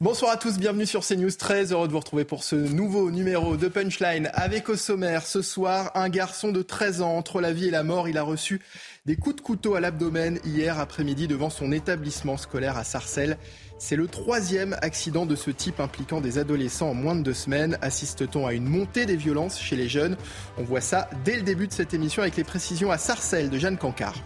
Bonsoir à tous, bienvenue sur CNews. Très heureux de vous retrouver pour ce nouveau numéro de Punchline avec au sommaire ce soir un garçon de 13 ans entre la vie et la mort. Il a reçu des coups de couteau à l'abdomen hier après-midi devant son établissement scolaire à Sarcelles. C'est le troisième accident de ce type impliquant des adolescents en moins de deux semaines. Assiste-t-on à une montée des violences chez les jeunes? On voit ça dès le début de cette émission avec les précisions à Sarcelles de Jeanne Cancard.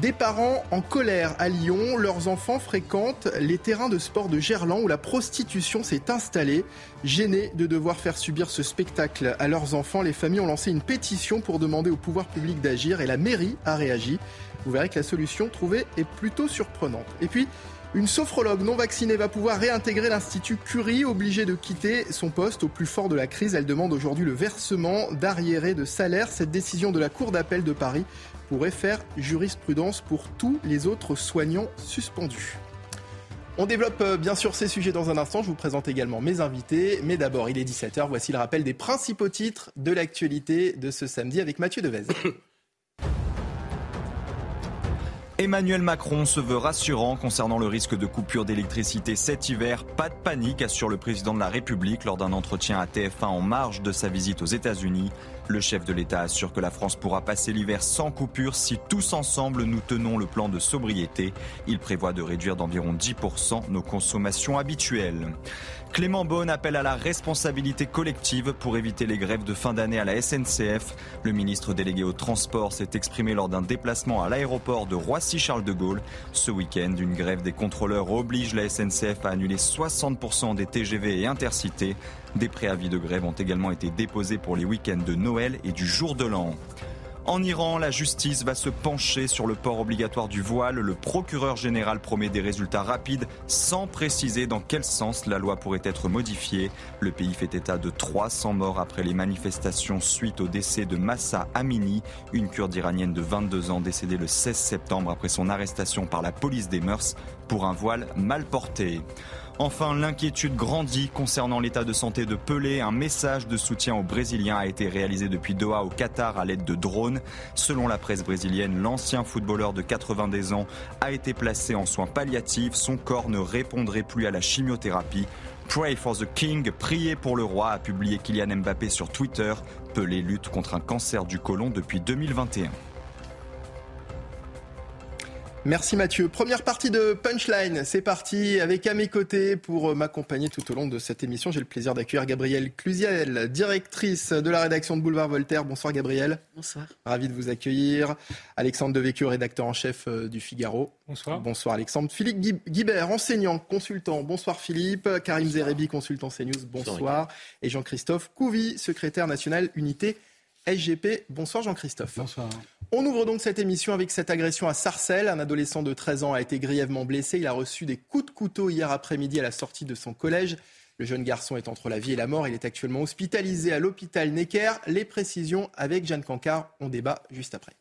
Des parents en colère à Lyon, leurs enfants fréquentent les terrains de sport de Gerland où la prostitution s'est installée. Gênés de devoir faire subir ce spectacle à leurs enfants, les familles ont lancé une pétition pour demander au pouvoir public d'agir et la mairie a réagi. Vous verrez que la solution trouvée est plutôt surprenante. Et puis, une sophrologue non vaccinée va pouvoir réintégrer l'Institut Curie, obligée de quitter son poste au plus fort de la crise. Elle demande aujourd'hui le versement d'arriérés de salaire. Cette décision de la Cour d'appel de Paris pourrait faire jurisprudence pour tous les autres soignants suspendus. On développe euh, bien sûr ces sujets dans un instant. Je vous présente également mes invités. Mais d'abord, il est 17h. Voici le rappel des principaux titres de l'actualité de ce samedi avec Mathieu Devez. Emmanuel Macron se veut rassurant concernant le risque de coupure d'électricité cet hiver. Pas de panique, assure le président de la République lors d'un entretien à TF1 en marge de sa visite aux États-Unis. Le chef de l'État assure que la France pourra passer l'hiver sans coupure si tous ensemble nous tenons le plan de sobriété. Il prévoit de réduire d'environ 10% nos consommations habituelles. Clément Beaune appelle à la responsabilité collective pour éviter les grèves de fin d'année à la SNCF. Le ministre délégué au transport s'est exprimé lors d'un déplacement à l'aéroport de Roissy-Charles de Gaulle. Ce week-end, une grève des contrôleurs oblige la SNCF à annuler 60% des TGV et intercités. Des préavis de grève ont également été déposés pour les week-ends de Noël et du jour de l'an. En Iran, la justice va se pencher sur le port obligatoire du voile. Le procureur général promet des résultats rapides sans préciser dans quel sens la loi pourrait être modifiée. Le pays fait état de 300 morts après les manifestations suite au décès de Massa Amini, une kurde iranienne de 22 ans décédée le 16 septembre après son arrestation par la police des mœurs pour un voile mal porté. Enfin, l'inquiétude grandit concernant l'état de santé de Pelé. Un message de soutien aux Brésiliens a été réalisé depuis Doha au Qatar à l'aide de drones. Selon la presse brésilienne, l'ancien footballeur de 90 ans a été placé en soins palliatifs. Son corps ne répondrait plus à la chimiothérapie. Pray for the King, priez pour le roi, a publié Kylian Mbappé sur Twitter. Pelé lutte contre un cancer du côlon depuis 2021. Merci Mathieu. Première partie de Punchline, c'est parti avec à mes côtés pour euh, m'accompagner tout au long de cette émission. J'ai le plaisir d'accueillir Gabrielle Clusiel, directrice de la rédaction de Boulevard Voltaire. Bonsoir Gabrielle. Bonsoir. Ravi de vous accueillir. Alexandre Devecchio, rédacteur en chef euh, du Figaro. Bonsoir. Bonsoir Alexandre. Philippe Guib- Guibert, enseignant, consultant. Bonsoir Philippe. Karim Zerebi, consultant CNews. Bonsoir. Et Jean-Christophe Couvi, secrétaire national unité SGP. Bonsoir Jean-Christophe. Bonsoir. On ouvre donc cette émission avec cette agression à Sarcelles. Un adolescent de 13 ans a été grièvement blessé. Il a reçu des coups de couteau hier après-midi à la sortie de son collège. Le jeune garçon est entre la vie et la mort. Il est actuellement hospitalisé à l'hôpital Necker. Les précisions avec Jeanne Cancard. On débat juste après.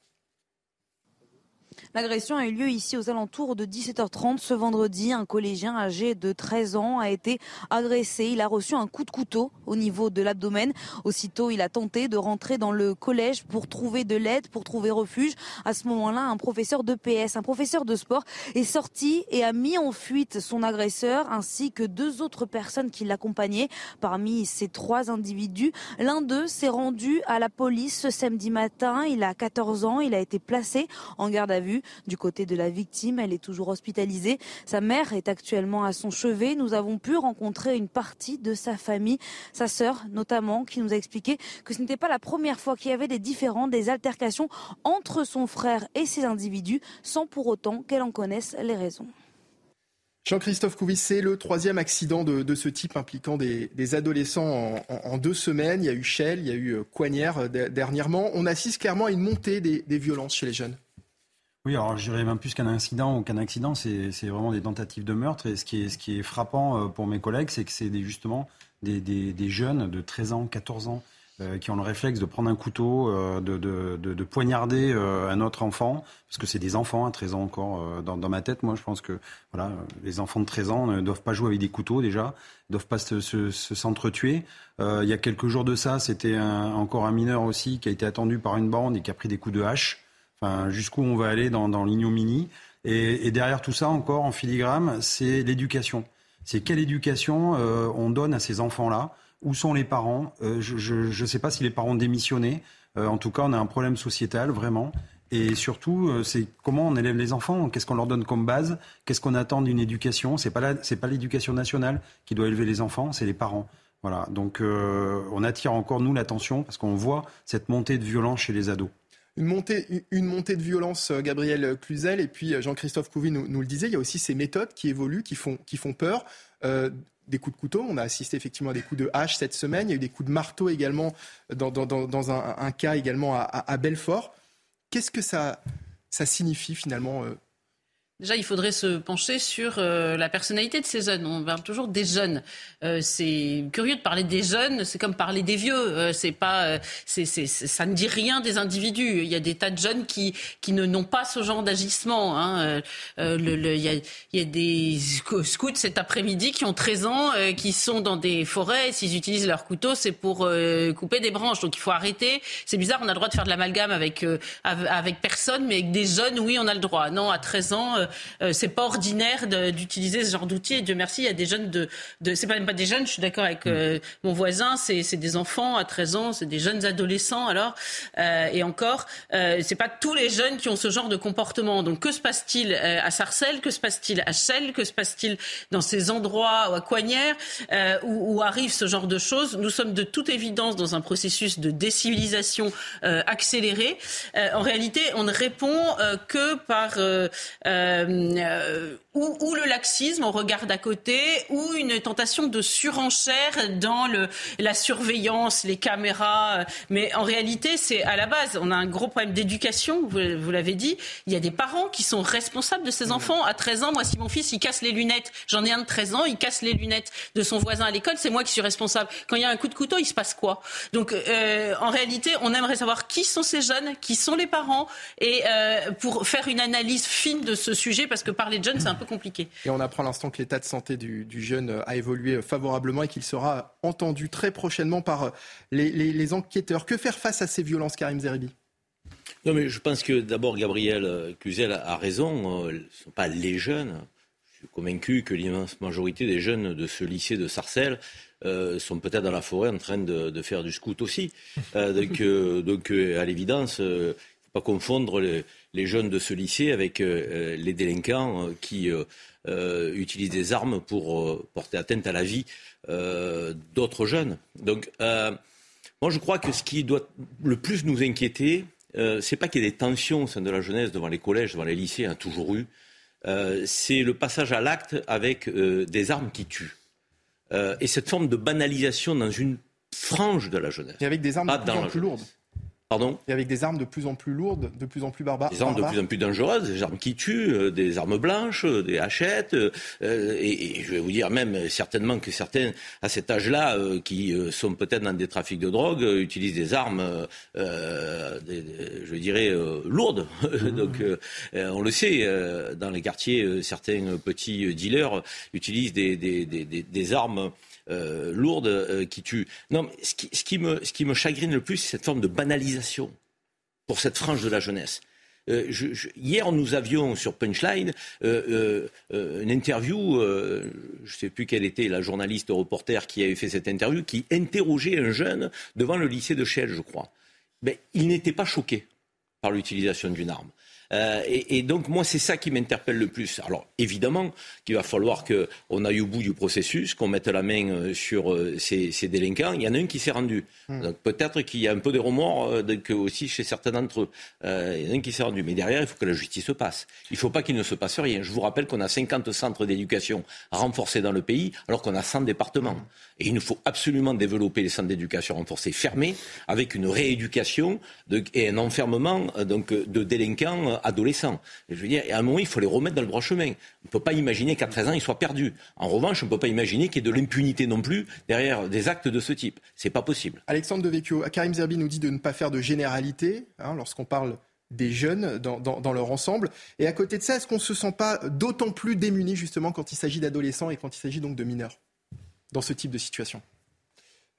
L'agression a eu lieu ici aux alentours de 17h30 ce vendredi. Un collégien âgé de 13 ans a été agressé. Il a reçu un coup de couteau au niveau de l'abdomen. Aussitôt, il a tenté de rentrer dans le collège pour trouver de l'aide, pour trouver refuge. À ce moment-là, un professeur de PS, un professeur de sport, est sorti et a mis en fuite son agresseur ainsi que deux autres personnes qui l'accompagnaient. Parmi ces trois individus, l'un d'eux s'est rendu à la police ce samedi matin. Il a 14 ans. Il a été placé en garde à vue. Du côté de la victime, elle est toujours hospitalisée. Sa mère est actuellement à son chevet. Nous avons pu rencontrer une partie de sa famille, sa sœur notamment, qui nous a expliqué que ce n'était pas la première fois qu'il y avait des différends, des altercations entre son frère et ces individus, sans pour autant qu'elle en connaisse les raisons. Jean-Christophe Couvis, c'est le troisième accident de, ce type impliquant des, adolescents en, deux semaines. Il y a eu Shell, il y a eu Coignères dernièrement. On assiste clairement à une montée des violences chez les jeunes. Oui, alors je dirais même plus qu'un incident ou qu'un accident, c'est vraiment des tentatives de meurtre. Et ce qui est, ce qui est frappant pour mes collègues, c'est que c'est justement des, des, des, jeunes de 13 ans, 14 ans, euh, qui ont le réflexe de prendre un couteau, euh, de, de, de, de, poignarder euh, un autre enfant, parce que c'est des enfants à 13 ans encore. Dans, dans, ma tête, moi, je pense que voilà, les enfants de 13 ans ne doivent pas jouer avec des couteaux déjà, ne doivent pas se, se, s'entretuer. il y a quelques jours de ça, c'était encore un mineur aussi qui a été attendu par une bande et qui a pris des coups de hache. Jusqu'où on va aller dans, dans l'ignominie. Et, derrière tout ça, encore en filigrane, c'est l'éducation. C'est quelle éducation on donne à ces enfants-là? Où sont les parents? Euh, Je ne sais pas si les parents ont démissionné. Euh, en tout cas, on a un problème sociétal, vraiment. Et surtout, euh, c'est comment on élève les enfants, qu'est-ce qu'on leur donne comme base, qu'est-ce qu'on attend d'une éducation? C'est pas c'est pas l'éducation nationale qui doit élever les enfants, c'est les parents. Voilà. Donc, on attire encore nous l'attention parce qu'on voit cette montée de violence chez les ados. Une montée, une montée de violence, Gabriel Cluzel, et puis Jean-Christophe Couvi nous, le disait, il y a aussi ces méthodes qui évoluent, qui font, qui font peur des coups de couteau. On a assisté effectivement à des coups de hache cette semaine. Il y a eu des coups de marteau également dans, un, cas également à, Belfort. Qu'est-ce que ça, signifie finalement euh, Déjà, il faudrait se pencher sur euh, la personnalité de ces jeunes. On parle toujours des jeunes. Euh, c'est curieux de parler des jeunes. C'est comme parler des vieux. Euh, c'est pas, c'est, ça ne dit rien des individus. Il y a des tas de jeunes qui qui ne n'ont pas ce genre d'agissement. Hein. Le, le, il, y a, il y a des scouts cet après-midi qui ont 13 ans, qui sont dans des forêts. S'ils utilisent leur couteau, c'est pour couper des branches. Donc il faut arrêter. C'est bizarre. On a le droit de faire de l'amalgame avec avec personne, mais avec des jeunes, oui, on a le droit. Non, à 13 ans euh, c'est pas ordinaire d'utiliser ce genre d'outils. Dieu merci, il y a des jeunes de, de c'est pas même pas des jeunes. Je suis d'accord avec euh, mon voisin. C'est des enfants à 13 ans, c'est des jeunes adolescents. Alors euh, et encore, c'est pas tous les jeunes qui ont ce genre de comportement. Donc que se passe-t-il à Sarcelles? Que se passe-t-il à Chelles? Que se passe-t-il dans ces endroits à Coignères où, où, arrive ce genre de choses? Nous sommes de toute évidence dans un processus de décivilisation accéléré. en réalité, on ne répond que par euh, euh, ou, le laxisme, on regarde à côté, ou une tentation de surenchère dans le, la surveillance, les caméras. Mais en réalité, c'est à la base, on a un gros problème d'éducation, vous, vous l'avez dit. Il y a des parents qui sont responsables de ces enfants. À 13 ans, moi, si mon fils, il casse les lunettes, j'en ai un de 13 ans, il casse les lunettes de son voisin à l'école, c'est moi qui suis responsable. Quand il y a un coup de couteau, il se passe quoi? Donc, euh, en réalité, on aimerait savoir qui sont ces jeunes, qui sont les parents, et euh, pour faire une analyse fine de ce sujet, parce que parler de jeunes, c'est un peu compliqué. Et on apprend à l'instant que l'état de santé du, jeune a évolué favorablement et qu'il sera entendu très prochainement par les, enquêteurs. Que faire face à ces violences, Karim Zeribi? Non, mais je pense que d'abord, Gabriel Cluzel a raison. Euh, ce ne sont pas les jeunes. Je suis convaincu que l'immense majorité des jeunes de ce lycée de Sarcelles euh, sont peut-être dans la forêt en train de, faire du scout aussi. Euh, donc, donc à l'évidence, il ne faut pas confondre les, les jeunes de ce lycée avec euh, euh, les délinquants euh, qui utilisent des armes pour porter atteinte à la vie d'autres jeunes. Donc, moi, je crois que ce qui doit le plus nous inquiéter, c'est pas qu'il y ait des tensions au sein de la jeunesse devant les collèges, devant les lycées, a toujours eu. c'est le passage à l'acte avec des armes qui tuent. et cette forme de banalisation dans une frange de la jeunesse. Et avec des armes de plus plus lourdes. Pardon Et avec des armes de plus en plus lourdes, de plus en plus barbares. Des armes de plus en plus dangereuses, des armes qui tuent, euh, des armes blanches, euh, des hachettes. Euh, et, je vais vous dire même certainement que certains, à cet âge-là, qui sont peut-être dans des trafics de drogue, utilisent des armes, je dirais, lourdes. Mmh. Donc on le sait, dans les quartiers, certains petits dealers utilisent des, des, des armes euh, lourde euh, qui tue. Non, ce qui, me, ce qui me chagrine le plus, c'est cette forme de banalisation pour cette frange de la jeunesse. Euh, hier, nous avions sur Punchline une interview, je ne sais plus quelle était la journaliste reporter qui avait fait cette interview, qui interrogeait un jeune devant le lycée de Chelles, je crois. Mais il n'était pas choqué par l'utilisation d'une arme. Euh, et, donc, moi, c'est ça qui m'interpelle le plus. Alors, évidemment qu'il va falloir qu'on aille au bout du processus, qu'on mette la main euh, sur euh, ces, délinquants. Il y en a un qui s'est rendu. Hmm. Donc, peut-être qu'il y a un peu de remords aussi chez certains d'entre eux. il y en a un qui s'est rendu. Mais derrière, il faut que la justice se passe. Il ne faut pas qu'il ne se passe rien. Je vous rappelle qu'on a 50 centres d'éducation renforcés dans le pays, alors qu'on a 100 départements. Et il nous faut absolument développer les centres d'éducation renforcés fermés, avec une rééducation et un enfermement donc, de délinquants adolescents. Je veux dire, et à un moment, il faut les remettre dans le droit chemin. On ne peut pas imaginer qu'à 13 ans, ils soient perdus. En revanche, on ne peut pas imaginer qu'il y ait de l'impunité non plus derrière des actes de ce type. C'est pas possible. Alexandre Devecchio, Karim Zerbi nous dit de ne pas faire de généralité hein, lorsqu'on parle des jeunes dans, leur ensemble. Et à côté de ça, est-ce qu'on ne se sent pas d'autant plus démuni justement quand il s'agit d'adolescents et quand il s'agit donc de mineurs dans ce type de situation?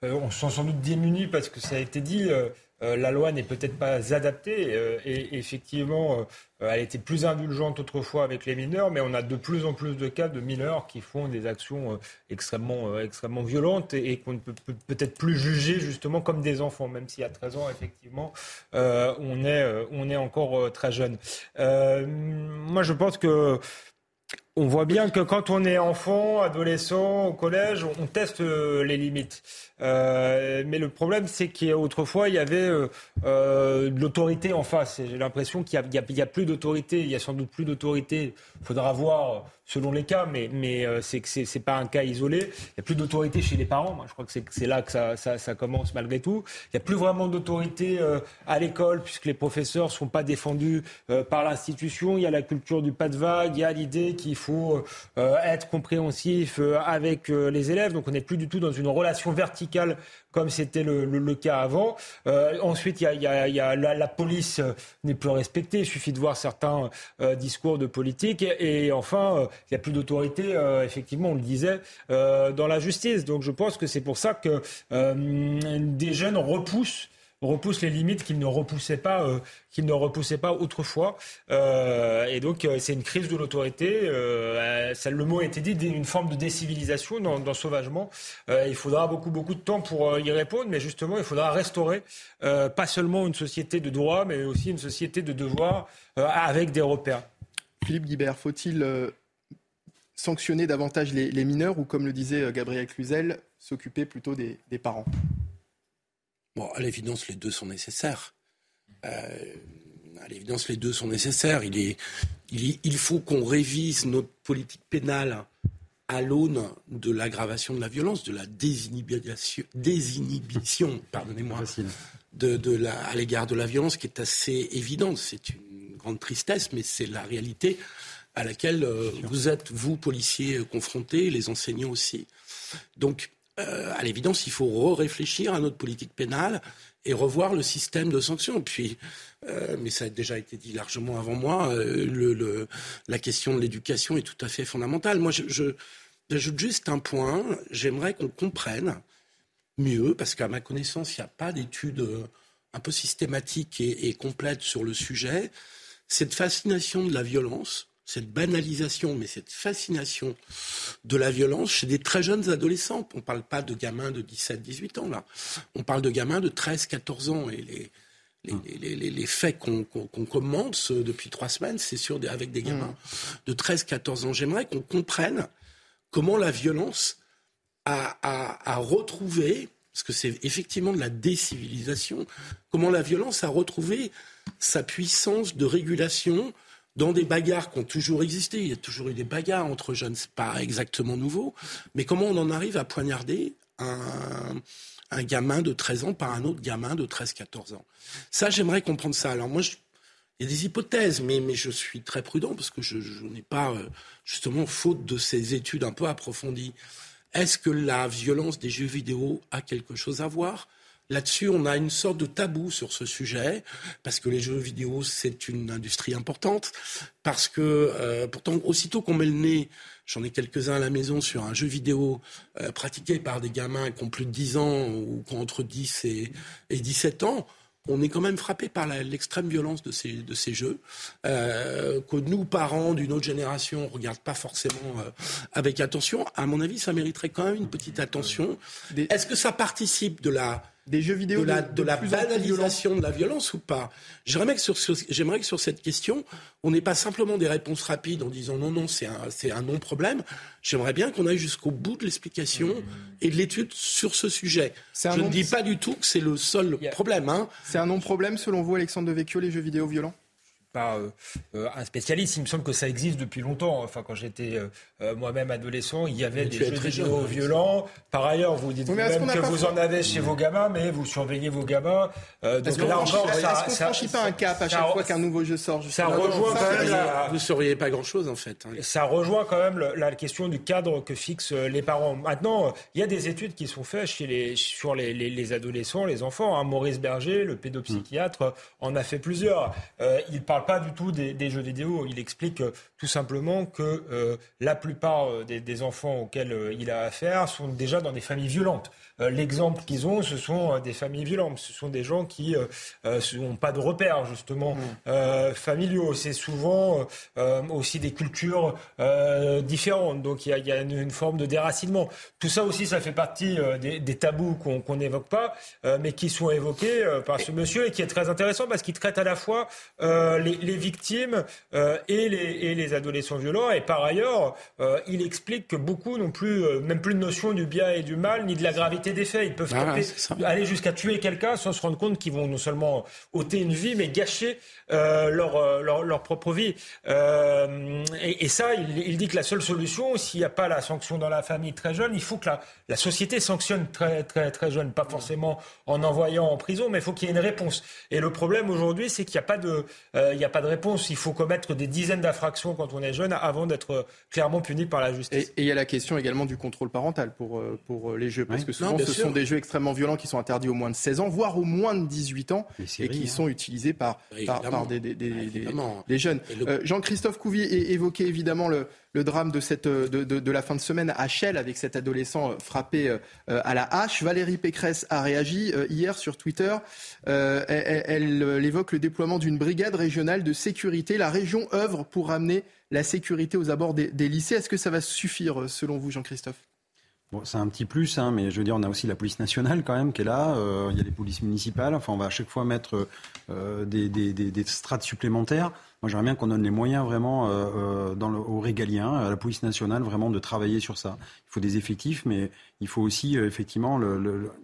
Euh, On se sent sans doute démuni parce que ça a été dit. Euh, euh, la loi n'est peut-être pas adaptée et effectivement, elle était plus indulgente autrefois avec les mineurs, mais on a de plus en plus de cas de mineurs qui font des actions extrêmement, extrêmement violentes et, qu'on ne peut peut-être plus juger justement comme des enfants, même si à 13 ans, effectivement, on, est, on est encore très jeune. moi, je pense que on voit bien que quand on est enfant, adolescent, au collège, on teste les limites. Euh, mais le problème, c'est qu'autrefois, il y avait euh, euh, de l'autorité en face. J'ai l'impression qu'il n'y a, plus d'autorité. Il y a sans doute plus d'autorité. Il faudra voir selon les cas, mais, mais c'est que c'est pas un cas isolé. Il n'y a plus d'autorité chez les parents. Je crois que c'est là que ça, ça, commence malgré tout. Il n'y a plus vraiment d'autorité à l'école puisque les professeurs ne sont pas défendus par l'institution. Il y a la culture du pas de vague. Il y a l'idée qu'il faut être compréhensif avec les élèves. Donc, on n'est plus du tout dans une relation verticale comme c'était le, cas avant. Euh, ensuite, y a, la, police euh, n'est plus respectée. Il suffit de voir certains euh, discours de politique. Et, enfin, il n'y a plus d'autorité, effectivement, on le disait, dans la justice. Donc je pense que c'est pour ça que des jeunes repoussent repousse les limites qu'il ne repoussait pas, euh, qu'il ne repoussait pas autrefois. Euh, et donc, euh, c'est une crise de l'autorité. Le mot a été dit, une forme de décivilisation dans Sauvagement. il faudra beaucoup, beaucoup de temps pour y répondre, mais justement, il faudra restaurer pas seulement une société de droit, mais aussi une société de devoir avec des repères. Philippe Guibert, faut-il sanctionner davantage les, mineurs ou, comme le disait Gabriel Cluzel, s'occuper plutôt des parents? Bon, à l'évidence, les deux sont nécessaires. Euh, à l'évidence, les deux sont nécessaires. Il, est, il, faut qu'on révise notre politique pénale à l'aune de l'aggravation de la violence, de la désinhibition, désinhibition pardonnez-moi, de, de la, à l'égard de la violence qui est assez évidente. C'est une grande tristesse, mais c'est la réalité à laquelle euh, vous êtes, vous, policiers, confrontés, les enseignants aussi. Donc, euh, à l'évidence, il faut réfléchir à notre politique pénale et revoir le système de sanctions. Puis, euh, mais ça a déjà été dit largement avant moi, euh, la question de l'éducation est tout à fait fondamentale. Moi, je, j'ajoute juste un point. J'aimerais qu'on comprenne mieux, parce qu'à ma connaissance, il n'y a pas d'études un peu systématiques et, et complètes sur le sujet. Cette fascination de la violence cette banalisation, mais cette fascination de la violence chez des très jeunes adolescents. On ne parle pas de gamins de 17, 18 ans, là. On parle de gamins de 13, 14 ans. Et les, les, les, les faits qu'on commence depuis trois semaines, c'est sûr, avec des gamins de 13, 14 ans. J'aimerais qu'on comprenne comment la violence a, a, a retrouvé, parce que c'est effectivement de la décivilisation, comment la violence a retrouvé sa puissance de régulation, dans des bagarres qui ont toujours existé. Il y a toujours eu des bagarres entre jeunes, c'est pas exactement nouveau. Mais comment on en arrive à poignarder un, gamin de 13 ans par un autre gamin de 13-14 ans? Ça, j'aimerais comprendre ça. Alors moi, il y a des hypothèses, mais, je suis très prudent parce que je, n'ai pas, euh, justement, faute de ces études un peu approfondies. Est-ce que la violence des jeux vidéo a quelque chose à voir? Là-dessus, on a une sorte de tabou sur ce sujet, parce que les jeux vidéo, c'est une industrie importante, parce que euh, pourtant, aussitôt qu'on met le nez, j'en ai quelques-uns à la maison sur un jeu vidéo euh, pratiqué par des gamins qui ont plus de 10 ans ou qui ont entre 10 et, et 17 ans, on est quand même frappé par l'extrême violence de ces, de ces jeux, euh, que nous, parents d'une autre génération, on regarde pas forcément euh, avec attention. À mon avis, ça mériterait quand même une petite attention. Est-ce que ça participe de la des jeux vidéo de la, de, la banalisation de la violence ou pas? J'aimerais que, sur, j'aimerais que sur cette question, on n'ait pas simplement des réponses rapides en disant non, non, c'est un, c'est un non-problème. J'aimerais bien qu'on aille jusqu'au bout de l'explication mmh. et de l'étude sur ce sujet. Je ne dis pas du tout que c'est le seul problème. Hein. C'est un non-problème selon vous, Alexandre Devecchio, les jeux vidéo violents? Pas un spécialiste. Il me semble que ça existe depuis longtemps. Enfin, quand j'étais moi-même adolescent, il y avait des jeux vidéo violents. Par ailleurs, vous dites même que vous en avez chez vos gamins, mais vous surveillez vos gamins. donc là encore, ça, est-ce qu'on franchit pas un cap à chaque fois qu'un nouveau jeu sort Ça rejoint quand même. Vous ne sauriez pas grand-chose en fait. Hein. Ça rejoint quand même la question du cadre que fixent les parents. Maintenant, il y a des études qui sont faites chez les, sur les, adolescents, les enfants. Hein. Maurice Berger, le pédopsychiatre, en a fait plusieurs. Euh, il parle pas du tout des, jeux vidéo. Il explique euh, tout simplement que euh, la plupart des, des enfants auxquels il a affaire sont déjà dans des familles violentes. Euh, l'exemple qu'ils ont, ce sont euh, des familles violentes. Ce sont des gens qui n'ont euh, pas de repères, justement, mm. familiaux. C'est souvent aussi des cultures différentes. Donc il y a, une, forme de déracinement. Tout ça aussi, ça fait partie des, tabous qu'on n'évoque pas, mais qui sont évoqués par ce monsieur et qui est très intéressant parce qu'il traite à la fois les, victimes et, les, et, les, adolescents violents. Et par ailleurs, il explique que beaucoup n'ont plus, même plus de notion du bien et du mal, ni de la gravité des faits. Ils peuvent aller jusqu'à tuer quelqu'un sans se rendre compte qu'ils vont non seulement ôter une vie, mais gâcher euh, leur, euh, leur, leur, propre vie. Euh, et, et, ça, il, il, dit que la seule solution, s'il n'y a pas la sanction dans la famille très jeune, il faut que la, la société sanctionne très, très, très jeune. Pas forcément en envoyant en prison, mais il faut qu'il y ait une réponse. Et le problème aujourd'hui, c'est qu'il n'y a, pas de, euh, il n'y a pas de réponse. Il faut commettre des dizaines d'infractions quand on est jeune avant d'être clairement puni par la justice. Et, il y a la question également du contrôle parental pour, pour les jeux. Parce que souvent, ce sont des jeux extrêmement violents qui sont interdits au moins de 16 ans, voire au moins de 18 ans, et qui hein. sont utilisés par, par, des, des, des, jeunes. Euh, Jean-Christophe Couvier évoquait évidemment le, le drame de, cette, de, de, la fin de semaine à Chelles avec cet adolescent euh, frappé euh, à la hache. Valérie Pécresse a réagi hier sur Twitter. elle, elle, évoque le déploiement d'une brigade régionale de sécurité. La région œuvre pour ramener la sécurité aux abords des, des lycées. Est-ce que ça va suffire selon vous, Jean-Christophe? Bon, c'est un petit plus, hein, mais je veux dire, on a aussi la police nationale quand même qui est là. Euh, il y a les polices municipales. Enfin, on va à chaque fois mettre euh, des, des, strates supplémentaires. Moi, j'aimerais bien qu'on donne les moyens vraiment euh, aux régaliens, à la police nationale, vraiment de travailler sur ça. Il faut des effectifs, mais il faut aussi effectivement,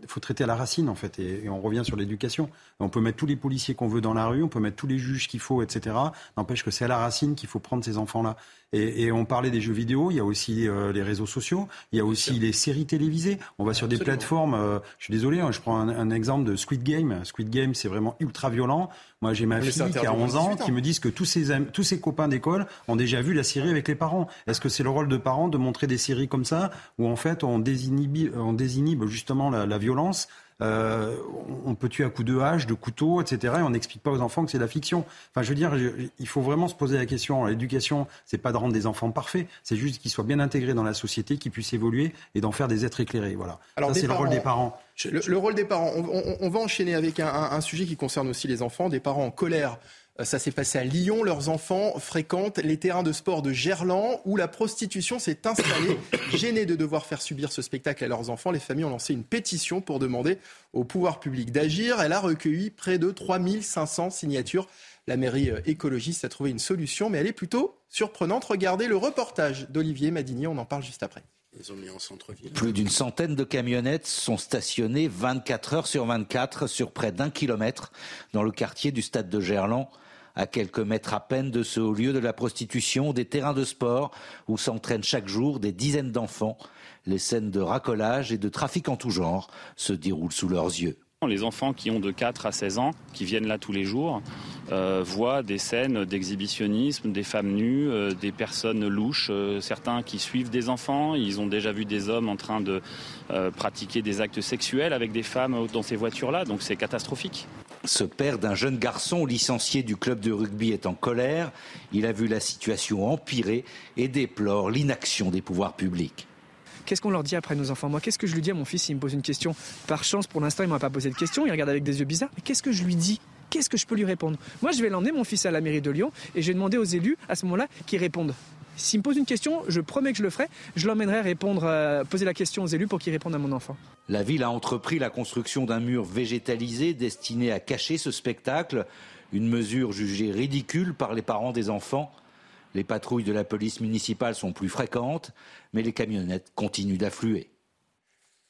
faut traiter à la racine en fait. Et, et on revient sur l'éducation. On peut mettre tous les policiers qu'on veut dans la rue, on peut mettre tous les juges qu'il faut, etc. N'empêche que c'est à la racine qu'il faut prendre ces enfants-là. Et, et, on parlait des jeux vidéo, il y a aussi euh, les réseaux sociaux, il y a aussi les séries télévisées. On va sur des plateformes, euh, je suis désolé, hein, je prends un, un, exemple de Squid Game. Squid Game, c'est vraiment ultra violent. Moi, j'ai ma fille qui a 11 ans, qui me disent que tous ses, tous ses copains d'école ont déjà vu la série avec les parents. Est-ce que c'est le rôle de parents de montrer des séries comme ça, où en fait on désinhibe, on désinhibe justement la, la violence euh, on peut tuer à coups de hache, de couteau, etc. Et on n'explique pas aux enfants que c'est de la fiction. Enfin, je veux dire, il faut vraiment se poser la question. L'éducation, c'est pas de rendre des enfants parfaits, c'est juste qu'ils soient bien intégrés dans la société, qu'ils puissent évoluer et d'en faire des êtres éclairés. Voilà. Alors, c'est le rôle des parents. Le, rôle des parents. On, va enchaîner avec un, un, sujet qui concerne aussi les enfants, des parents en colère ça s'est passé à Lyon. Leurs enfants fréquentent les terrains de sport de Gerland où la prostitution s'est installée. Gênés de devoir faire subir ce spectacle à leurs enfants, les familles ont lancé une pétition pour demander au pouvoir public d'agir. Elle a recueilli près de 3500 signatures. La mairie euh, écologiste a trouvé une solution, mais elle est plutôt surprenante. Regardez le reportage d'Olivier Madini, on en parle juste après. Plus d'une centaine de camionnettes sont stationnées 24 heures sur 24 sur près d'un kilomètre dans le quartier du stade de Gerland à quelques mètres à peine de ce haut lieu de la prostitution, des terrains de sport où s'entraînent chaque jour des dizaines d'enfants. Les scènes de racolage et de trafic en tout genre se déroulent sous leurs yeux. Les enfants qui ont de 4 à 16 ans, qui viennent là tous les jours, euh, voient des scènes d'exhibitionnisme, des femmes nues, euh, des personnes louches, euh, certains qui suivent des enfants, ils ont déjà vu des hommes en train de pratiquer des actes sexuels avec des femmes dans ces voitures-là, donc c'est catastrophique. Ce père d'un jeune garçon licencié du club de rugby est en colère. Il a vu la situation empirer et déplore l'inaction des pouvoirs publics. Qu'est-ce qu'on leur dit après nos enfants? Moi, qu'est-ce que je lui dis à mon fils? S'il me pose une question Par chance, pour l'instant, il ne m'a pas posé de question. Il regarde avec des yeux bizarres. Mais qu'est-ce que je lui dis? Qu'est-ce que je peux lui répondre? Moi, je vais l'emmener, mon fils, à la mairie de Lyon et je vais demander aux élus, à ce moment-là, qu'ils répondent. S'il me pose une question, je promets que je le ferai. Je l'emmènerai répondre, euh, poser la question aux élus pour qu'ils répondent à mon enfant. La ville a entrepris la construction d'un mur végétalisé destiné à cacher ce spectacle, une mesure jugée ridicule par les parents des enfants. Les patrouilles de la police municipale sont plus fréquentes, mais les camionnettes continuent d'affluer.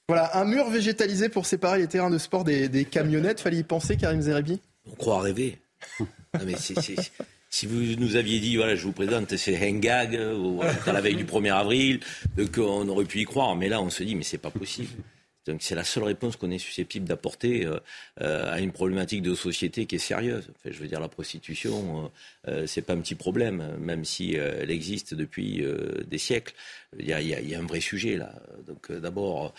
Voilà, un mur végétalisé pour séparer les terrains de sport des, camionnettes. Fallait y penser, Karim Zerebi? On croit rêver. mais c'est si vous nous aviez dit, voilà, je vous présente, c'est Hengag, ou à la veille du 1er avril, qu'on aurait pu y croire. Mais là, on se dit, mais c'est pas possible. Donc c'est la seule réponse qu'on est susceptible d'apporter euh, euh, à une problématique de société qui est sérieuse. je veux dire, la prostitution, euh, c'est pas un petit problème, même si elle existe depuis des siècles. Il y, y, a, un vrai sujet là. Donc d'abord,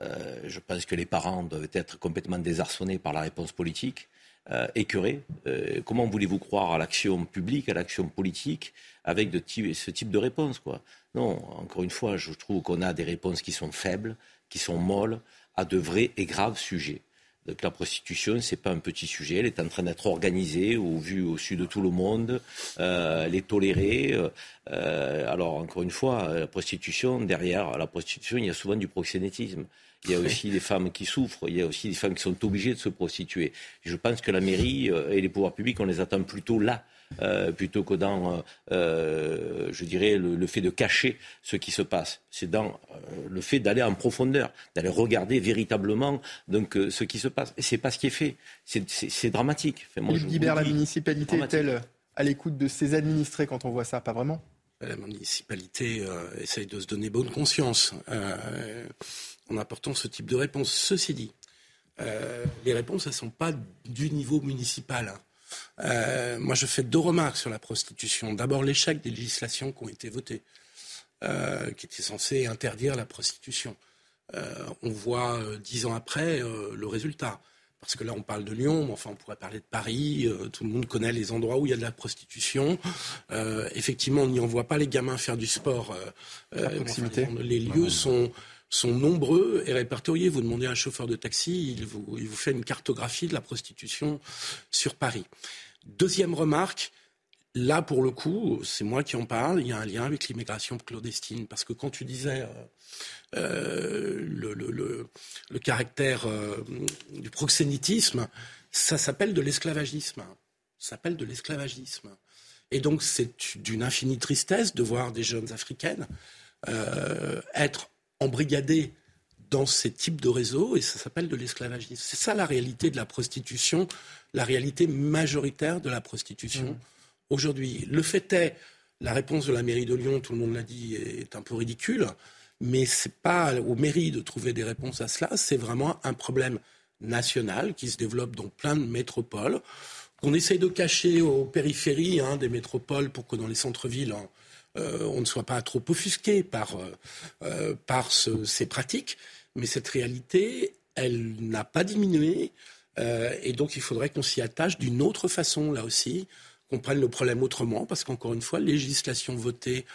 je pense que les parents doivent être complètement désarçonnés par la réponse politique. Écœurés. comment voulez-vous croire à l'action publique, à l'action politique, avec ce type de réponse Non, encore une fois, je trouve qu'on a des réponses qui sont faibles, qui sont molles à de vrais et graves sujets. Donc la prostitution, ce n'est pas un petit sujet, elle est en train d'être organisée au vu au sud de tout le monde, euh, elle est tolérée. Euh, alors encore une fois, la prostitution, derrière la prostitution, il y a souvent du proxénétisme. Il y a aussi des femmes qui souffrent, il y a aussi des femmes qui sont obligées de se prostituer. Je pense que la mairie euh, et les pouvoirs publics, on les attend plutôt là euh, plutôt que dans, euh, je dirais, le, fait de cacher ce qui se passe. C'est dans le fait d'aller en profondeur, d'aller regarder véritablement donc, ce qui se passe. Et c'est pas ce qui est fait. C'est dramatique. Enfin, moi, la municipalité est-elle à l'écoute de ses administrés quand on voit ça? Pas vraiment? La municipalité essaye de se donner bonne conscience en apportant ce type de réponse. Ceci dit, les réponses, elles ne sont pas du niveau municipal. Hein. Euh, moi, je fais deux remarques sur la prostitution. D'abord, l'échec des législations qui ont été votées, euh, qui étaient censées interdire la prostitution. Euh, on voit dix ans après le résultat. Parce que là, on parle de Lyon, mais enfin, on pourrait parler de Paris. tout le monde connaît les endroits où il y a de la prostitution. effectivement, on n'y envoie pas les gamins faire du sport. les lieux sont sont nombreux et répertoriés. Vous demandez à un chauffeur de taxi, il vous, il vous fait une cartographie de la prostitution sur Paris. Deuxième remarque, là pour le coup, c'est moi qui en parle, il y a un lien avec l'immigration clandestine. Parce que quand tu disais euh, euh le, le, le, caractère euh, du proxénétisme, ça s'appelle de l'esclavagisme. Ça s'appelle de l'esclavagisme. Et donc c'est d'une infinie tristesse de voir des jeunes africaines être embrigadés dans ces types de réseaux et ça s'appelle de l'esclavagisme. C'est ça la réalité de la prostitution, la réalité majoritaire de la prostitution mmh. aujourd'hui. Le fait est, la réponse de la mairie de Lyon, tout le monde l'a dit, est un peu ridicule, mais c'est pas aux mairies de trouver des réponses à cela, c'est vraiment un problème national qui se développe dans plein de métropoles, qu'on essaye de cacher aux périphéries hein, des métropoles pour que dans les centres-villes, hein, on ne soit pas trop offusqué par, euh, euh, par ces pratiques. Mais cette réalité, elle n'a pas diminué. et donc, il faudrait qu'on s'y attache d'une autre façon, là aussi, qu'on prenne le problème autrement, parce qu'encore une fois, législation votée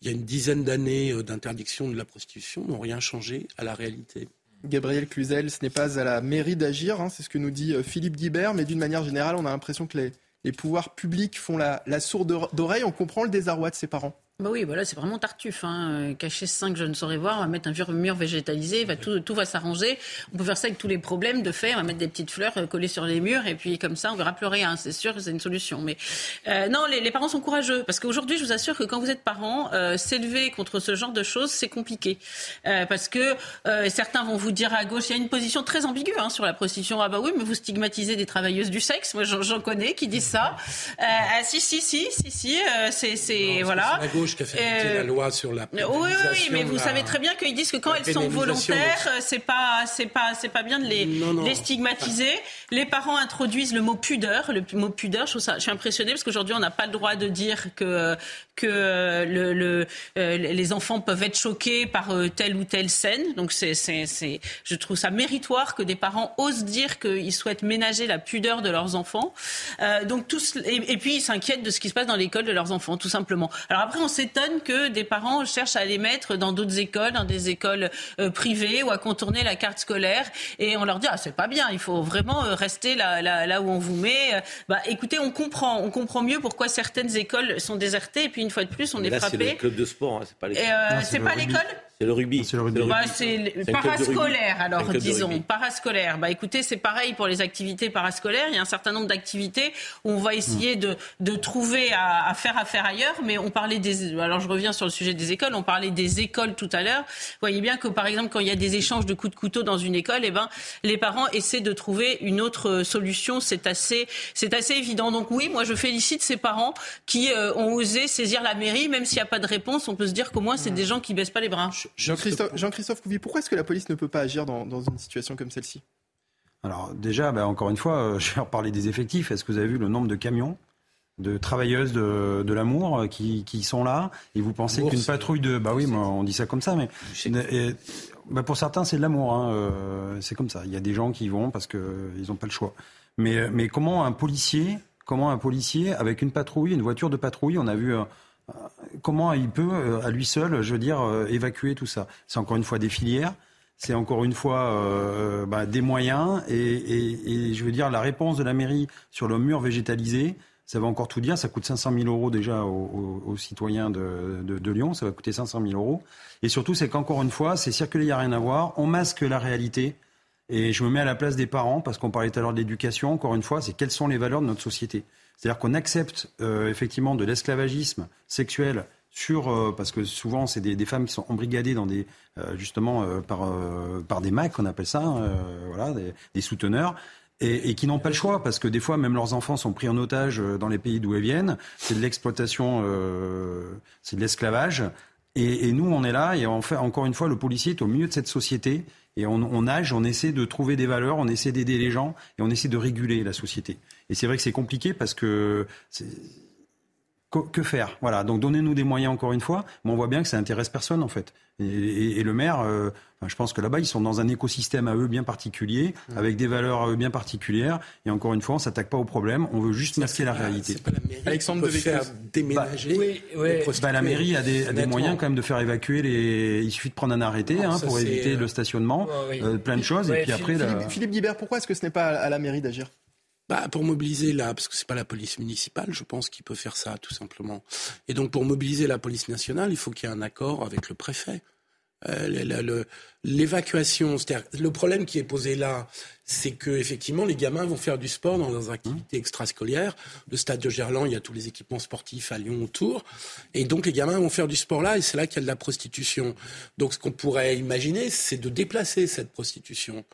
il y a une dizaine d'années d'interdiction de la prostitution n'ont rien changé à la réalité. Gabriel Cluzel, ce n'est pas à la mairie d'agir, hein, c'est ce que nous dit Philippe Guibert, mais d'une manière générale, on a l'impression que les, les pouvoirs publics font la, sourde oreille. On comprend le désarroi de ses parents. Bah oui, voilà, c'est vraiment tartuffe. Hein. Euh, cacher cinq, je ne saurais voir. On va mettre un mur végétalisé, va, tout, tout va s'arranger. On peut faire ça avec tous les problèmes de faire. On va mettre des petites fleurs euh, collées sur les murs et puis comme ça, on verra plus rien. C'est sûr que c'est une solution. Mais euh, non, les, parents sont courageux parce qu'aujourd'hui, je vous assure que quand vous êtes parent, s'élever contre ce genre de choses, c'est compliqué. parce que certains vont vous dire à gauche, il y a une position très ambiguë hein, sur la prostitution. Ah bah oui, mais vous stigmatisez des travailleuses du sexe. Moi, j'en connais qui disent ça. ah si, si, si, si, si. c'est voilà qui a fait euh, la loi sur la Oui, oui, mais vous savez très bien qu'ils disent que quand elles sont volontaires, c'est pas, c'est pas, c'est pas bien de les, les stigmatiser. Les parents introduisent le mot pudeur. Le mot pudeur, je, trouve ça, je suis impressionnée parce qu'aujourd'hui, on n'a pas le droit de dire que que le, le euh, les enfants peuvent être choqués par euh, telle ou telle scène. Donc c'est, c'est, c'est, je trouve ça méritoire que des parents osent dire qu'ils souhaitent ménager la pudeur de leurs enfants. Euh, donc tous, et, et puis ils s'inquiètent de ce qui se passe dans l'école de leurs enfants, tout simplement. Alors après, on s'étonne que des parents cherchent à les mettre dans d'autres écoles, dans des écoles privées ou à contourner la carte scolaire, et on leur dit ah c'est pas bien, il faut vraiment rester là, là, là où on vous met. Bah écoutez, on comprend, on comprend mieux pourquoi certaines écoles sont désertées et puis une fois de plus, on est frappé. C'est le club de sport, hein, c'est pas l'école. Euh, c'est pas l'école C'est le rugby. C'est le rugby. Bah, c'est parascolaire, alors disons. Parascolaire. Bah écoutez, c'est pareil pour les activités parascolaires. Il y a un certain nombre d'activités où on va essayer de, de trouver à, à faire affaire ailleurs. Mais on parlait des. Alors je reviens sur le sujet des écoles. On parlait des écoles tout à l'heure. Vous voyez bien que par exemple, quand il y a des échanges de coups de couteau dans une école, eh ben, les parents essaient de trouver une autre euh, solution. C'est assez, c'est assez évident. Donc oui, moi je félicite ces parents qui euh, ont osé saisir la mairie, même s'il n'y a pas de réponse. On peut se dire qu'au moins c'est des gens qui baissent pas les bras. Jean-Christophe Jean-Christophe Couvi, pourquoi est-ce que la police ne peut pas agir dans, dans une situation comme celle-ci? Alors déjà, bah, encore une fois, euh, je vais reparler des effectifs. Est-ce que vous avez vu le nombre de camions de travailleuses de, de l'amour euh, qui, qui sont là? Et vous pensez qu'une patrouille de bah oui moi, on dit ça comme ça mais et- bah, pour certains c'est de l'amour hein, euh, c'est comme ça. Il y a des gens qui y vont parce que ils n'ont pas le choix. Mais mais comment un policier comment un policier avec une patrouille une voiture de patrouille on a vu comment il peut euh, à lui seul je veux dire euh, évacuer tout ça? C'est encore une fois des filières c'est encore une fois euh, bah, des moyens et, je veux dire la réponse de la mairie sur le mur végétalisé. Ça va encore tout dire. Ça coûte 500 000 euros déjà aux, citoyens de, de- Lyon. Ça va coûter 500 000 euros. Et surtout, c'est qu'encore une fois, c'est circuler, il n'y a rien à voir. On masque la réalité. Et je me mets à la place des parents, parce qu'on parlait tout à l'heure de l'éducation. Encore une fois, c'est quelles sont les valeurs de notre société. C'est-à-dire qu'on accepte euh, effectivement de l'esclavagisme sexuel sur euh, parce que souvent c'est des, femmes qui sont embrigadées dans des euh, justement par par des macs qu'on appelle ça euh, voilà des, souteneurs et, qui n'ont pas le choix parce que des fois même leurs enfants sont pris en otage dans les pays d'où elles viennent. C'est de l'exploitation c'est de l'esclavage. Et, et nous on est là et en fait encore une fois le policier est au milieu de cette société et on, on nage, on essaie de trouver des valeurs, on essaie d'aider les gens et on essaie de réguler la société. Et c'est vrai que c'est compliqué parce que que, que faire? Voilà. Donc donnez-nous des moyens encore une fois, mais on voit bien que ça intéresse personne en fait. Et, et- et le maire, euh, enfin, je pense que là-bas ils sont dans un écosystème à eux bien particulier, avec des valeurs à eux bien particulières. Et encore une fois, on s'attaque pas au problème, on veut juste masquer la réalité. Alexandre peut faire déménager. oui, les oui. Bah, la mairie a des, a des moyens quand même de faire évacuer les. Il suffit de prendre un arrêté Non, hein, pour éviter euh, le stationnement, oui. euh, plein de choses. Ouais, et puis après, la- Philippe, Philippe Guibert, pourquoi est-ce que ce n'est pas à la mairie d'agir? Bah, pour mobiliser la, parce que c'est pas la police municipale, je pense qu'il peut faire ça tout simplement. Et donc pour mobiliser la police nationale, il faut qu'il y ait un accord avec le préfet. Euh, le- le- le- L'évacuation, c'est-à-dire le problème qui est posé là, c'est que effectivement les gamins vont faire du sport dans leurs activités extrascolaires. Le stade de Gerland, il y a tous les équipements sportifs à Lyon autour, et donc les gamins vont faire du sport là, et c'est là qu'il y a de la prostitution. Donc ce qu'on pourrait imaginer, c'est de déplacer cette prostitution.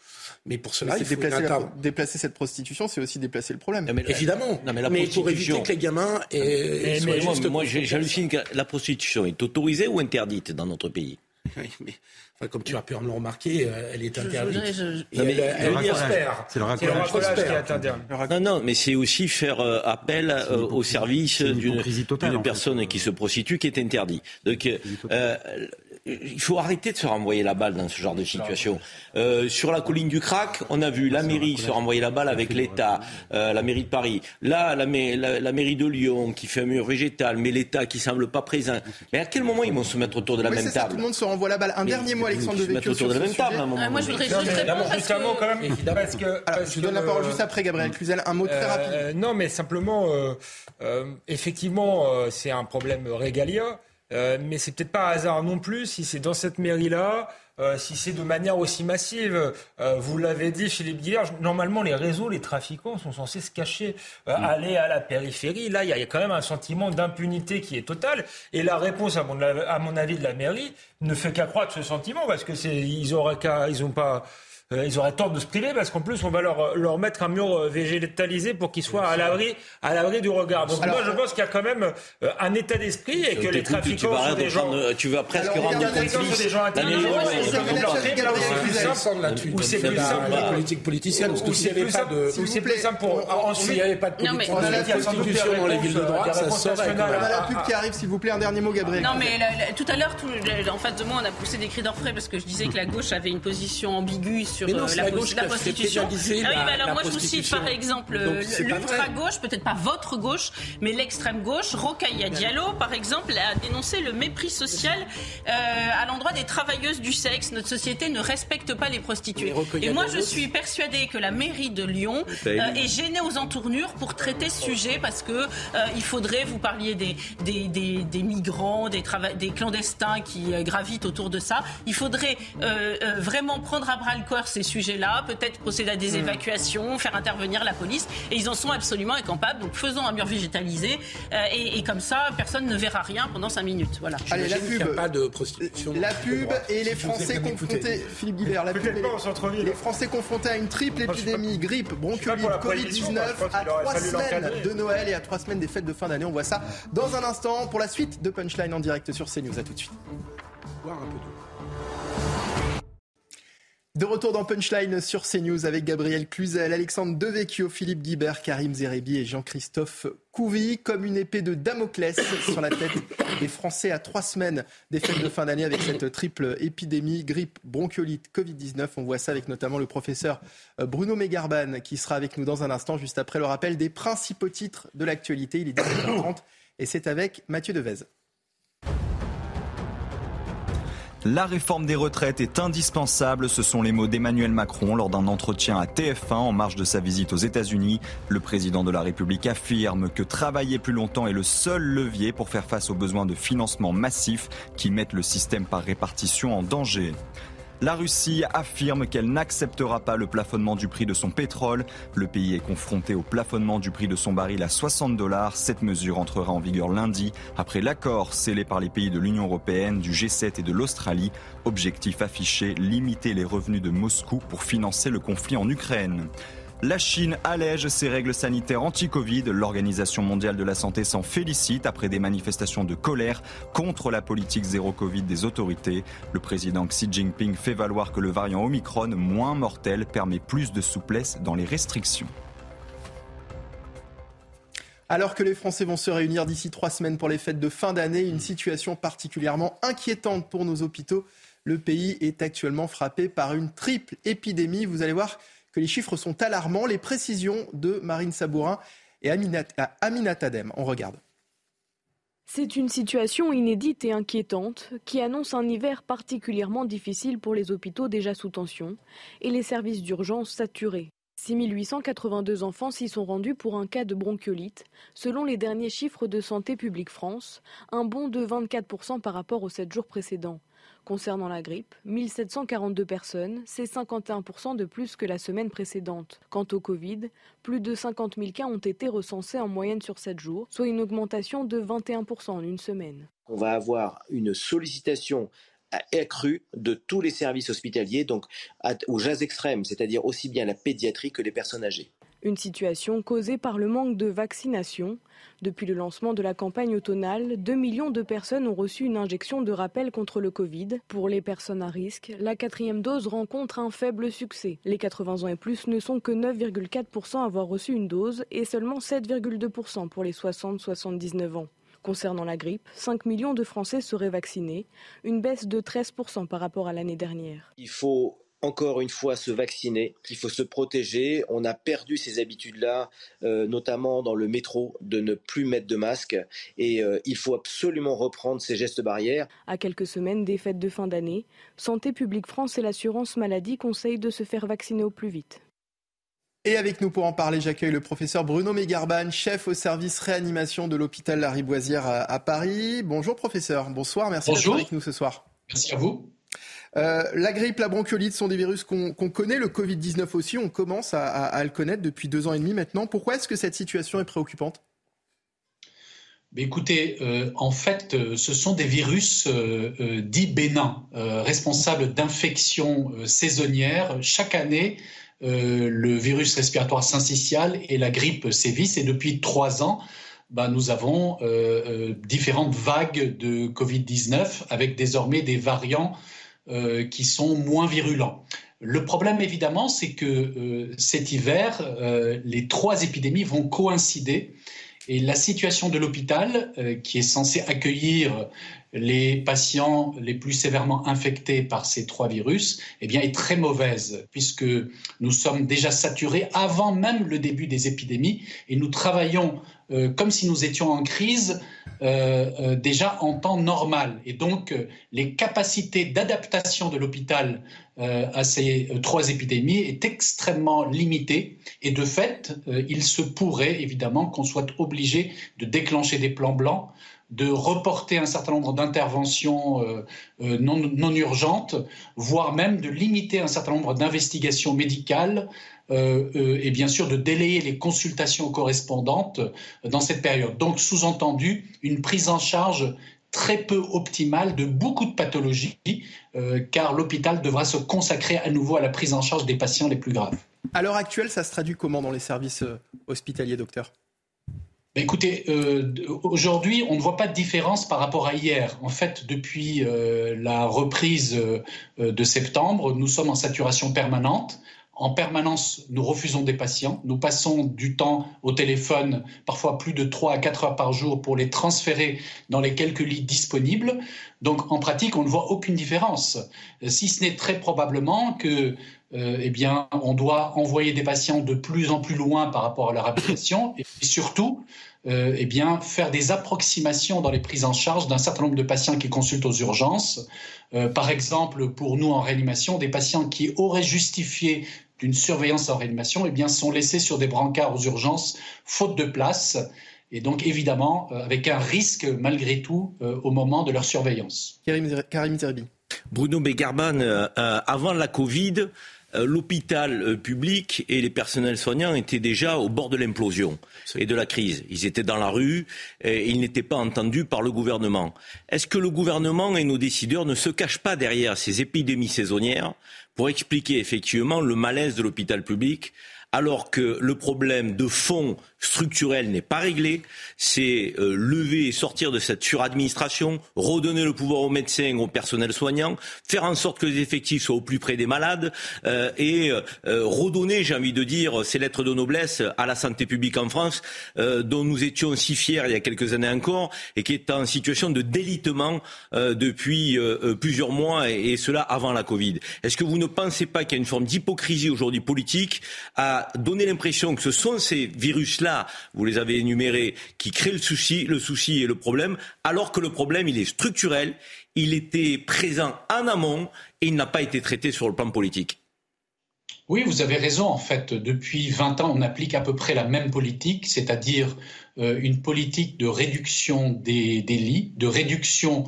Mais pour cela, C'est il faut déplacer, la- inter- déplacer cette prostitution, c'est aussi déplacer le problème. Non, mais Évidemment. Non, mais la pour prostitution- éviter que les gamins aient, Mais soient moi, moi, j'hallucine que la prostitution est autorisée ou interdite dans notre pays? Oui, mais enfin, comme tu as pu me le remarquer, euh, elle est interdite. je- elle. C'est le prospère. interdit. Non, non, mais c'est aussi faire euh, appel euh, au service d'une personne qui se prostitue qui est interdit. Donc, euh, il faut arrêter de se renvoyer la balle dans ce genre de situation. Euh, sur la colline du Crac, on a vu la mairie se renvoyer la balle avec l'État, euh, la mairie de Paris. Là, la, mai- la- la mairie de Lyon qui fait un mur végétal, mais l'État qui semble pas présent. Mais à quel moment ils vont se mettre autour de la Oui, même ça, table tout le monde se renvoie la balle. Un Mais dernier mot, Alexandre ils se mettent Devecchio, autour de la même table à un moment Ah, moi, je voudrais juste répondre parce juste un mot que- quand même. Parce que, Alors, parce je donne la parole euh, juste après, Gabriel Cluzel. Un mot très Euh, rapide. non, mais simplement, euh, euh, effectivement, euh, c'est un problème régalien, euh, mais c'est peut-être pas un hasard non plus si c'est dans cette mairie-là. euh, si c'est de manière aussi massive, Euh, vous l'avez dit, Philippe Guillard, normalement les réseaux, les trafiquants sont censés se cacher, euh, aller à la périphérie. Là, il y, a- il y a quand même un sentiment d'impunité qui est total. Et la réponse, à mon, à mon avis, de la mairie ne fait qu'accroître ce sentiment parce que c'est, ils auraient qu'à, ils ont pas. Euh, ils auraient tort de se priver parce qu'en plus on va leur, leur mettre un mur euh, végétalisé pour qu'ils soient à l'abri à l'abri du regard. Donc Alors, moi je pense qu'il y a quand même euh, un état d'esprit et que les trafiquants sont des de gens. tu vas presque Alors, rendre sont des complice gens intelligents. Ou c'est plus la- simple. la politique politicienne. Parce que Ou s'il c'est n'y avait plus pas simple- de. c'est plus simple pour ensuite. S'il n'y avait pas de Non, mais- politique On a la Il y a sans doute des prostitution dans les villes de droite, ça nationales. On a la pub qui arrive, s'il vous plaît. Un dernier mot, Gabriel. Non, mais tout à l'heure, en face de moi, on a poussé des cris d'orfraie parce que je disais que la gauche avait une position ambiguë sur la, la, prostitution. Ah oui, alors moi je vous cite par exemple l'ultra-gauche, peut-être pas votre gauche, mais l'extrême gauche. Rokhaya Diallo, par exemple, a dénoncé le mépris social à l'endroit des travailleuses du sexe. Notre société ne respecte pas les prostituées. Et moi je suis persuadée que la mairie de Lyon est gênée aux entournures pour traiter ce sujet parce que il faudrait, vous parliez des, des, des, des migrants, des, des clandestins qui gravitent autour de ça. Il faudrait euh, euh, vraiment prendre à bras le corps ces sujets-là, peut-être procéder à des hmm. évacuations, faire intervenir la police. Et ils en sont absolument incapables. Donc faisons un mur végétalisé. Euh, et, comme ça, personne ne verra rien pendant 5 minutes. Voilà. Allez, la pub. pas de prostitution. La pub et les Français confrontés. Philippe Guibert, la pub. Les, les Français confrontés à une triple épidémie grippe, bronchiolite, Covid-19 à trois semaines de Noël et à trois semaines des fêtes de fin d'année. On voit ça dans un instant pour la suite de Punchline en direct sur CNews. À tout de suite. De retour dans Punchline sur CNews avec Gabriel Cluzel, Alexandre Devecchio, Philippe Guibert, Karim Zerebi et Jean-Christophe Couvi. Comme une épée de Damoclès sur la tête des Français à trois semaines des fêtes de fin d'année avec cette triple épidémie, grippe, bronchiolite, Covid-19. On voit ça avec notamment le professeur euh, Bruno Megarban qui sera avec nous dans un instant, juste après le rappel des principaux titres de l'actualité. Il est 17h30 et c'est avec Mathieu Devez. La réforme des retraites est indispensable, ce sont les mots d'Emmanuel Macron lors d'un entretien à TF1 en marge de sa visite aux États-Unis. Le président de la République affirme que travailler plus longtemps est le seul levier pour faire face aux besoins de financement massifs qui mettent le système par répartition en danger. La Russie affirme qu'elle n'acceptera pas le plafonnement du prix de son pétrole. Le pays est confronté au plafonnement du prix de son baril à 60 dollars. Cette mesure entrera en vigueur lundi après l'accord scellé par les pays de l'Union européenne, du G7 et de l'Australie. Objectif affiché, limiter les revenus de Moscou pour financer le conflit en Ukraine. La Chine allège ses règles sanitaires anti-Covid. L'Organisation mondiale de la santé s'en félicite après des manifestations de colère contre la politique zéro Covid des autorités. Le président Xi Jinping fait valoir que le variant Omicron, moins mortel, permet plus de souplesse dans les restrictions. Alors que les Français vont se réunir d'ici trois semaines pour les fêtes de fin d'année, une situation particulièrement inquiétante pour nos hôpitaux. Le pays est actuellement frappé par une triple épidémie. Vous allez voir que les chiffres sont alarmants. Les précisions de Marine Sabourin et Aminat Adem. On regarde. C'est une situation inédite et inquiétante qui annonce un hiver particulièrement difficile pour les hôpitaux déjà sous tension et les services d'urgence saturés. 6882 enfants s'y sont rendus pour un cas de bronchiolite, selon les derniers chiffres de Santé publique France, un bond de 24% par rapport aux 7 jours précédents. Concernant la grippe, 1742 personnes, c'est 51% de plus que la semaine précédente. Quant au Covid, plus de 50 000 cas ont été recensés en moyenne sur 7 jours, soit une augmentation de 21% en une semaine. On va avoir une sollicitation accrue de tous les services hospitaliers, donc aux jazz extrêmes, c'est-à-dire aussi bien la pédiatrie que les personnes âgées. Une situation causée par le manque de vaccination. Depuis le lancement de la campagne automnale, 2 millions de personnes ont reçu une injection de rappel contre le Covid. Pour les personnes à risque, la quatrième dose rencontre un faible succès. Les 80 ans et plus ne sont que 9,4% à avoir reçu une dose et seulement 7,2% pour les 60-79 ans. Concernant la grippe, 5 millions de Français seraient vaccinés, une baisse de 13% par rapport à l'année dernière. Il faut encore une fois se vacciner, qu'il faut se protéger. On a perdu ces habitudes-là, euh, notamment dans le métro, de ne plus mettre de masque. Et euh, il faut absolument reprendre ces gestes barrières. À quelques semaines des fêtes de fin d'année, Santé publique France et l'assurance maladie conseillent de se faire vacciner au plus vite. Et avec nous pour en parler, j'accueille le professeur Bruno Mégarban, chef au service réanimation de l'hôpital Lariboisière à, à Paris. Bonjour professeur, bonsoir, merci d'être avec nous ce soir. Merci à vous. Euh, la grippe, la bronchiolite sont des virus qu'on connaît. Le Covid-19 aussi, on commence à, le connaître depuis deux ans et demi maintenant. Pourquoi est-ce que cette situation est préoccupante? Écoutez, euh, en fait, euh, ce sont des virus dits bénins, responsables d'infections saisonnières. Chaque année, le virus respiratoire syncytial et la grippe sévissent. Et depuis trois ans, bah, nous avons différentes vagues de Covid-19 avec désormais des variants euh, qui sont moins virulents. Le problème, évidemment, c'est que euh, cet hiver, euh, les trois épidémies vont coïncider Et la situation de l'hôpital, qui est censé accueillir les patients les plus sévèrement infectés par ces trois virus, eh bien, est très mauvaise, puisque nous sommes déjà saturés avant même le début des épidémies et nous travaillons euh, comme si nous étions en crise euh, euh, déjà en temps normal. Et donc, les capacités d'adaptation de l'hôpital à ces trois épidémies est extrêmement limitées. Et de fait, il se pourrait évidemment qu'on soit obligé de déclencher des plans blancs de reporter un certain nombre d'interventions non, urgentes, voire même de limiter un certain nombre d'investigations médicales et bien sûr de délayer les consultations correspondantes dans cette période. Donc, sous-entendu, une prise en charge très peu optimale de beaucoup de pathologies, car l'hôpital devra se consacrer à nouveau à la prise en charge des patients les plus graves. À l'heure actuelle, ça se traduit comment dans les services hospitaliers, docteur? Écoutez, euh, aujourd'hui, on ne voit pas de différence par rapport à hier. En fait, depuis euh, la reprise euh, de septembre, nous sommes en saturation permanente. En permanence, nous refusons des patients. Nous passons du temps au téléphone, parfois plus de 3 à 4 heures par jour, pour les transférer dans les quelques lits disponibles. Donc, en pratique, on ne voit aucune différence. Si ce n'est très probablement que eh bien, on doit envoyer des patients de plus en plus loin par rapport à leur habitation et surtout euh, eh bien, faire des approximations dans les prises en charge d'un certain nombre de patients qui consultent aux urgences. Euh, par exemple, pour nous en réanimation, des patients qui auraient justifié d'une surveillance en réanimation eh bien, sont laissés sur des brancards aux urgences, faute de place, et donc évidemment euh, avec un risque malgré tout au moment de leur surveillance. Karim Zerbi. Bruno Begarban, avant la Covid, euh, l'hôpital euh, public et les personnels soignants étaient déjà au bord de l'implosion et de la crise. Ils étaient dans la rue et ils n'étaient pas entendus par le gouvernement. Est-ce que le gouvernement et nos décideurs ne se cachent pas derrière ces épidémies saisonnières pour expliquer effectivement le malaise de l'hôpital public alors que le problème de fond structurel n'est pas réglé. C'est euh, lever et sortir de cette suradministration, redonner le pouvoir aux médecins, aux personnels soignants, faire en sorte que les effectifs soient au plus près des malades euh, et euh, redonner, j'ai envie de dire, ces lettres de noblesse à la santé publique en France, dont nous étions si fiers il y a quelques années encore et qui est en situation de délitement depuis plusieurs mois et, et, cela avant la Covid. Est-ce que vous ne pensez pas qu'il y a une forme d'hypocrisie aujourd'hui politique à donner l'impression que ce sont ces virus-là vous les avez énumérés, qui créent le souci, le souci et le problème, alors que le problème, il est structurel, il était présent en amont et il n'a pas été traité sur le plan politique. Oui, vous avez raison. En fait, depuis 20 ans, on applique à peu près la même politique, c'est-à-dire euh, une politique de réduction des, lits, de réduction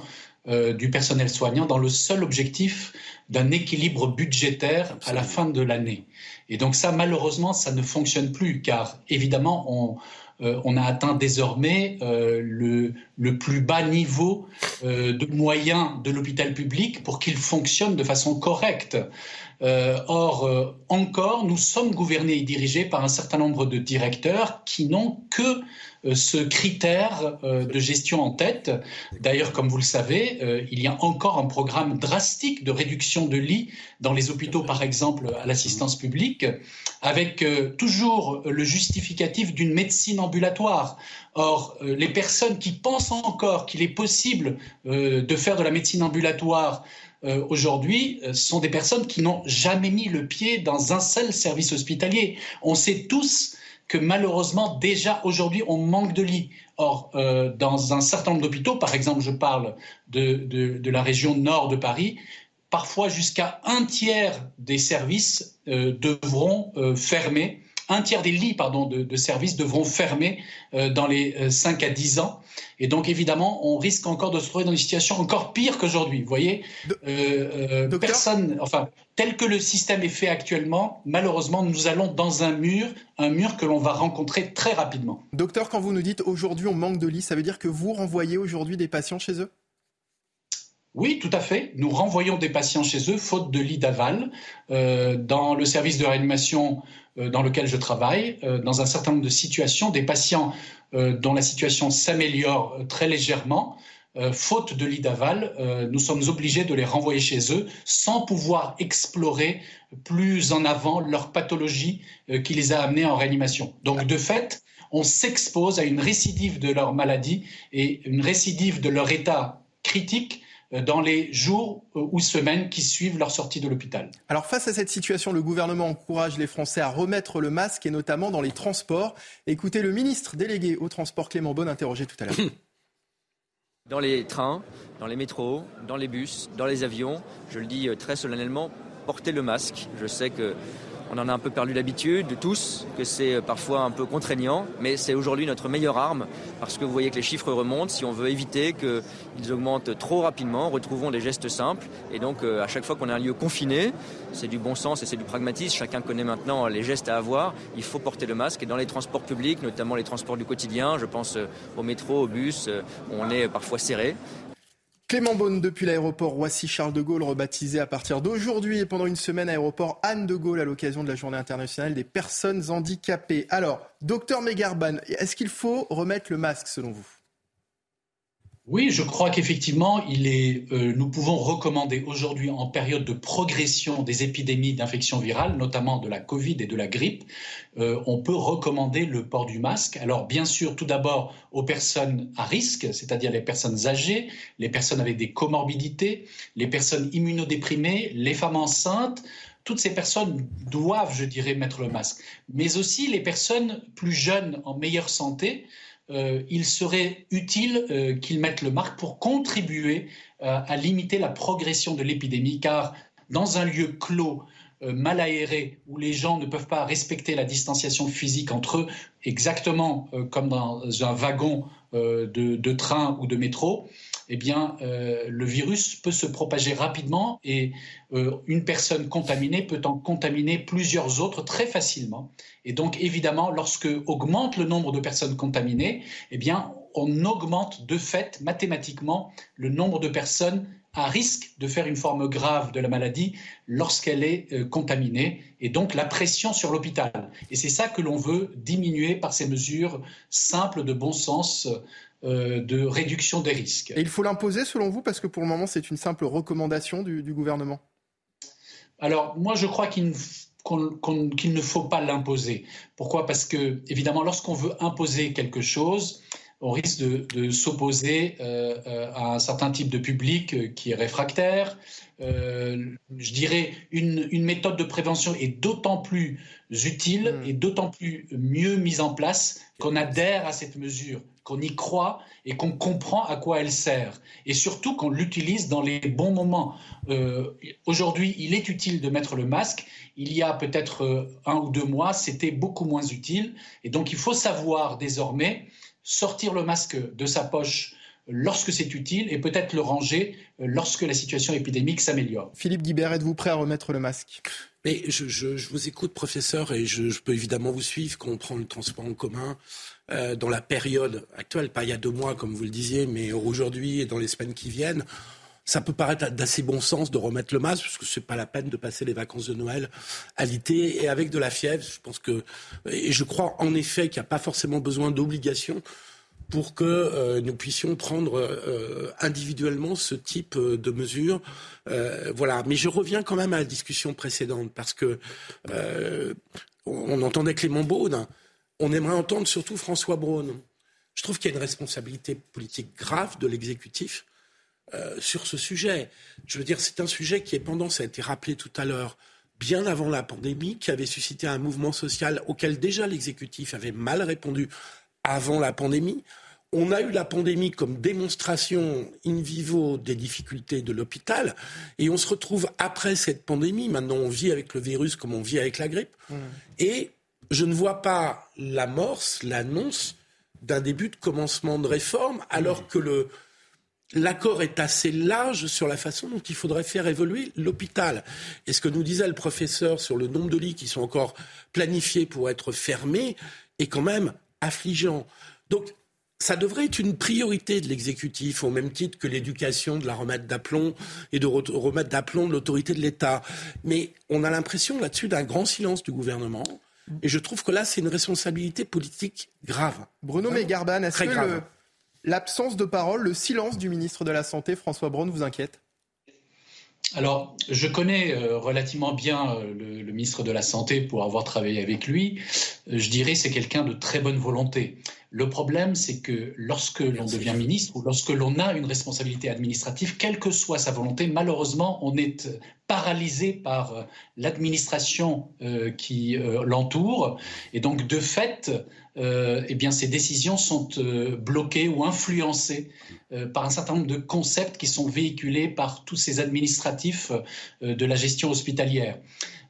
euh, du personnel soignant dans le seul objectif d'un équilibre budgétaire à la fin de l'année. Et donc ça, malheureusement, ça ne fonctionne plus, car évidemment, on, euh, a atteint désormais euh, le, plus bas niveau euh, de moyens de l'hôpital public pour qu'il fonctionne de façon correcte. or, encore, nous sommes gouvernés et dirigés par un certain nombre de directeurs qui n'ont que ce critère euh, de gestion en tête. D'ailleurs, comme vous le savez, euh, il y a encore un programme drastique de réduction de lits dans les hôpitaux, par exemple, à l'assistance publique, avec toujours le justificatif d'une médecine ambulatoire. Or, les personnes qui pensent encore qu'il est possible de faire de la médecine ambulatoire aujourd'hui sont des personnes qui n'ont jamais mis le pied dans un seul service hospitalier. On sait tous que malheureusement, déjà aujourd'hui, on manque de lits. Or, euh, dans un certain nombre d'hôpitaux, par exemple, je parle de, de, la région nord de Paris, parfois jusqu'à un tiers des services euh, devront euh, fermer un tiers des lits pardon, de, services devront fermer dans les 5 à 10 ans. Et donc, évidemment, on risque encore de se trouver dans une situation encore pire qu'aujourd'hui. Vous voyez, personne, enfin, tel que le système est fait actuellement, malheureusement, nous allons dans un mur, un mur que l'on va rencontrer très rapidement. Docteur, quand vous nous dites aujourd'hui on manque de lits, ça veut dire que vous renvoyez aujourd'hui des patients chez eux? Oui, tout à fait. Nous renvoyons des patients chez eux, faute de lits d'aval. Euh, dans le service de réanimation euh, dans lequel je travaille, euh, dans un certain nombre de situations, des patients dont la situation s'améliore très légèrement faute de lit d'aval, nous sommes obligés de les renvoyer chez eux sans pouvoir explorer plus en avant leur pathologie qui les a amenés en réanimation. Donc de fait, on s'expose à une récidive de leur maladie et une récidive de leur état critique dans les jours euh, ou semaines qui suivent leur sortie de l'hôpital. Alors face à cette situation, le gouvernement encourage les Français à remettre le masque et notamment dans les transports. Écoutez le ministre délégué au transport Clément Beaune interrogé tout à l'heure. Dans les trains, dans les métros, dans les bus, dans les avions, je le dis euh, très solennellement, portez le masque. Je sais que on en a un peu perdu l'habitude, tous, que c'est euh, parfois un peu contraignant, mais c'est aujourd'hui notre meilleure arme parce que vous voyez que les chiffres remontent. Si on veut éviter qu'ils augmentent trop rapidement, retrouvons des gestes simples. Et donc, euh, à chaque fois qu'on a un lieu confiné, c'est du bon sens et c'est du pragmatisme. Chacun connaît maintenant les gestes à avoir. Il faut porter le masque. Et dans les transports publics, notamment les transports du quotidien, je pense euh, au métro, au bus, on est parfois serré. Clément Beaune depuis l'aéroport Roissy-Charles de Gaulle, rebaptisé à partir d'aujourd'hui et pendant une semaine aéroport Anne de Gaulle à l'occasion de la journée internationale des personnes handicapées. Alors, docteur Megarban, est-ce qu'il faut remettre le masque selon vous? Oui, je crois qu'effectivement, euh, nous pouvons recommander aujourd'hui, en période de progression des épidémies d'infections virales, notamment de la Covid et de la grippe, euh, on peut recommander le port du masque. Alors, bien sûr, tout d'abord aux personnes à risque, c'est-à-dire les personnes âgées, les personnes avec des comorbidités, les personnes immunodéprimées, les femmes enceintes, toutes ces personnes doivent, je dirais, mettre le masque. Mais aussi les personnes plus jeunes, en meilleure santé, euh, il serait utile euh, qu'ils mettent le marque pour contribuer euh, à limiter la progression de l'épidémie, car dans un lieu clos, mal aéré, où les gens ne peuvent pas respecter la distanciation physique entre eux, exactement comme dans un wagon de, train ou de métro, eh bien, le virus peut se propager rapidement et une personne contaminée peut en contaminer plusieurs autres très facilement. Et donc, évidemment, lorsque augmente le nombre de personnes contaminées, eh bien, on augmente de fait mathématiquement le nombre de personnes à risque de faire une forme grave de la maladie lorsqu'elle est euh, contaminée, et donc la pression sur l'hôpital. Et c'est ça que l'on veut diminuer par ces mesures simples de bon sens euh, de réduction des risques. Et il faut l'imposer selon vous, parce que pour le moment c'est une simple recommandation du, du gouvernement? Alors moi je crois qu'il qu'il ne faut pas l'imposer. Pourquoi? Parce que, évidemment, lorsqu'on veut imposer quelque chose, on risque de, s'opposer euh, euh, à un certain type de public euh, qui est réfractaire. je dirais une, une, méthode de prévention est d'autant plus utile hmm. et d'autant plus mieux mise en place qu'on adhère à cette mesure, qu'on y croit et qu'on comprend à quoi elle sert. Et surtout qu'on l'utilise dans les bons moments. Aujourd'hui, il est utile de mettre le masque. Il y a peut-être un ou deux mois, c'était beaucoup moins utile. Et donc, il faut savoir désormais sortir le masque de sa poche lorsque c'est utile et peut-être le ranger lorsque la situation épidémique s'améliore. Philippe Guibert, êtes-vous prêt à remettre le masque? Mais je, vous écoute, professeur, et je, peux évidemment vous suivre quand on prend le transport en commun euh, dans la période actuelle, pas il y a deux mois comme vous le disiez, mais aujourd'hui et dans les semaines qui viennent. Ça peut paraître d'assez bon sens de remettre le masque, parce que c'est pas la peine de passer les vacances de Noël à l'été et avec de la fièvre. Je pense que, et je crois en effet qu'il n'y a pas forcément besoin d'obligation pour que euh, nous puissions prendre euh, individuellement ce type de mesures. voilà. Mais je reviens quand même à la discussion précédente parce que on, entendait Clément Beaune. On aimerait entendre surtout François Braun. Je trouve qu'il y a une responsabilité politique grave de l'exécutif sur ce sujet. Je veux dire, c'est un sujet qui est pendant, ça a été rappelé tout à l'heure, bien avant la pandémie, qui avait suscité un mouvement social auquel déjà l'exécutif avait mal répondu avant la pandémie. On a eu la pandémie comme démonstration in vivo des difficultés de l'hôpital et on se retrouve après cette pandémie. Maintenant, on vit avec le virus comme on vit avec la grippe. Mmh. Et je ne vois pas l'amorce, l'annonce d'un début de commencement de réforme alors que l'accord est assez large sur la façon dont il faudrait faire évoluer l'hôpital. Et ce que nous disait le professeur sur le nombre de lits qui sont encore planifiés pour être fermés est quand même affligeant. Donc, ça devrait être une priorité de l'exécutif, au même titre que l'éducation, de la remettre d'aplomb et de remettre d'aplomb de l'autorité de l'État. Mais on a l'impression là-dessus d'un grand silence du gouvernement. Et je trouve que là, c'est une responsabilité politique grave. Bruno Mégarban, est-ce que l'absence de parole, le silence du ministre de la Santé, François Braun, vous inquiète? Alors, je connais euh, relativement bien euh, le, ministre de la Santé pour avoir travaillé avec lui. Euh, je dirais c'est quelqu'un de très bonne volonté. Le problème, c'est que lorsque l'on devient ministre ou lorsque l'on a une responsabilité administrative, quelle que soit sa volonté, malheureusement, on est paralysé par l'administration qui l'entoure. Et donc, de fait, euh, eh bien, ces décisions sont euh, bloquées ou influencées euh, par un certain nombre de concepts qui sont véhiculés par tous ces administratifs de la gestion hospitalière.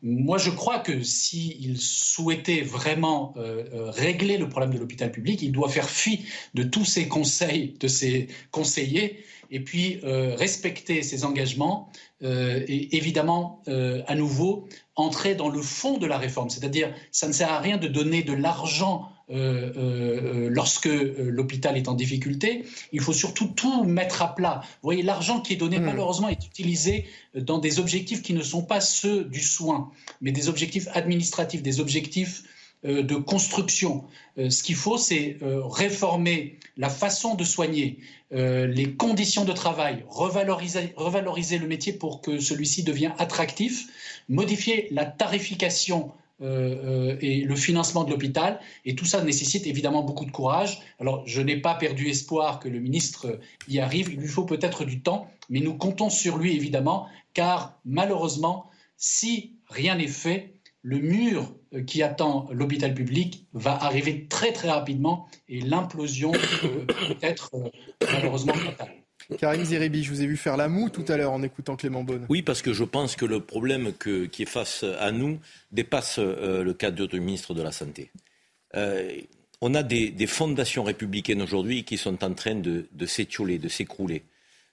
Moi, je crois que s'il souhaitait vraiment régler le problème de l'hôpital public, il doit faire fi de tous ces conseils, de ses conseillers, et puis respecter ses engagements et évidemment, à nouveau, entrer dans le fond de la réforme. C'est-à-dire, ça ne sert à rien de donner de l'argent euh, euh, lorsque euh, l'hôpital est en difficulté, il faut surtout tout mettre à plat. Vous voyez, l'argent qui est donné, hmm. malheureusement, est utilisé dans des objectifs qui ne sont pas ceux du soin, mais des objectifs administratifs, des objectifs de construction. Ce qu'il faut, c'est réformer la façon de soigner, les conditions de travail, revaloriser, revaloriser le métier pour que celui-ci devienne attractif, modifier la tarification euh, euh, et le financement de l'hôpital. Et tout ça nécessite évidemment beaucoup de courage. Alors, je n'ai pas perdu espoir que le ministre y arrive. Il lui faut peut-être du temps, mais nous comptons sur lui évidemment, car malheureusement, si rien n'est fait, le mur euh, qui attend l'hôpital public va arriver très très rapidement et l'implosion peut être malheureusement fatale. Karim Zeribi, je vous ai vu faire la moue tout à l'heure en écoutant Clément Beaune. Oui, parce que je pense que le problème qui est face à nous dépasse euh, le cadre du ministre de la Santé. Euh, on a des, fondations républicaines aujourd'hui qui sont en train de, s'étioler, de s'écrouler.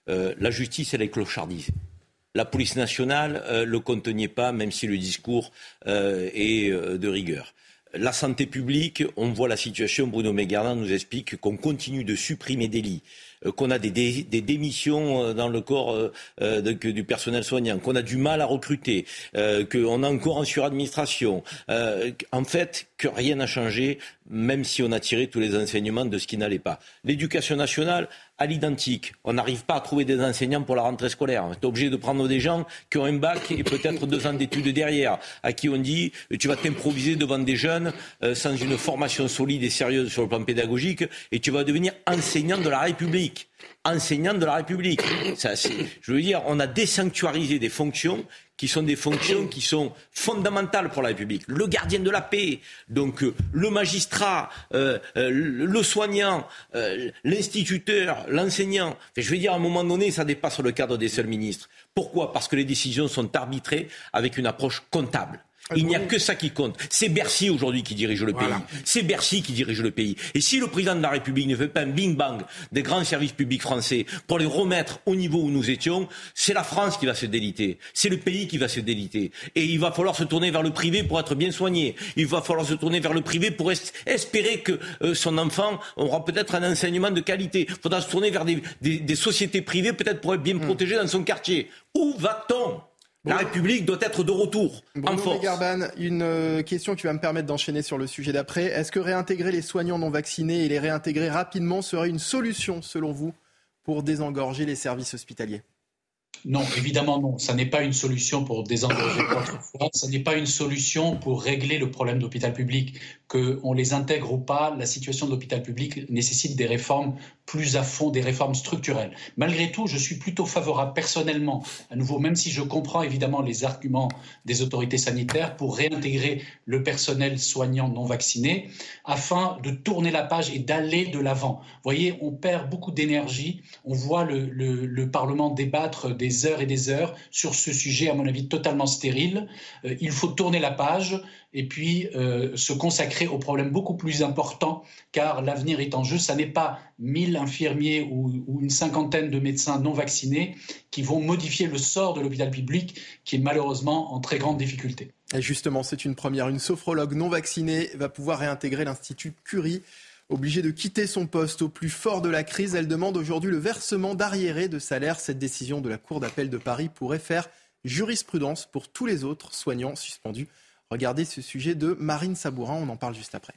Euh, la justice, elle est clochardisée. La police nationale ne le contenait pas, même si le discours est de rigueur. La santé publique, on voit la situation. Bruno Mégarnin nous explique qu'on continue de supprimer des lits. Euh, qu'on a des, démissions euh, dans le corps euh, du personnel soignant, qu'on a du mal à recruter, qu'on a encore en suradministration. en fait, que rien n'a changé, même si on a tiré tous les enseignements de ce qui n'allait pas. L'éducation nationale, à l'identique. On n'arrive pas à trouver des enseignants pour la rentrée scolaire. On est obligé de prendre des gens qui ont un bac et peut-être deux ans d'études derrière, à qui on dit tu vas t'improviser devant des jeunes sans une formation solide et sérieuse sur le plan pédagogique et tu vas devenir enseignant de la République enseignant de la République. Ça, je veux dire, on a désanctuarisé des fonctions qui sont des fonctions qui sont fondamentales pour la République. Le gardien de la paix, donc euh, le magistrat, euh, euh, le soignant, l'instituteur, l'enseignant. je veux dire, à un moment donné, ça dépasse le cadre des seuls ministres. Pourquoi? Parce que les décisions sont arbitrées avec une approche comptable. Il n'y a que ça qui compte. C'est Bercy aujourd'hui qui dirige le pays. C'est Bercy qui dirige le pays. Et si le président de la République ne fait pas un bing-bang des grands services publics français pour les remettre au niveau où nous étions, c'est la France qui va se déliter. C'est le pays qui va se déliter. Et il va falloir se tourner vers le privé pour être bien soigné. Il va falloir se tourner vers le privé pour espérer que euh, son enfant aura peut-être un enseignement de qualité. Il faudra se tourner vers des, sociétés privées peut-être pour être bien hmm. protégé dans son quartier. Où va-t-on? La République doit être de retour en force. Garban, une euh, question qui va me permettre d'enchaîner sur le sujet d'après. Est-ce que réintégrer les soignants non vaccinés et les réintégrer rapidement serait une solution, selon vous, pour désengorger les services hospitaliers? Non, évidemment non. Ça n'est pas une solution pour désengorger. Ça n'est pas une solution pour régler le problème de l'hôpital public. Qu'on les intègre ou pas, la situation de l'hôpital public nécessite des réformes plus à fond, des réformes structurelles. Malgré tout, je suis plutôt favorable personnellement, à nouveau, même si je comprends évidemment les arguments des autorités sanitaires, pour réintégrer le personnel soignant non vacciné, afin de tourner la page et d'aller de l'avant. Vous voyez, on perd beaucoup d'énergie. On voit le, le Parlement débattre des heures et des heures sur ce sujet, à mon avis, totalement stérile. Euh, il faut tourner la page et puis euh, se consacrer aux problèmes beaucoup plus importants, car l'avenir est en jeu. Ça n'est pas 1000 infirmiers ou, ou, une cinquantaine de médecins non vaccinés qui vont modifier le sort de l'hôpital public, qui est malheureusement en très grande difficulté. Et justement, c'est une première. Une sophrologue non vaccinée va pouvoir réintégrer l'Institut Curie. Obligée de quitter son poste au plus fort de la crise, elle demande aujourd'hui le versement d'arriérés de salaire. Cette décision de la Cour d'appel de Paris pourrait faire jurisprudence pour tous les autres soignants suspendus. Regardez ce sujet de Marine Sabourin, on en parle juste après.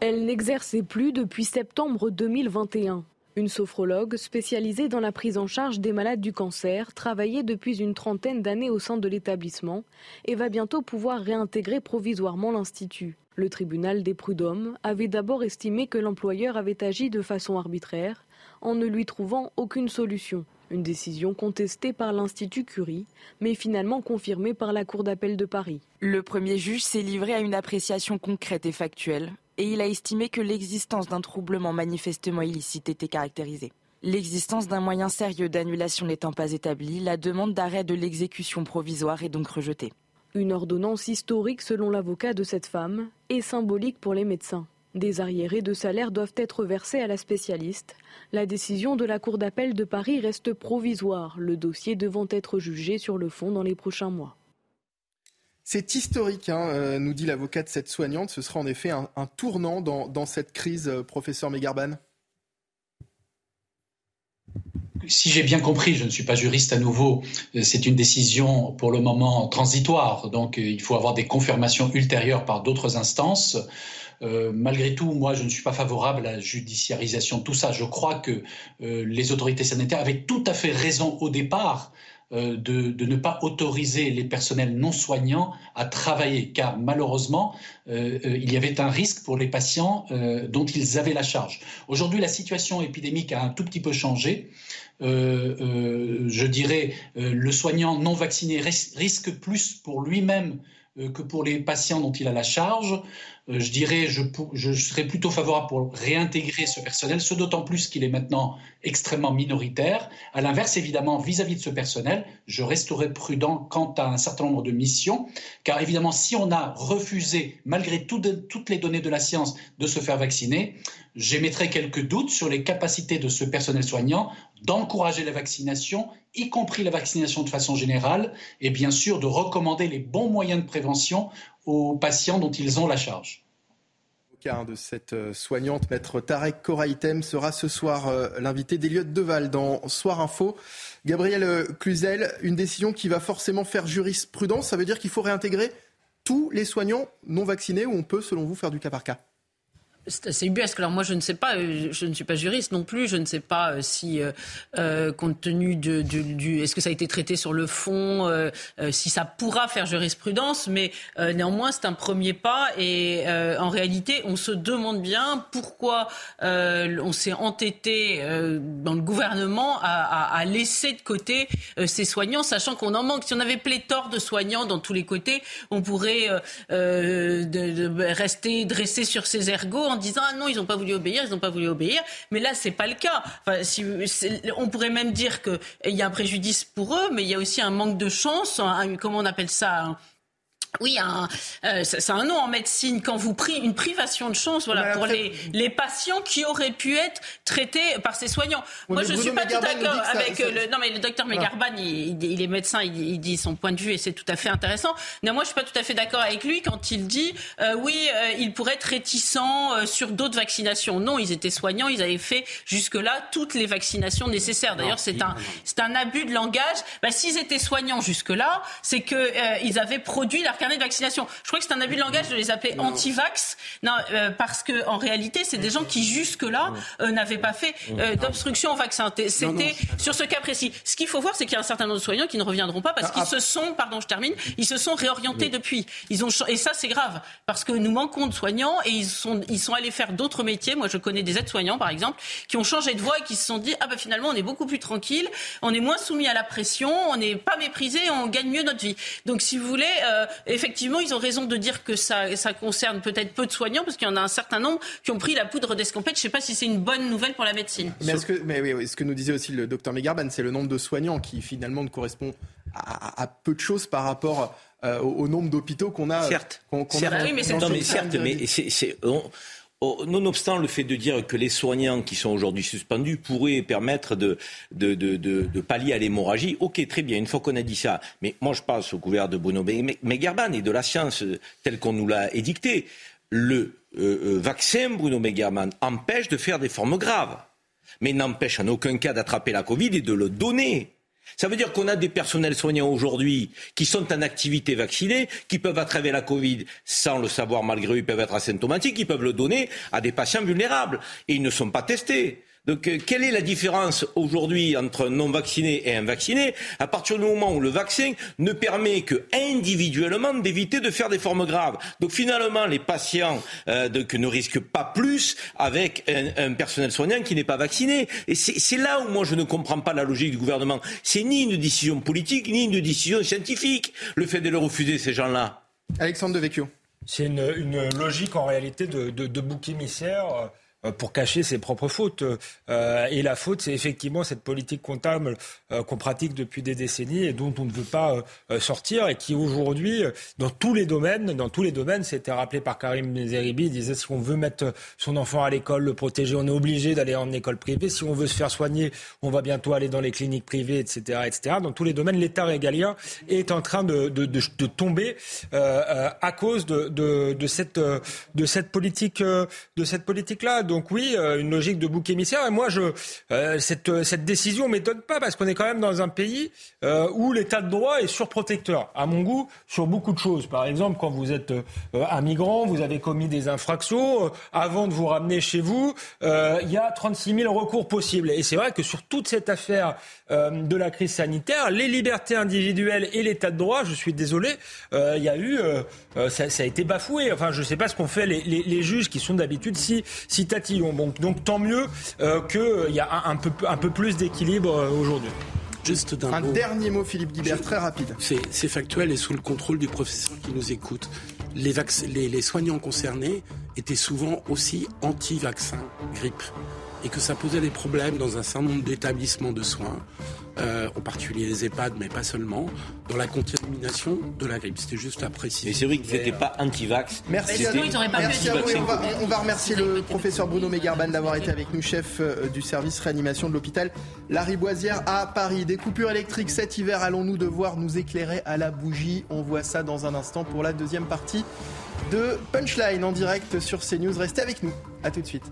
Elle n'exerçait plus depuis septembre 2021. Une sophrologue spécialisée dans la prise en charge des malades du cancer travaillait depuis une trentaine d'années au sein de l'établissement et va bientôt pouvoir réintégrer provisoirement l'institut. Le tribunal des prud'hommes avait d'abord estimé que l'employeur avait agi de façon arbitraire en ne lui trouvant aucune solution. Une décision contestée par l'Institut Curie, mais finalement confirmée par la Cour d'appel de Paris. Le premier juge s'est livré à une appréciation concrète et factuelle, et il a estimé que l'existence d'un troublement manifestement illicite était caractérisée. L'existence d'un moyen sérieux d'annulation n'étant pas établie, la demande d'arrêt de l'exécution provisoire est donc rejetée. Une ordonnance historique selon l'avocat de cette femme et symbolique pour les médecins. Des arriérés de salaire doivent être versés à la spécialiste. La décision de la Cour d'appel de Paris reste provisoire, le dossier devant être jugé sur le fond dans les prochains mois. C'est historique, hein, euh, nous dit l'avocat de cette soignante. Ce sera en effet un, tournant dans, cette crise, euh, professeur Megarban. Si j'ai bien compris, je ne suis pas juriste à nouveau, euh, c'est une décision pour le moment transitoire, donc il faut avoir des confirmations ultérieures par d'autres instances. Euh, malgré tout, moi, je ne suis pas favorable à la judiciarisation de tout ça. Je crois que euh, les autorités sanitaires avaient tout à fait raison au départ euh, de, ne pas autoriser les personnels non soignants à travailler, car malheureusement, il y avait un risque pour les patients dont ils avaient la charge. Aujourd'hui, la situation épidémique a un tout petit peu changé. je dirais, le soignant non vacciné risque plus pour lui-même que pour les patients dont il a la charge. Euh, je dirais, je, je, serais plutôt favorable pour réintégrer ce personnel, ce d'autant plus qu'il est maintenant extrêmement minoritaire. À l'inverse, évidemment, vis-à-vis de ce personnel, je resterai prudent quant à un certain nombre de missions, car évidemment, si on a refusé, malgré toutes les données de la science, de se faire vacciner, j'émettrai quelques doutes sur les capacités de ce personnel soignant d'encourager la vaccination, y compris la vaccination de façon générale, et bien sûr de recommander les bons moyens de prévention aux patients dont ils ont la charge. De cette euh, soignante, maître Tarek Koraitem, sera ce soir euh, l'invité d'Eliott Deval dans Soir Info. Gabriel euh, Cluzel, une décision qui va forcément faire jurisprudence, ça veut dire qu'il faut réintégrer tous les soignants non vaccinés ou on peut, selon vous, faire du cas par cas? C'est ubuesque. Alors moi, je ne sais pas, euh, je ne suis pas juriste non plus. Je ne sais pas euh, si, euh, compte tenu de, est-ce que ça a été traité sur le fond, si ça pourra faire jurisprudence. Mais néanmoins, c'est un premier pas. Et en réalité, on se demande bien pourquoi on s'est entêté dans le gouvernement à, laisser de côté ces soignants, sachant qu'on en manque. Si on avait pléthore de soignants dans tous les côtés, on pourrait rester dressé sur ses ergots en disant ah non ils n'ont pas voulu obéir, ils n'ont pas voulu obéir. Mais là c'est pas le cas. Enfin, on pourrait même dire qu'il y a un préjudice pour eux, mais il y a aussi un manque de chance. comment on appelle ça oui, euh, c'est un nom en médecine quand vous prenez une privation de chance, voilà, pour les, les patients qui auraient pu être traités par ces soignants. Moi, je ne suis pas tout d'accord avec le. Non, mais le docteur Megarban, il, il, est médecin, il, dit son point de vue et c'est tout à fait intéressant. Néanmoins, je suis pas tout à fait d'accord avec lui quand il dit euh, oui, euh, il pourrait être réticent sur d'autres vaccinations. Non, ils étaient soignants, ils avaient fait jusque-là toutes les vaccinations nécessaires. D'ailleurs, c'est un, c'est un abus de langage. Bah, S'ils étaient soignants jusque-là, c'est que ils avaient produit leur carnet de vaccination. Je crois que c'est un abus de langage de les appeler anti-vax. Non, euh, parce que en réalité, c'est des gens qui jusque-là euh, n'avaient pas fait euh, d'obstruction au vaccin. C'était sur ce cas précis. Ce qu'il faut voir, c'est qu'il y a un certain nombre de soignants qui ne reviendront pas parce ah, qu'ils ah. se sont, pardon, je termine, ils se sont réorientés depuis. Ils ont et ça c'est grave parce que nous manquons de soignants et ils sont ils sont allés faire d'autres métiers. Moi, je connais des aides-soignants par exemple qui ont changé de voie et qui se sont dit ah ben finalement on est beaucoup plus tranquille, on est moins soumis à la pression, on n'est pas méprisé, on gagne mieux notre vie. Donc si vous voulez, effectivement, ils ont raison de dire que ça, concerne peut-être peu de soignants, parce qu'il y en a un certain nombre qui ont pris la poudre d'escampette. Je ne sais pas si c'est une bonne nouvelle pour la médecine. Mais, ce que, oui, ce que nous disait aussi le docteur Megarban, c'est le nombre de soignants qui finalement ne correspond à, peu de choses par rapport euh, au, nombre d'hôpitaux qu'on a. Certes. oui, mais c'est non, mais certes, mais c'est nonobstant le fait de dire que les soignants qui sont aujourd'hui suspendus pourraient permettre de, pallier à l'hémorragie, ok, très bien, une fois qu'on a dit ça, mais moi je passe au couvert de Bruno Megarban et de la science telle qu'on nous l'a édictée. Le euh, euh, vaccin, Bruno Megarban, empêche de faire des formes graves, mais n'empêche en aucun cas d'attraper la Covid et de le donner. Ça veut dire qu'on a des personnels soignants aujourd'hui qui sont en activité vaccinée, qui peuvent attraper la Covid sans le savoir malgré eux, ils peuvent être asymptomatiques, ils peuvent le donner à des patients vulnérables. Et ils ne sont pas testés. Donc, euh, quelle est la différence aujourd'hui entre un non-vacciné et un vacciné à partir du moment où le vaccin ne permet que individuellement d'éviter de faire des formes graves Donc, finalement, les patients euh, ne risquent pas plus avec un, personnel soignant qui n'est pas vacciné. Et c'est là où moi je ne comprends pas la logique du gouvernement. C'est ni une décision politique, ni une décision scientifique, le fait de le refuser, ces gens-là. Alexandre Devecchio. C'est une, logique en réalité de, de, de bouc émissaire euh, pour cacher ses propres fautes. Euh, et la faute, c'est effectivement cette politique comptable euh, qu'on pratique depuis des décennies et dont on ne veut pas sortir et qui aujourd'hui, dans tous les domaines, dans tous les domaines, c'était rappelé par Karim Zeribi, il disait si on veut mettre son enfant à l'école, le protéger, on est obligé d'aller en école privée. Si on veut se faire soigner, on va bientôt aller dans les cliniques privées, etc., etc. Dans tous les domaines, l'État régalien est en train de, de, de, de tomber à cause de, cette, de cette politique, de cette politique-là. Donc oui, euh, une logique de bouc émissaire. Et moi, je, euh, cette, euh, cette décision m'étonne pas parce qu'on est quand même dans un pays où l'état de droit est surprotecteur, à mon goût, sur beaucoup de choses. Par exemple, quand vous êtes un migrant, vous avez commis des infractions, avant de vous ramener chez vous, il y a 36 000 recours possibles. Et c'est vrai que sur toute cette affaire de la crise sanitaire, les libertés individuelles et l'état de droit, je suis désolé, il y a eu, ça, a été bafoué. Enfin, je ne sais pas ce qu'ont fait les, les, les, juges qui sont d'habitude si, si donc, donc tant mieux euh, qu'il y a un, peu, un peu plus d'équilibre euh, aujourd'hui. Juste un dernier mot, Philippe Guibert, très rapide. C'est factuel et sous le contrôle du professeur qui nous écoute. Les, les, les soignants concernés étaient souvent aussi anti-vaccin grippe et que ça posait des problèmes dans un certain nombre d'établissements de soins, euh, en particulier les EHPAD, mais pas seulement, dans la contamination de la grippe. C'était juste à préciser. Mais c'est vrai qu'ils n'étaient pas anti-vax. Merci, à, Merci à vous. On va, remercier le professeur Bruno Mégarban d'avoir été avec nous, chef euh, du service réanimation de l'hôpital La Riboisière à Paris. Des coupures électriques cet hiver, allons-nous devoir nous éclairer à la bougie? On voit ça dans un instant pour la deuxième partie de Punchline en direct sur CNews. Restez avec nous. À tout de suite.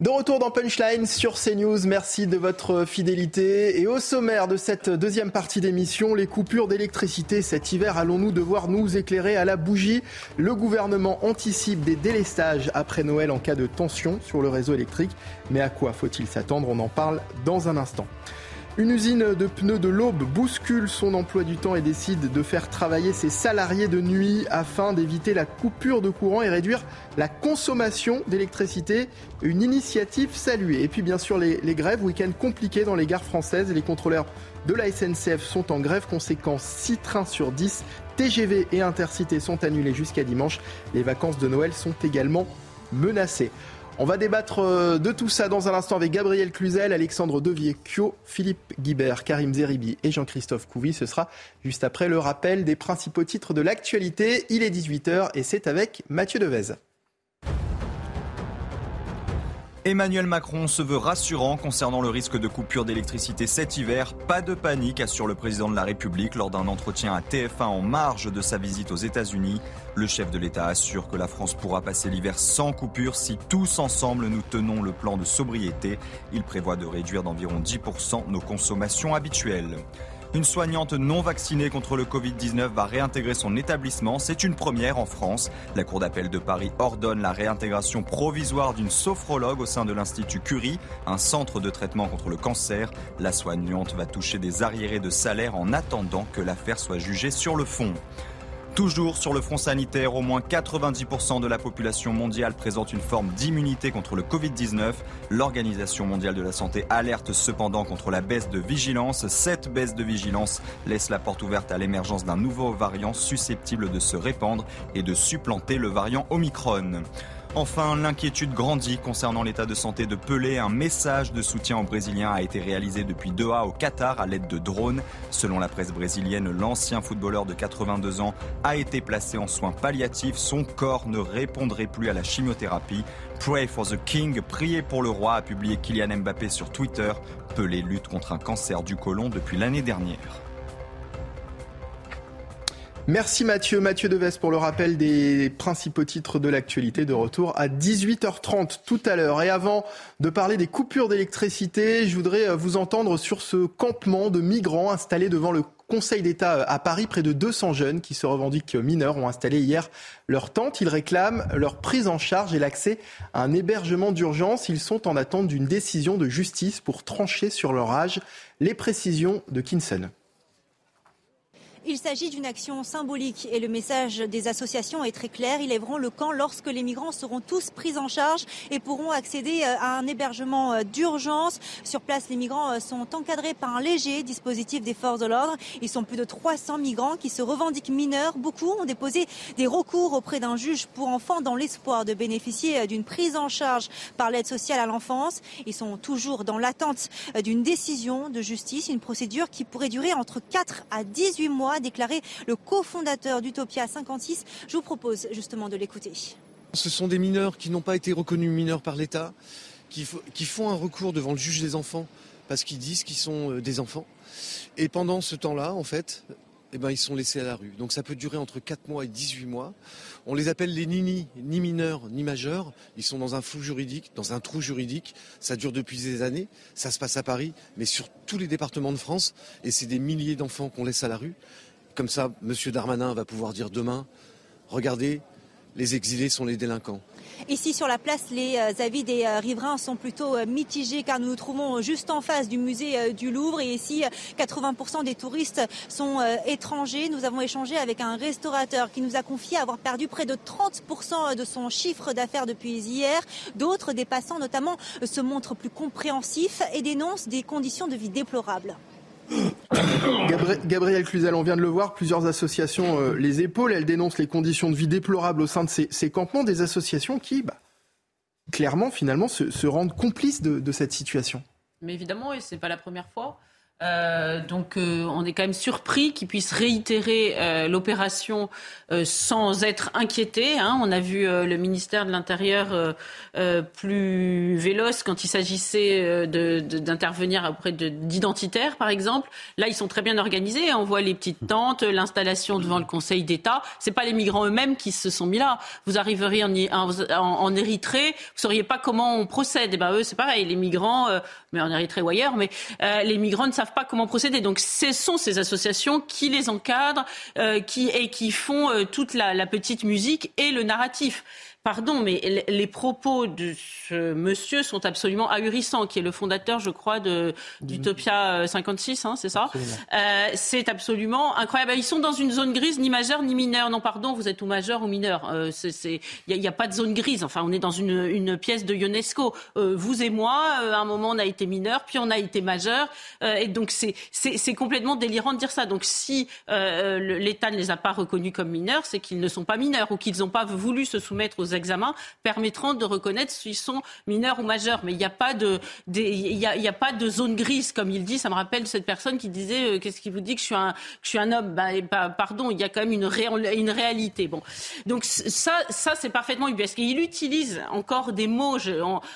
De retour dans Punchline sur CNews, merci de votre fidélité. Et au sommaire de cette deuxième partie d'émission, les coupures d'électricité cet hiver, allons-nous devoir nous éclairer à la bougie? Le gouvernement anticipe des délestages après Noël en cas de tension sur le réseau électrique. Mais à quoi faut-il s'attendre? On en parle dans un instant. Une usine de pneus de l'Aube bouscule son emploi du temps et décide de faire travailler ses salariés de nuit afin d'éviter la coupure de courant et réduire la consommation d'électricité. Une initiative saluée. Et puis bien sûr les, grèves, week-end compliqué dans les gares françaises. Les contrôleurs de la SNCF sont en grève. Conséquence, 6 trains sur 10 TGV et Intercités sont annulés jusqu'à dimanche. Les vacances de Noël sont également menacées. On va débattre euh, de tout ça dans un instant avec Gabriel Cluzel, Alexandre Deviecchio, Philippe Guibert, Karim Zeribi et Jean-Christophe Couvi. Ce sera juste après le rappel des principaux titres de l'actualité. Il est 18h et c'est avec Mathieu Devez. Emmanuel Macron se veut rassurant concernant le risque de coupure d'électricité cet hiver. Pas de panique, assure le président de la République lors d'un entretien à TF1 en marge de sa visite aux États-Unis. Le chef de l'État assure que la France pourra passer l'hiver sans coupure si tous ensemble nous tenons le plan de sobriété. Il prévoit de réduire d'environ 10% nos consommations habituelles. Une soignante non vaccinée contre le Covid-19 va réintégrer son établissement. C'est une première en France. La Cour d'appel de Paris ordonne la réintégration provisoire d'une sophrologue au sein de l'Institut Curie, un centre de traitement contre le cancer. La soignante va toucher des arriérés de salaire en attendant que l'affaire soit jugée sur le fond. Toujours sur le front sanitaire, au moins 90% de la population mondiale présente une forme d'immunité contre le Covid-19. L'Organisation mondiale de la santé alerte cependant contre la baisse de vigilance. Cette baisse de vigilance laisse la porte ouverte à l'émergence d'un nouveau variant susceptible de se répandre et de supplanter le variant Omicron. Enfin, l'inquiétude grandit concernant l'état de santé de Pelé. Un message de soutien aux Brésiliens a été réalisé depuis Doha au Qatar à l'aide de drones. Selon la presse brésilienne, l'ancien footballeur de 82 ans a été placé en soins palliatifs. Son corps ne répondrait plus à la chimiothérapie. Pray for the King, priez pour le roi, a publié Kylian Mbappé sur Twitter. Pelé lutte contre un cancer du côlon depuis l'année dernière. Merci Mathieu. Mathieu Deves pour le rappel des principaux titres de l'actualité de retour à 18h30 tout à l'heure. Et avant de parler des coupures d'électricité, je voudrais euh, vous entendre sur ce campement de migrants installé devant le Conseil d'État à Paris, près de 200 jeunes qui se revendiquent mineurs ont installé hier leur tente. Ils réclament leur prise en charge et l'accès à un hébergement d'urgence. Ils sont en attente d'une décision de justice pour trancher sur leur âge. Les précisions de Kinson. Il s'agit d'une action symbolique et le message des associations est très clair. Ils lèveront le camp lorsque les migrants seront tous pris en charge et pourront accéder euh, à un hébergement euh, d'urgence. Sur place, les migrants euh, sont encadrés par un léger dispositif des forces de l'ordre. Ils sont plus de 300 migrants qui se revendiquent mineurs. Beaucoup ont déposé des recours auprès d'un juge pour enfants dans l'espoir de bénéficier d'une prise en charge par l'aide sociale à l'enfance. Ils sont toujours dans l'attente d'une décision de justice, une procédure qui pourrait durer entre 4 à 18 mois a déclaré le cofondateur d'Utopia 56. Je vous propose justement de l'écouter. Ce sont des mineurs qui n'ont pas été reconnus mineurs par l'État, qui, font un recours devant le juge des enfants parce qu'ils disent qu'ils sont euh, des enfants. Et pendant ce temps-là, en fait, eh ben, ils sont laissés à la rue. Donc ça peut durer entre 4 mois et 18 mois. On les appelle les nini, ni mineurs ni majeurs. Ils sont dans un flou juridique, dans un trou juridique. Ça dure depuis des années. Ça se passe à Paris, mais sur tous les départements de France. Et c'est des milliers d'enfants qu'on laisse à la rue. Comme ça, M. Darmanin va pouvoir dire demain, regardez, les exilés sont les délinquants. Ici sur la place, les euh, avis des euh, riverains sont plutôt euh, mitigés car nous nous trouvons juste en face du musée du Louvre et ici 80% des touristes sont étrangers. Nous avons échangé avec un restaurateur qui nous a confié avoir perdu près de 30% de son chiffre d'affaires depuis hier. D'autres, des passants notamment, se montrent plus compréhensifs et dénoncent des conditions de vie déplorables. Gabriel Cluzel, on vient de le voir, plusieurs associations euh, les épaules, elles dénoncent les conditions de vie déplorables au sein de ces, campements, des associations qui, bah, clairement, finalement, se, rendent complices de, de, cette situation. Mais évidemment, et ce n'est pas la première fois. Euh, donc euh, on est quand même surpris qu'ils puissent réitérer euh, l'opération sans être inquiétés. Hein. On a vu le ministère de l'Intérieur plus véloce quand il s'agissait d'intervenir auprès d'identitaires, par exemple. Là, ils sont très bien organisés. On voit les petites tentes, l'installation devant le Conseil d'État. C'est pas les migrants eux-mêmes qui se sont mis là. Vous arriveriez en, en, Érythrée, vous sauriez pas comment on procède. Et eh ben eux, c'est pareil. Les migrants, mais en Érythrée ou ailleurs, mais les migrants ne savent pas comment procéder. Donc ce sont ces associations qui les encadrent euh, qui, et qui font euh, toute la, la petite musique et le narratif. Pardon, mais les propos de ce monsieur sont absolument ahurissants, qui est le fondateur, je crois, de d'Utopia 56, euh, hein, c'est ça? Euh, C'est absolument incroyable. Ils sont dans une zone grise, ni majeure ni mineure. Non, pardon, vous êtes ou majeur ou mineur. Euh, il n'y a, a, pas de zone grise. Enfin, on est dans une, une pièce de UNESCO. Euh, vous et moi, euh, à un moment, on a été mineur, puis on a été majeur. et donc, c'est complètement délirant de dire ça. Donc, si l'État ne les a pas reconnus comme mineurs, c'est qu'ils ne sont pas mineurs ou qu'ils n'ont pas voulu se soumettre aux examens permettront de reconnaître s'ils sont mineurs ou majeurs. Mais il n'y a pas de, il y a, pas de zone grise, comme il dit. Ça me rappelle cette personne qui disait, euh, qu'est-ce qui vous dit que je suis un, je suis un homme? Bah, Pardon, il y a quand même une, une réalité. Bon, donc ça, ça c'est parfaitement ubuesque. Et il utilise encore des mots?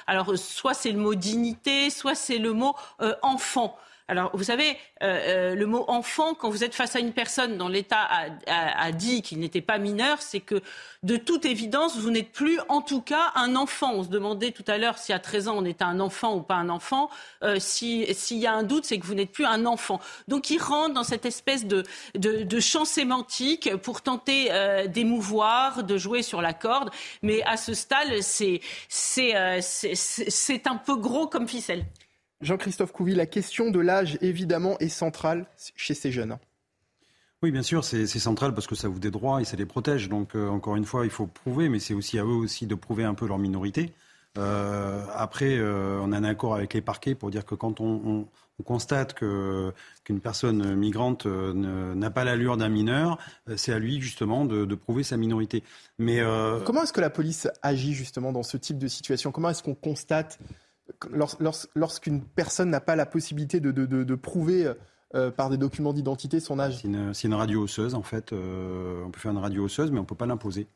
alors, soit c'est le mot dignité, soit c'est le mot euh, enfant. Alors, vous savez, euh, euh, le mot enfant, quand vous êtes face à une personne dont l'État a, dit qu'il n'était pas mineur, c'est que, de toute évidence, vous n'êtes plus, en tout cas, un enfant. On se demandait tout à l'heure si à 13 ans on était un enfant ou pas un enfant. Euh, s'il y a un doute, c'est que vous n'êtes plus un enfant. Donc, il rentre dans cette espèce de, de, champ sémantique pour tenter d'émouvoir, de jouer sur la corde. Mais à ce stade, c'est un peu gros comme ficelle. Jean-Christophe Couvi, la question de l'âge, évidemment, est centrale chez ces jeunes. Oui, bien sûr, c'est central parce que ça vous des droits et ça les protège. Donc, euh, encore une fois, il faut prouver, mais c'est aussi à eux aussi de prouver un peu leur minorité. Euh, après, euh, on a un accord avec les parquets pour dire que quand on, constate qu'une personne migrante n'a pas l'allure d'un mineur, c'est à lui justement de, de, prouver sa minorité. Mais comment est-ce que la police agit justement dans ce type de situation? Comment est-ce qu'on constate lorsqu'une personne n'a pas la possibilité de, prouver euh, par des documents d'identité son âge C'est une, radio osseuse, en fait. Euh, on peut faire une radio osseuse, mais on ne peut pas l'imposer.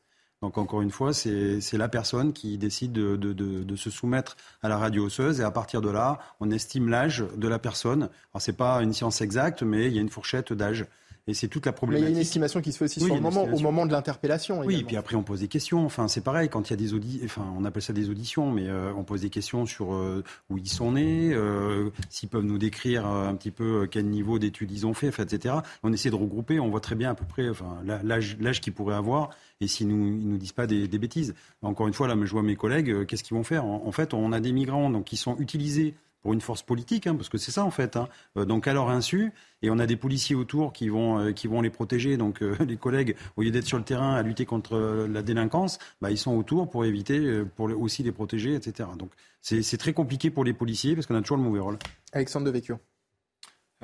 Donc encore une fois, c'est la personne qui décide de, se soumettre à la radio osseuse et à partir de là, on estime l'âge de la personne. Alors c'est pas une science exacte, mais il y a une fourchette d'âge. Et c'est toute la Mais il problématique. y a une estimation qui se fait aussi Oui, sur le moment, au moment de l'interpellation. Oui, et puis après on pose des questions. Enfin, c'est pareil quand il y a des audits. Enfin, on appelle ça des auditions, mais euh, on pose des questions sur euh, où ils sont nés, euh, s'ils peuvent nous décrire un petit peu quel niveau d'études ils ont fait, etc. On essaie de regrouper. On voit très bien à peu près, enfin, l'âge, qu'ils pourraient avoir et s'ils nous, ils nous disent pas des, des bêtises. Encore une fois, là, je vois mes collègues. qu'est-ce qu'ils vont faire? En, en fait, on a des migrants donc qui sont utilisés pour une force politique, hein, parce que c'est ça en fait. hein. Euh, donc à leur insu, et on a des policiers autour qui vont euh, qui vont les protéger. Donc euh, les collègues, au lieu d'être sur le terrain à lutter contre la délinquance, bah, ils sont autour pour éviter, pour aussi les protéger, etc. Donc c'est c'est très compliqué pour les policiers parce qu'on a toujours le mauvais rôle. Alexandre Devecchio.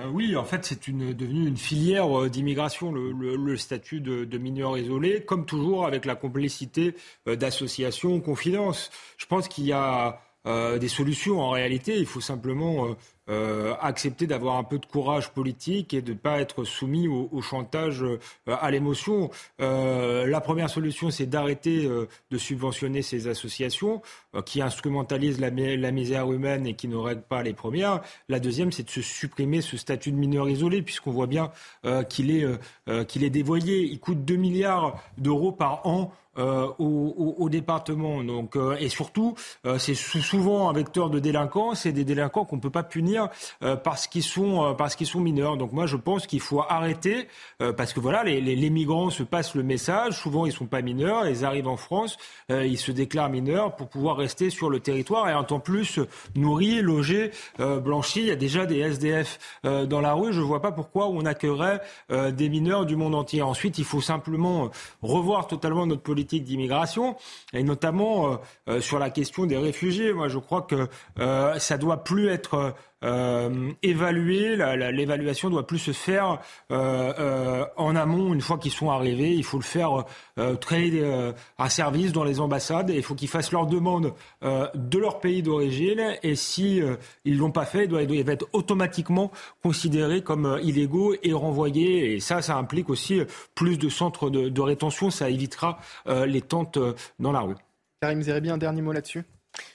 Euh, oui, en fait, c'est une, devenu une filière euh, d'immigration, le, le- le statut de, de mineur isolé, comme toujours avec la complicité euh, d'associations confidences. Je pense qu'il y a euh, des solutions en réalité. Il faut simplement euh, euh, accepter d'avoir un peu de courage politique et de ne pas être soumis au, au chantage, euh, à l'émotion. Euh, la première solution, c'est d'arrêter euh, de subventionner ces associations qui instrumentalisent la, la misère humaine et qui ne règlent pas les premières. La deuxième, c'est de se supprimer ce statut de mineur isolé, puisqu'on voit bien qu'il est, qu'il est dévoyé. Il coûte 2 milliards d'euros par an euh, au, au- département. Donc, euh, et surtout, euh, c'est sou- souvent un vecteur de délinquance et des délinquants qu'on ne peut pas punir euh, parce qu'ils sont, euh, parce qu'ils sont mineurs. Donc moi, je pense qu'il faut arrêter euh, parce que voilà, les, les, les migrants se passent le message. Souvent, ils sont pas mineurs. Ils arrivent en France, ils se déclarent mineurs pour pouvoir rester sur le territoire et un temps plus nourris, logés, blanchis. Il y a déjà des SDF dans la rue. Je vois pas pourquoi on accueillerait des mineurs du monde entier. Ensuite, il faut simplement revoir totalement notre politique d'immigration et notamment euh, euh, sur la question des réfugiés. Moi, je crois que euh, ça doit plus être euh, la- l'évaluation doit plus se faire euh, euh, en amont une fois qu'ils sont arrivés. Il faut le faire créer un service dans les ambassades et il faut qu'ils fassent leur demande de leur pays d'origine et si ils l'ont pas fait, ils doivent, ils être automatiquement considérés comme illégaux et renvoyés. Et ça, ça implique aussi plus de centres de, rétention. Ça évitera les tentes dans la rue. Karim Zerebi, un dernier mot là-dessus?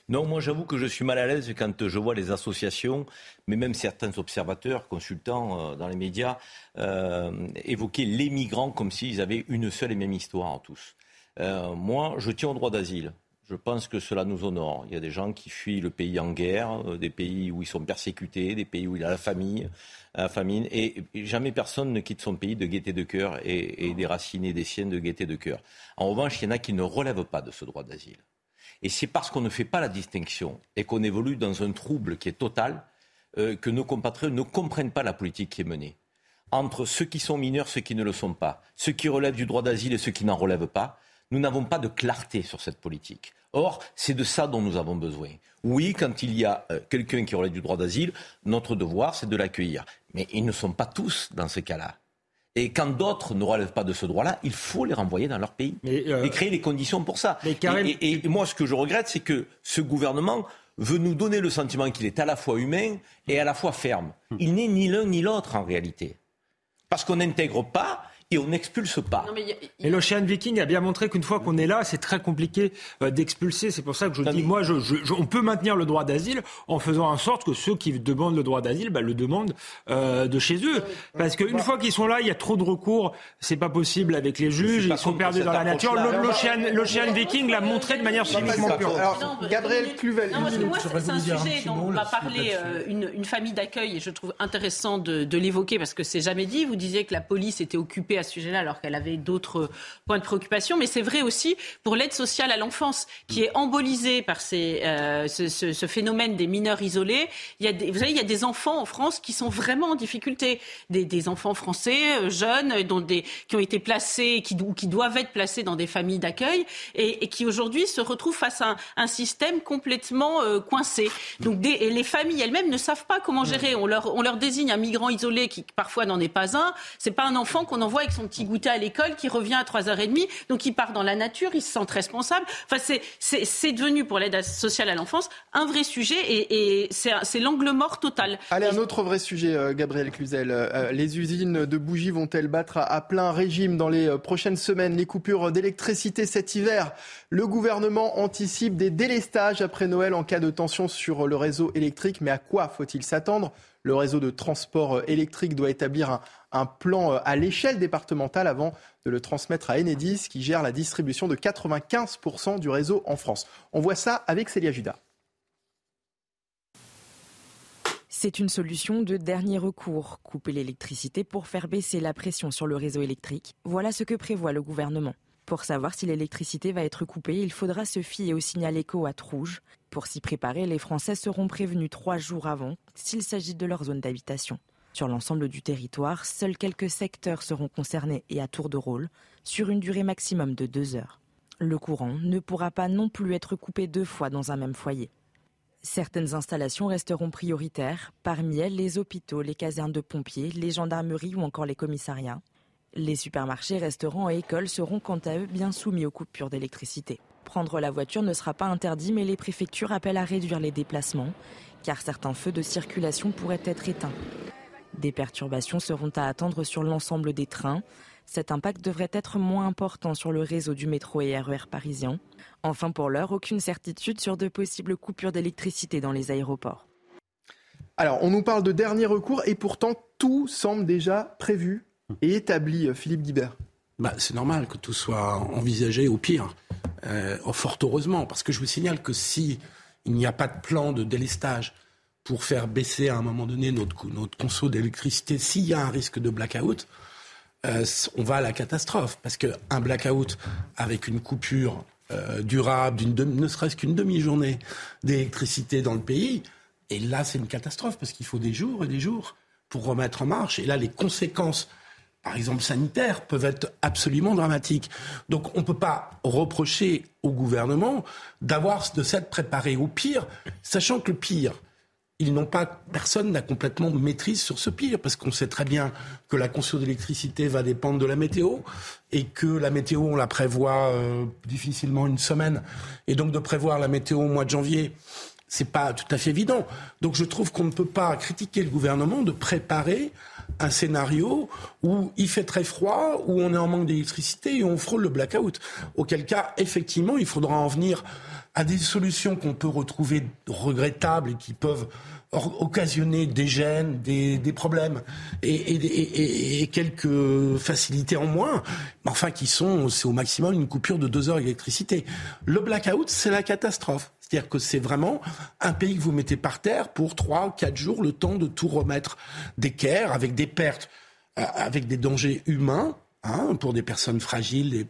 Non, moi j'avoue que je suis mal à l'aise quand je vois les associations, mais même certains observateurs, consultants euh, dans les médias, euh, évoquer les migrants comme s'ils avaient une seule et même histoire tous. Euh, moi, je tiens au droit d'asile. Je pense que cela nous honore. Il y a des gens qui fuient le pays en guerre, euh, des pays où ils sont persécutés, des pays où il y a la famille, la famine, et, et jamais personne ne quitte son pays de gaieté de cœur et, et déraciné des siennes de gaieté de cœur. En revanche, il y en a qui ne relèvent pas de ce droit d'asile. Et c'est parce qu'on ne fait pas la distinction et qu'on évolue dans un trouble qui est total euh, que nos compatriotes ne comprennent pas la politique qui est menée. Entre ceux qui sont mineurs, ceux qui ne le sont pas, ceux qui relèvent du droit d'asile et ceux qui n'en relèvent pas, nous n'avons pas de clarté sur cette politique. Or, c'est de ça dont nous avons besoin. Oui, quand il y a euh, quelqu'un qui relève du droit d'asile, notre devoir, c'est de l'accueillir. Mais ils ne sont pas tous dans ce cas-là. Et quand d'autres ne relèvent pas de ce droit-là, il faut les renvoyer dans leur pays euh, et créer les conditions pour ça. Mais Et, et- et moi, ce que je regrette, c'est que ce gouvernement veut nous donner le sentiment qu'il est à la fois humain et à la fois ferme. Il n'est ni l'un ni l'autre en réalité. Parce qu'on n'intègre pas et on n'expulse pas. Et l'Ocean Viking a bien montré qu'une fois qu'on est là, c'est très compliqué euh, d'expulser. C'est pour ça que je dis, moi, je, je- je- on peut maintenir le droit d'asile en faisant en sorte que ceux qui demandent le droit d'asile bah, le demandent euh, de chez eux. Parce qu'une fois qu'ils sont là, il y a trop de recours. C'est pas possible avec les juges. Ils sont perdus dans la nature. L'Ocean Viking l'a montré de manière chimiquement pure. Alors, Gabriel Cluvel, Non, parce que moi, c'est un sujet dont on va parler euh, une, une famille d'accueil et je trouve intéressant de, de l'évoquer parce que c'est jamais dit. Vous disiez que la police était occupée à ce sujet-là alors qu'elle avait d'autres points de préoccupation, mais c'est vrai aussi pour l'aide sociale à l'enfance qui est embolisée par ces, euh, ce, ce- ce phénomène des mineurs isolés. Il y a des, vous savez, il y a des enfants en France qui sont vraiment en difficulté, des, des enfants français euh, jeunes euh, dont des, qui ont été placés, qui, ou qui doivent être placés dans des familles d'accueil et, et qui aujourd'hui se retrouvent face à un, un système complètement euh, coincé. Donc des, et les familles elles-mêmes ne savent pas comment gérer. On leur, on leur désigne un migrant isolé qui parfois n'en est pas un. C'est pas un enfant qu'on envoie avec son petit goûter à l'école qui revient à 3h30. Donc il part dans la nature, il se sent responsable. Enfin, c'est, devenu pour l'aide sociale à l'enfance un vrai sujet et, et c'est, l'angle mort total. Allez, un autre vrai sujet, euh, Gabriel Cluzel. Euh, les usines de bougies vont-elles battre à, à plein régime dans les euh, prochaines semaines? Les coupures d'électricité cet hiver. Le gouvernement anticipe des délestages après Noël en cas de tension sur le réseau électrique. Mais à quoi faut-il s'attendre? Le réseau de transport électrique doit établir un, plan à l'échelle départementale avant de le transmettre à Enedis qui gère la distribution de 95% du réseau en France. On voit ça avec Célia Judas. C'est une solution de dernier recours, couper l'électricité pour faire baisser la pression sur le réseau électrique. Voilà ce que prévoit le gouvernement. Pour savoir si l'électricité va être coupée, il faudra se fier au signal éco à rouge. Pour s'y préparer, les Français seront prévenus trois jours avant s'il s'agit de leur zone d'habitation. Sur l'ensemble du territoire, seuls quelques secteurs seront concernés et à tour de rôle, sur une durée maximum de deux heures. Le courant ne pourra pas non plus être coupé deux fois dans un même foyer. Certaines installations resteront prioritaires, parmi elles les hôpitaux, les casernes de pompiers, les gendarmeries ou encore les commissariats. Les supermarchés, restaurants et écoles seront quant à eux bien soumis aux coupures d'électricité. Prendre la voiture ne sera pas interdit, mais les préfectures appellent à réduire les déplacements, car certains feux de circulation pourraient être éteints. Des perturbations seront à attendre sur l'ensemble des trains. Cet impact devrait être moins important sur le réseau du métro et RER e parisien. Enfin, pour l'heure, aucune certitude sur de possibles coupures d'électricité dans les aéroports. Alors, on nous parle de dernier recours et pourtant tout semble déjà prévu et établi, euh, Philippe Guibert. Bah, c'est normal que tout soit envisagé au pire, euh, fort heureusement, parce que je vous signale que si il n'y a pas de plan de délestage pour faire baisser à un moment donné notre, notre conso d'électricité, s'il y a un risque de blackout, euh, on va à la catastrophe. Parce qu'un blackout avec une coupure euh, durable, ne serait-ce qu'une demi-journée d'électricité dans le pays. Et là, c'est une catastrophe parce qu'il faut des jours et des jours pour remettre en marche. Et là, les conséquences, par exemple sanitaires, peuvent être absolument dramatiques. Donc, on ne peut pas reprocher au gouvernement d'avoir de s'être préparé au pire, sachant que le pire, ils n'ont pas, personne n'a complètement maîtrise sur ce pire, parce qu'on sait très bien que la consommation d'électricité va dépendre de la météo, et que la météo, on la prévoit euh, difficilement une semaine, et donc de prévoir la météo au mois de janvier, c'est pas tout à fait évident. Donc je trouve qu'on ne peut pas critiquer le gouvernement de préparer un scénario où il fait très froid, où on est en manque d'électricité et on frôle le blackout. Auquel cas, effectivement, il faudra en venir à des solutions qu'on peut retrouver regrettables et qui peuvent occasionner des gènes, des, des problèmes et, et, et, quelques facilités en moins, mais enfin qui sont, c'est au maximum une coupure de deux heures d'électricité. Le blackout, c'est la catastrophe. C'est-à-dire que c'est vraiment un pays que vous mettez par terre pour trois, quatre jours, le temps de tout remettre d'équerre, avec des pertes, euh, avec des dangers humains, Hein, pour des personnes fragiles, et,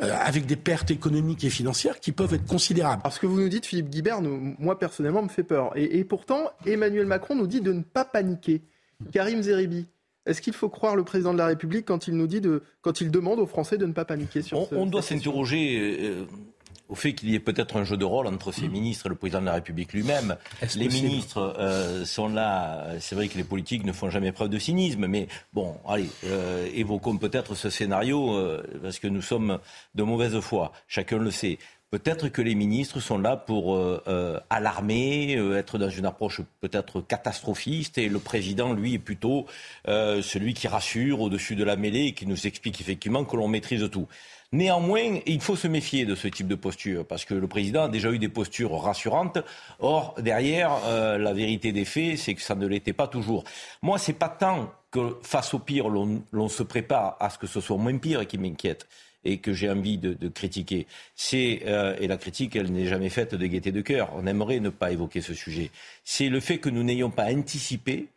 euh, avec des pertes économiques et financières qui peuvent être considérables. Parce que vous nous dites, Philippe Guibert, moi personnellement, me fait peur. Et, pourtant, Emmanuel Macron nous dit de ne pas paniquer. Karim Zeribi, est-ce qu'il faut croire le président de la République quand il nous dit de, quand il demande aux Français de ne pas paniquer sur on, on doit s'interroger euh, au fait qu'il y ait peut-être un jeu de rôle entre ces mm. ministres et le président de la République lui-même. Les ministres euh, sont là, c'est vrai que les politiques ne font jamais preuve de cynisme, mais bon, allez, euh, évoquons peut-être ce scénario, euh, parce que nous sommes de mauvaise foi, chacun le sait. Peut-être que les ministres sont là pour alarmer, être dans une approche peut-être catastrophiste, et le président, lui, est plutôt celui qui rassure au-dessus de la mêlée et qui nous explique effectivement que l'on maîtrise tout. Néanmoins, il faut se méfier de ce type de posture, parce que le président a déjà eu des postures rassurantes. Or, derrière, euh, la vérité des faits, c'est que ça ne l'était pas toujours. Moi, c'est pas tant que face au pire, l'on se prépare à ce que ce soit moins pire qui m'inquiète et que j'ai envie de, critiquer. C'est euh, et la critique, elle n'est jamais faite de gaieté de cœur. On aimerait ne pas évoquer ce sujet. C'est le fait que nous n'ayons pas anticipé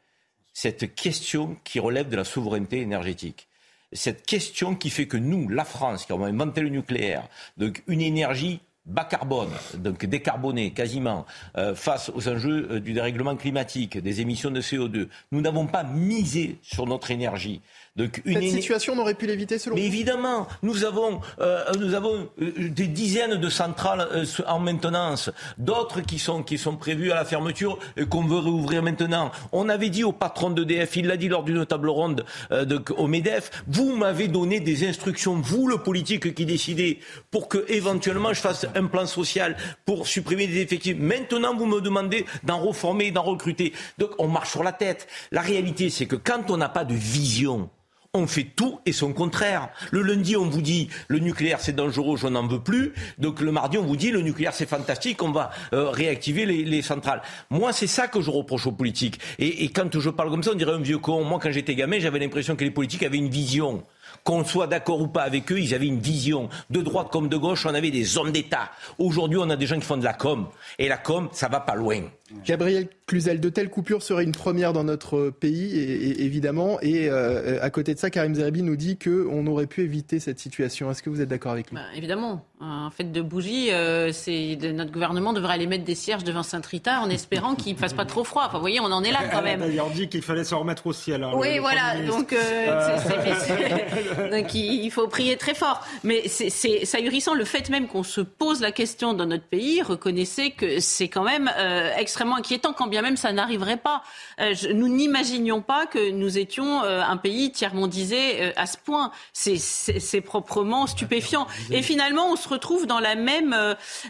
cette question qui relève de la souveraineté énergétique cette question qui fait que nous, la France, qui avons inventé le nucléaire, donc une énergie bas carbone, donc décarbonée quasiment, euh, face aux enjeux euh, du dérèglement climatique, des émissions de CO2, nous n'avons pas misé sur notre énergie. Donc, une Cette situation, on aurait pu l'éviter selon Mais évidemment, nous avons, euh, nous avons euh, des dizaines de centrales euh, en maintenance, d'autres qui sont, qui sont prévues à la fermeture et qu'on veut réouvrir maintenant. On avait dit au patron d'EDF, il l'a dit lors d'une table ronde de, au MEDEF, vous m'avez donné des instructions, vous le politique qui décidez, pour que éventuellement je fasse un plan social pour supprimer des effectifs. Maintenant, vous me demandez d'en reformer, d'en recruter. Donc on marche sur la tête. La réalité, c'est que quand on n'a pas de vision, on fait tout et son contraire. Le lundi, on vous dit le nucléaire c'est dangereux, je n'en veux plus. Donc le mardi, on vous dit le nucléaire c'est fantastique, on va euh, réactiver les, centrales. Moi, c'est ça que je reproche aux politiques. Et, et quand je parle comme ça, on dirait un vieux con. Moi, quand j'étais gamin, j'avais l'impression que les politiques avaient une vision qu'on soit d'accord ou pas avec eux, ils avaient une vision. De droite comme de gauche, on avait des hommes d'État. Aujourd'hui, on a des gens qui font de la com. Et la com, ça va pas loin. Gabriel Cluzel, de telles coupures seraient une première dans notre pays, évidemment. Et euh, à côté de ça, Karim Zeribi nous dit qu'on aurait pu éviter cette situation. Est-ce que vous êtes d'accord avec lui? Bah, Évidemment. En fait de bougie, euh, c'est notre gouvernement devrait aller mettre des cierges devant Saint-Rita en espérant qu'il ne fasse pas trop froid. Enfin, vous voyez, on en est là quand même. D'ailleurs, dit qu'il fallait se remettre au ciel. oui, voilà. Donc, euh, donc, il faut prier très fort. Mais c'est ahurissant le fait même qu'on se pose la question dans notre pays. Reconnaissez que c'est quand même extrêmement extrêmement inquiétant, quand bien même ça n'arriverait pas. Euh, nous n'imaginions pas que nous étions euh, un pays tiers-mondisé euh, à ce point. C'est proprement stupéfiant. Et finalement, on se retrouve dans la même,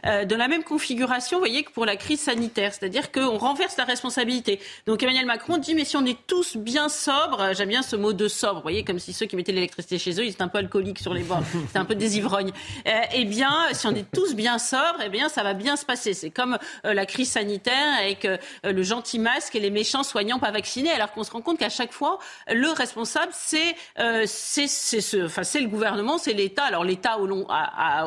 dans la même configuration, vous voyez, que pour la crise sanitaire. C'est-à-dire qu'on renverse la responsabilité. Donc Emmanuel Macron dit, mais si on est tous bien sobres, j'aime bien ce mot de sobre, vous voyez, comme si ceux qui mettaient l'électricité chez eux, ils étaient un peu alcooliques sur les bords, c'est un peu des ivrognes. eh bien, si on est tous bien sobres, eh bien, ça va bien se passer. C'est comme la crise sanitaire avec euh, le gentil masque et les méchants soignants pas vaccinés, alors qu'on se rend compte qu'à chaque fois, le responsable, c'est euh, c'est ce, enfin, le gouvernement, c'est l'État. Alors l'État au long,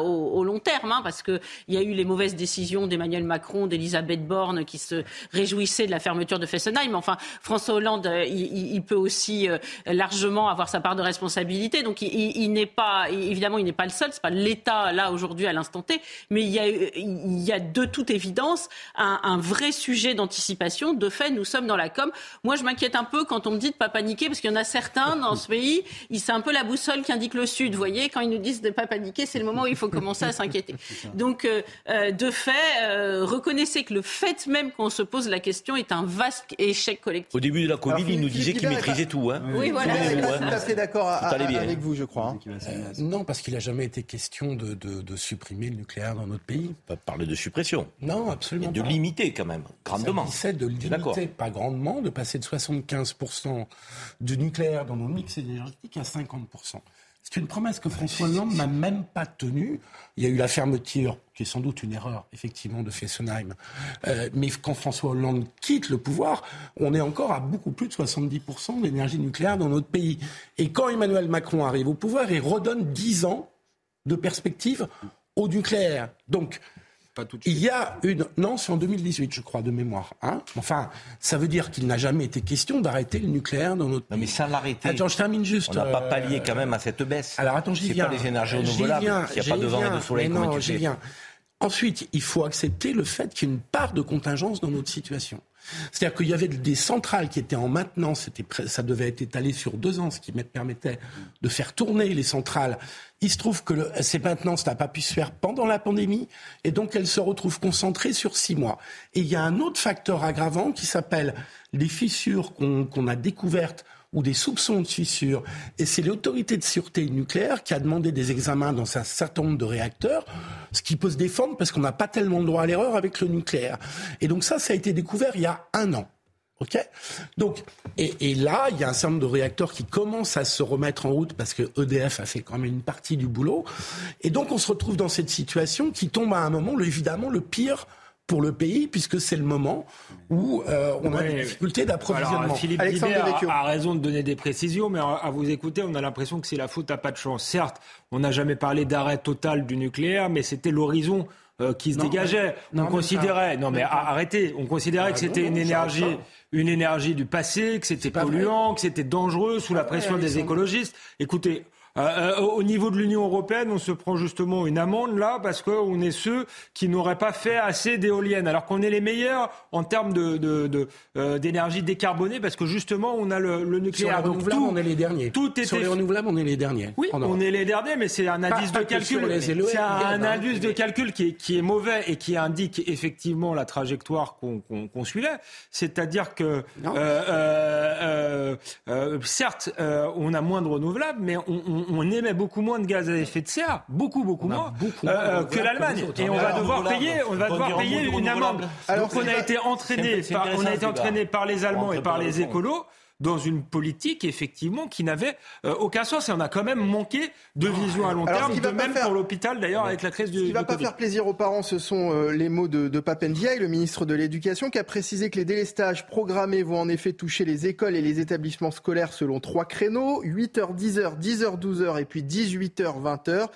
au, long terme, hein, parce qu'il y a eu les mauvaises décisions d'Emmanuel Macron, d'Elisabeth Borne, qui se réjouissaient de la fermeture de Fessenheim. Enfin, François Hollande, euh, il, peut aussi largement avoir sa part de responsabilité. Donc il, n'est pas, évidemment, il n'est pas le seul. C'est pas l'État là aujourd'hui à l'instant T, mais il y a, il y a de toute évidence un, un vrai sujet d'anticipation. De fait, nous sommes dans la com. Moi, je m'inquiète un peu quand on me dit de pas paniquer, parce qu'il y en a certains dans ce pays, c'est un peu la boussole qui indique le sud. Vous voyez, quand ils nous disent de pas paniquer, c'est le moment où il faut commencer à s'inquiéter. Donc, euh, euh, de fait, euh, reconnaissez que le fait même qu'on se pose la question est un vaste échec collectif. Au début de la Covid, il nous disait qu'il maîtrisait tout. Hein. Oui, voilà. Il est tout à fait d'accord avec vous, je crois. Hein. non, parce qu'il n'a jamais été question de, de, supprimer le nucléaire dans notre pays. Pas parler de suppression. Non, absolument. de limiter quand même grandement. Ça de limiter, pas grandement, de passer de 75% du nucléaire dans nos mix énergétiques à 50%. C'est une promesse que François Hollande n'a même pas tenue. Il y a eu la fermeture, qui est sans doute une erreur, effectivement, de Fessenheim. Euh, mais quand François Hollande quitte le pouvoir, on est encore à beaucoup plus de 70% d'énergie nucléaire dans notre pays. Et quand Emmanuel Macron arrive au pouvoir, il redonne 10 ans de perspective au nucléaire. Donc, il y a une. Non, c'est en 2018, je crois, de mémoire. Hein enfin, ça veut dire qu'il n'a jamais été question d'arrêter le nucléaire dans notre. Non, mais ça l'arrêter. Attends, je termine juste. On n'a pas pallié quand même à cette baisse. Alors attends, j'y viens. C'est pas les énergies renouvelables. Il n'y a pas de vent et de soleil. non, j'y viens. Ensuite, il faut accepter le fait qu'il y a une part de contingence dans notre situation. C'est-à-dire qu'il y avait des centrales qui étaient en maintenance, ça devait être étalé sur deux ans, ce qui permettait de faire tourner les centrales. Il se trouve que ces maintenances n'a pas pu se faire pendant la pandémie, et donc elles se retrouvent concentrées sur six mois. Et il y a un autre facteur aggravant qui s'appelle les fissures qu'on a découvertes ou des soupçons de fissures. Et c'est l'autorité de sûreté nucléaire qui a demandé des examens dans un certain nombre de réacteurs, ce qui peut se défendre parce qu'on n'a pas tellement droit à l'erreur avec le nucléaire. Et donc ça, ça a été découvert il y a un an. OK? Donc, et, et, là, il y a un certain nombre de réacteurs qui commencent à se remettre en route parce que EDF a fait quand même une partie du boulot. Et donc, on se retrouve dans cette situation qui tombe à un moment, évidemment, le pire pour le pays, puisque c'est le moment où euh, on a des difficultés d'approvisionnement. Philippe Alexandre a, raison de donner des précisions, mais à vous écouter, on a l'impression que c'est la faute à pas de chance. Certes, on n'a jamais parlé d'arrêt total du nucléaire, mais c'était l'horizon euh, qui se dégageait. on considérait, non mais arrêtez, on considérait que c'était une énergie, une énergie du passé, que c'était polluant, que c'était dangereux sous la pression des écologistes. Écoutez, euh, euh, au niveau de l'Union européenne, on se prend justement une amende là parce qu'on est ceux qui n'auraient pas fait assez d'éoliennes, alors qu'on est les meilleurs en termes de, euh, d'énergie décarbonée parce que justement on a le, nucléaire. Sur les renouvelables, on est les derniers. Tout Sur les renouvelables, on est les derniers. Oui, on est les derniers, mais c'est un indice de calcul. C'est un, indice de calcul qui est, qui est, mauvais et qui indique effectivement la trajectoire qu'on suivait. C'est-à-dire que certes, on a moins de renouvelables, mais on on émet beaucoup moins de gaz à effet de serre, beaucoup, beaucoup moins, euh, que l'Allemagne. Et on va devoir payer, on va devoir payer une amende. Alors, Donc on a été entraîné, par, on a été entraîné par les Allemands et par les écolos dans une politique effectivement qui n'avait euh, aucun sens. Et on a quand même manqué de vision à long terme, de même pour l'hôpital d'ailleurs avec la crise du. Ce qui ne va pas faire plaisir aux parents, ce sont euh, les mots de, de Papendiaï, le ministre de l'Éducation, qui a précisé que les délestages programmés vont en effet toucher les écoles et les établissements scolaires selon trois créneaux 8h, 10h, 10h, 12h et puis 18h, 20h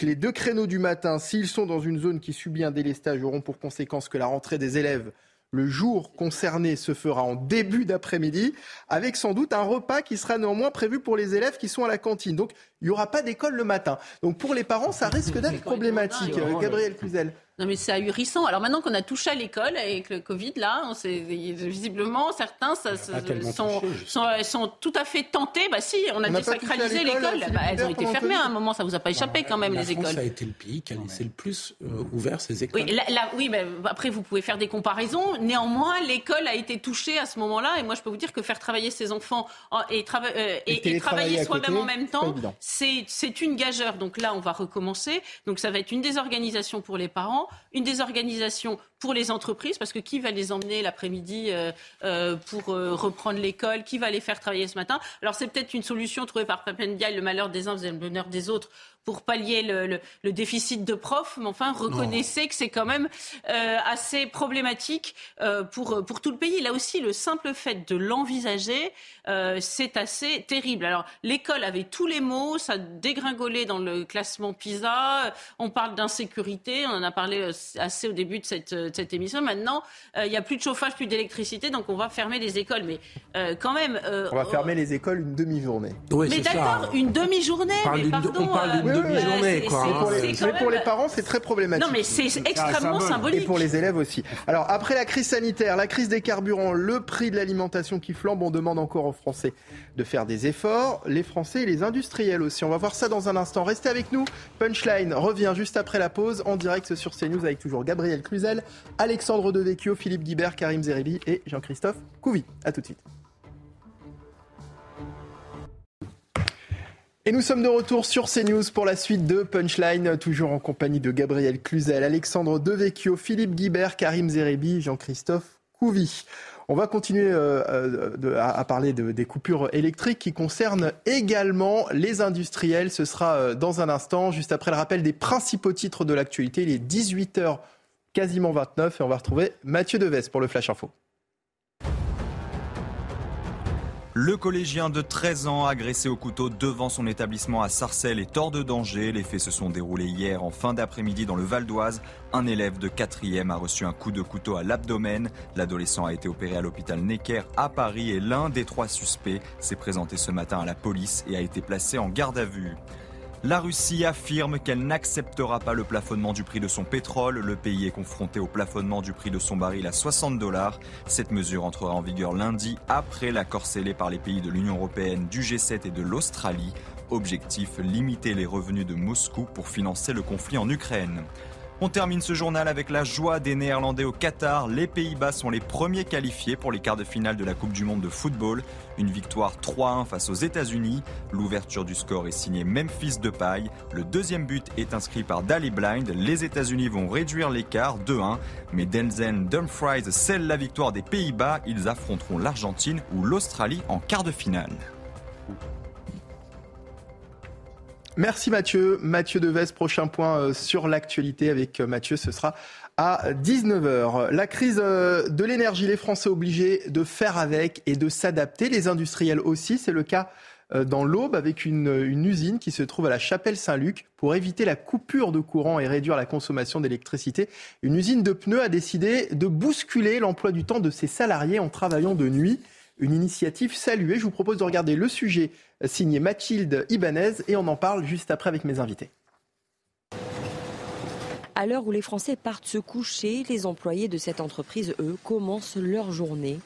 que les deux créneaux du matin, s'ils sont dans une zone qui subit un délestage, auront pour conséquence que la rentrée des élèves le jour concerné se fera en début d'après-midi, avec sans doute un repas qui sera néanmoins prévu pour les élèves qui sont à la cantine. Donc, il n'y aura pas d'école le matin. Donc, pour les parents, ça risque d'être problématique. Gabriel Cluzel. Non, mais c'est ahurissant. Alors maintenant qu'on a touché à l'école avec le Covid, là, on sait, visiblement, certains ça, sont, sont, sont, tout à fait tentés. Bah si, on a on désacralisé l'école. Bah, elles ont été fermées à un moment, ça vous a pas échappé quand même, la les France écoles. Ça a été le pays qui a laissé le plus euh, ouvert ses écoles. Oui, oui mais après, vous pouvez faire des comparaisons. Néanmoins, l'école a été touchée à ce moment-là. Et moi, je peux vous dire que faire travailler ses enfants et, euh, et, et, travailler soi-même en même temps, c'est une gageure. Donc là, on va recommencer. Donc ça va être une désorganisation pour les parents une désorganisation pour les entreprises, parce que qui va les emmener l'après-midi euh, euh, pour euh, reprendre l'école Qui va les faire travailler ce matin? Alors c'est peut-être une solution trouvée par Papendiaï, le malheur des uns, le bonheur des autres, pour pallier le, déficit de profs, mais enfin, reconnaissez que c'est quand même euh, assez problématique euh, pour, pour tout le pays. Là aussi, le simple fait de l'envisager, euh, c'est assez terrible. Alors, l'école avait tous les mots, ça dégringolait dans le classement PISA, on parle d'insécurité, on en a parlé assez au début de cette, cette émission. Maintenant, il n'y a plus de chauffage, plus d'électricité, donc on va fermer les écoles. Mais quand même... on va fermer les écoles une demi-journée. mais d'accord, une demi-journée, mais pardon Mais pour les parents, c'est très problématique. Non, mais c'est extrêmement symbolique. Et pour les élèves aussi. Alors, après la crise sanitaire, la crise des carburants, le prix de l'alimentation qui flambe, on demande encore aux Français de faire des efforts. Les Français et les industriels aussi. On va voir ça dans un instant. Restez avec nous. Punchline revient juste après la pause en direct sur CNews avec toujours Gabriel Cluzel, Alexandre Devecchio, Philippe Guibert, Karim Zeribi et Jean-Christophe Couvi. A tout de suite. Et nous sommes de retour sur CNews pour la suite de Punchline, toujours en compagnie de Gabriel Cluzel, Alexandre Devecchio, Philippe Guibert, Karim Zerebi, Jean-Christophe Couvi. On va continuer euh, euh, à, parler des coupures électriques qui concernent également les industriels. Ce sera euh, dans un instant, juste après le rappel des principaux titres de l'actualité. Il est 18h quasiment 29 et on va retrouver Mathieu Deves pour le Flash Info. Le collégien de 13 ans agressé au couteau devant son établissement à Sarcelles est hors de danger. Les faits se sont déroulés hier en fin d'après-midi dans le Val d'Oise. Un élève de 4e a reçu un coup de couteau à l'abdomen. L'adolescent a été opéré à l'hôpital Necker à Paris et l'un des trois suspects s'est présenté ce matin à la police et a été placé en garde à vue. La Russie affirme qu'elle n'acceptera pas le plafonnement du prix de son pétrole. Le pays est confronté au plafonnement du prix de son baril à 60 dollars. Cette mesure entrera en vigueur lundi après l'accord scellé par les pays de l'Union européenne, du G7 et de l'Australie. Objectif limiter les revenus de Moscou pour financer le conflit en Ukraine. On termine ce journal avec la joie des Néerlandais au Qatar. Les Pays-Bas sont les premiers qualifiés pour les quarts de finale de la Coupe du Monde de football. Une victoire 3-1 face aux États-Unis. L'ouverture du score est signée Memphis de paille. Le deuxième but est inscrit par Dali Blind. Les États-Unis vont réduire l'écart 2-1. Mais Denzel Dumfries scelle la victoire des Pays-Bas. Ils affronteront l'Argentine ou l'Australie en quart de finale. Merci Mathieu. Mathieu Deves, prochain point euh, sur l'actualité avec euh, Mathieu, ce sera à 19h. La crise euh, de l'énergie, les Français obligés de faire avec et de s'adapter, les industriels aussi, c'est le cas dans l'Aube avec une, une, usine qui se trouve à la Chapelle Saint-Luc pour éviter la coupure de courant et réduire la consommation d'électricité. Une usine de pneus a décidé de bousculer l'emploi du temps de ses salariés en travaillant de nuit une initiative saluée. Je vous propose de regarder le sujet signé Mathilde Ibanez et on en parle juste après avec mes invités. À l'heure où les Français partent se coucher, les employés de cette entreprise, eux, commencent leur journée.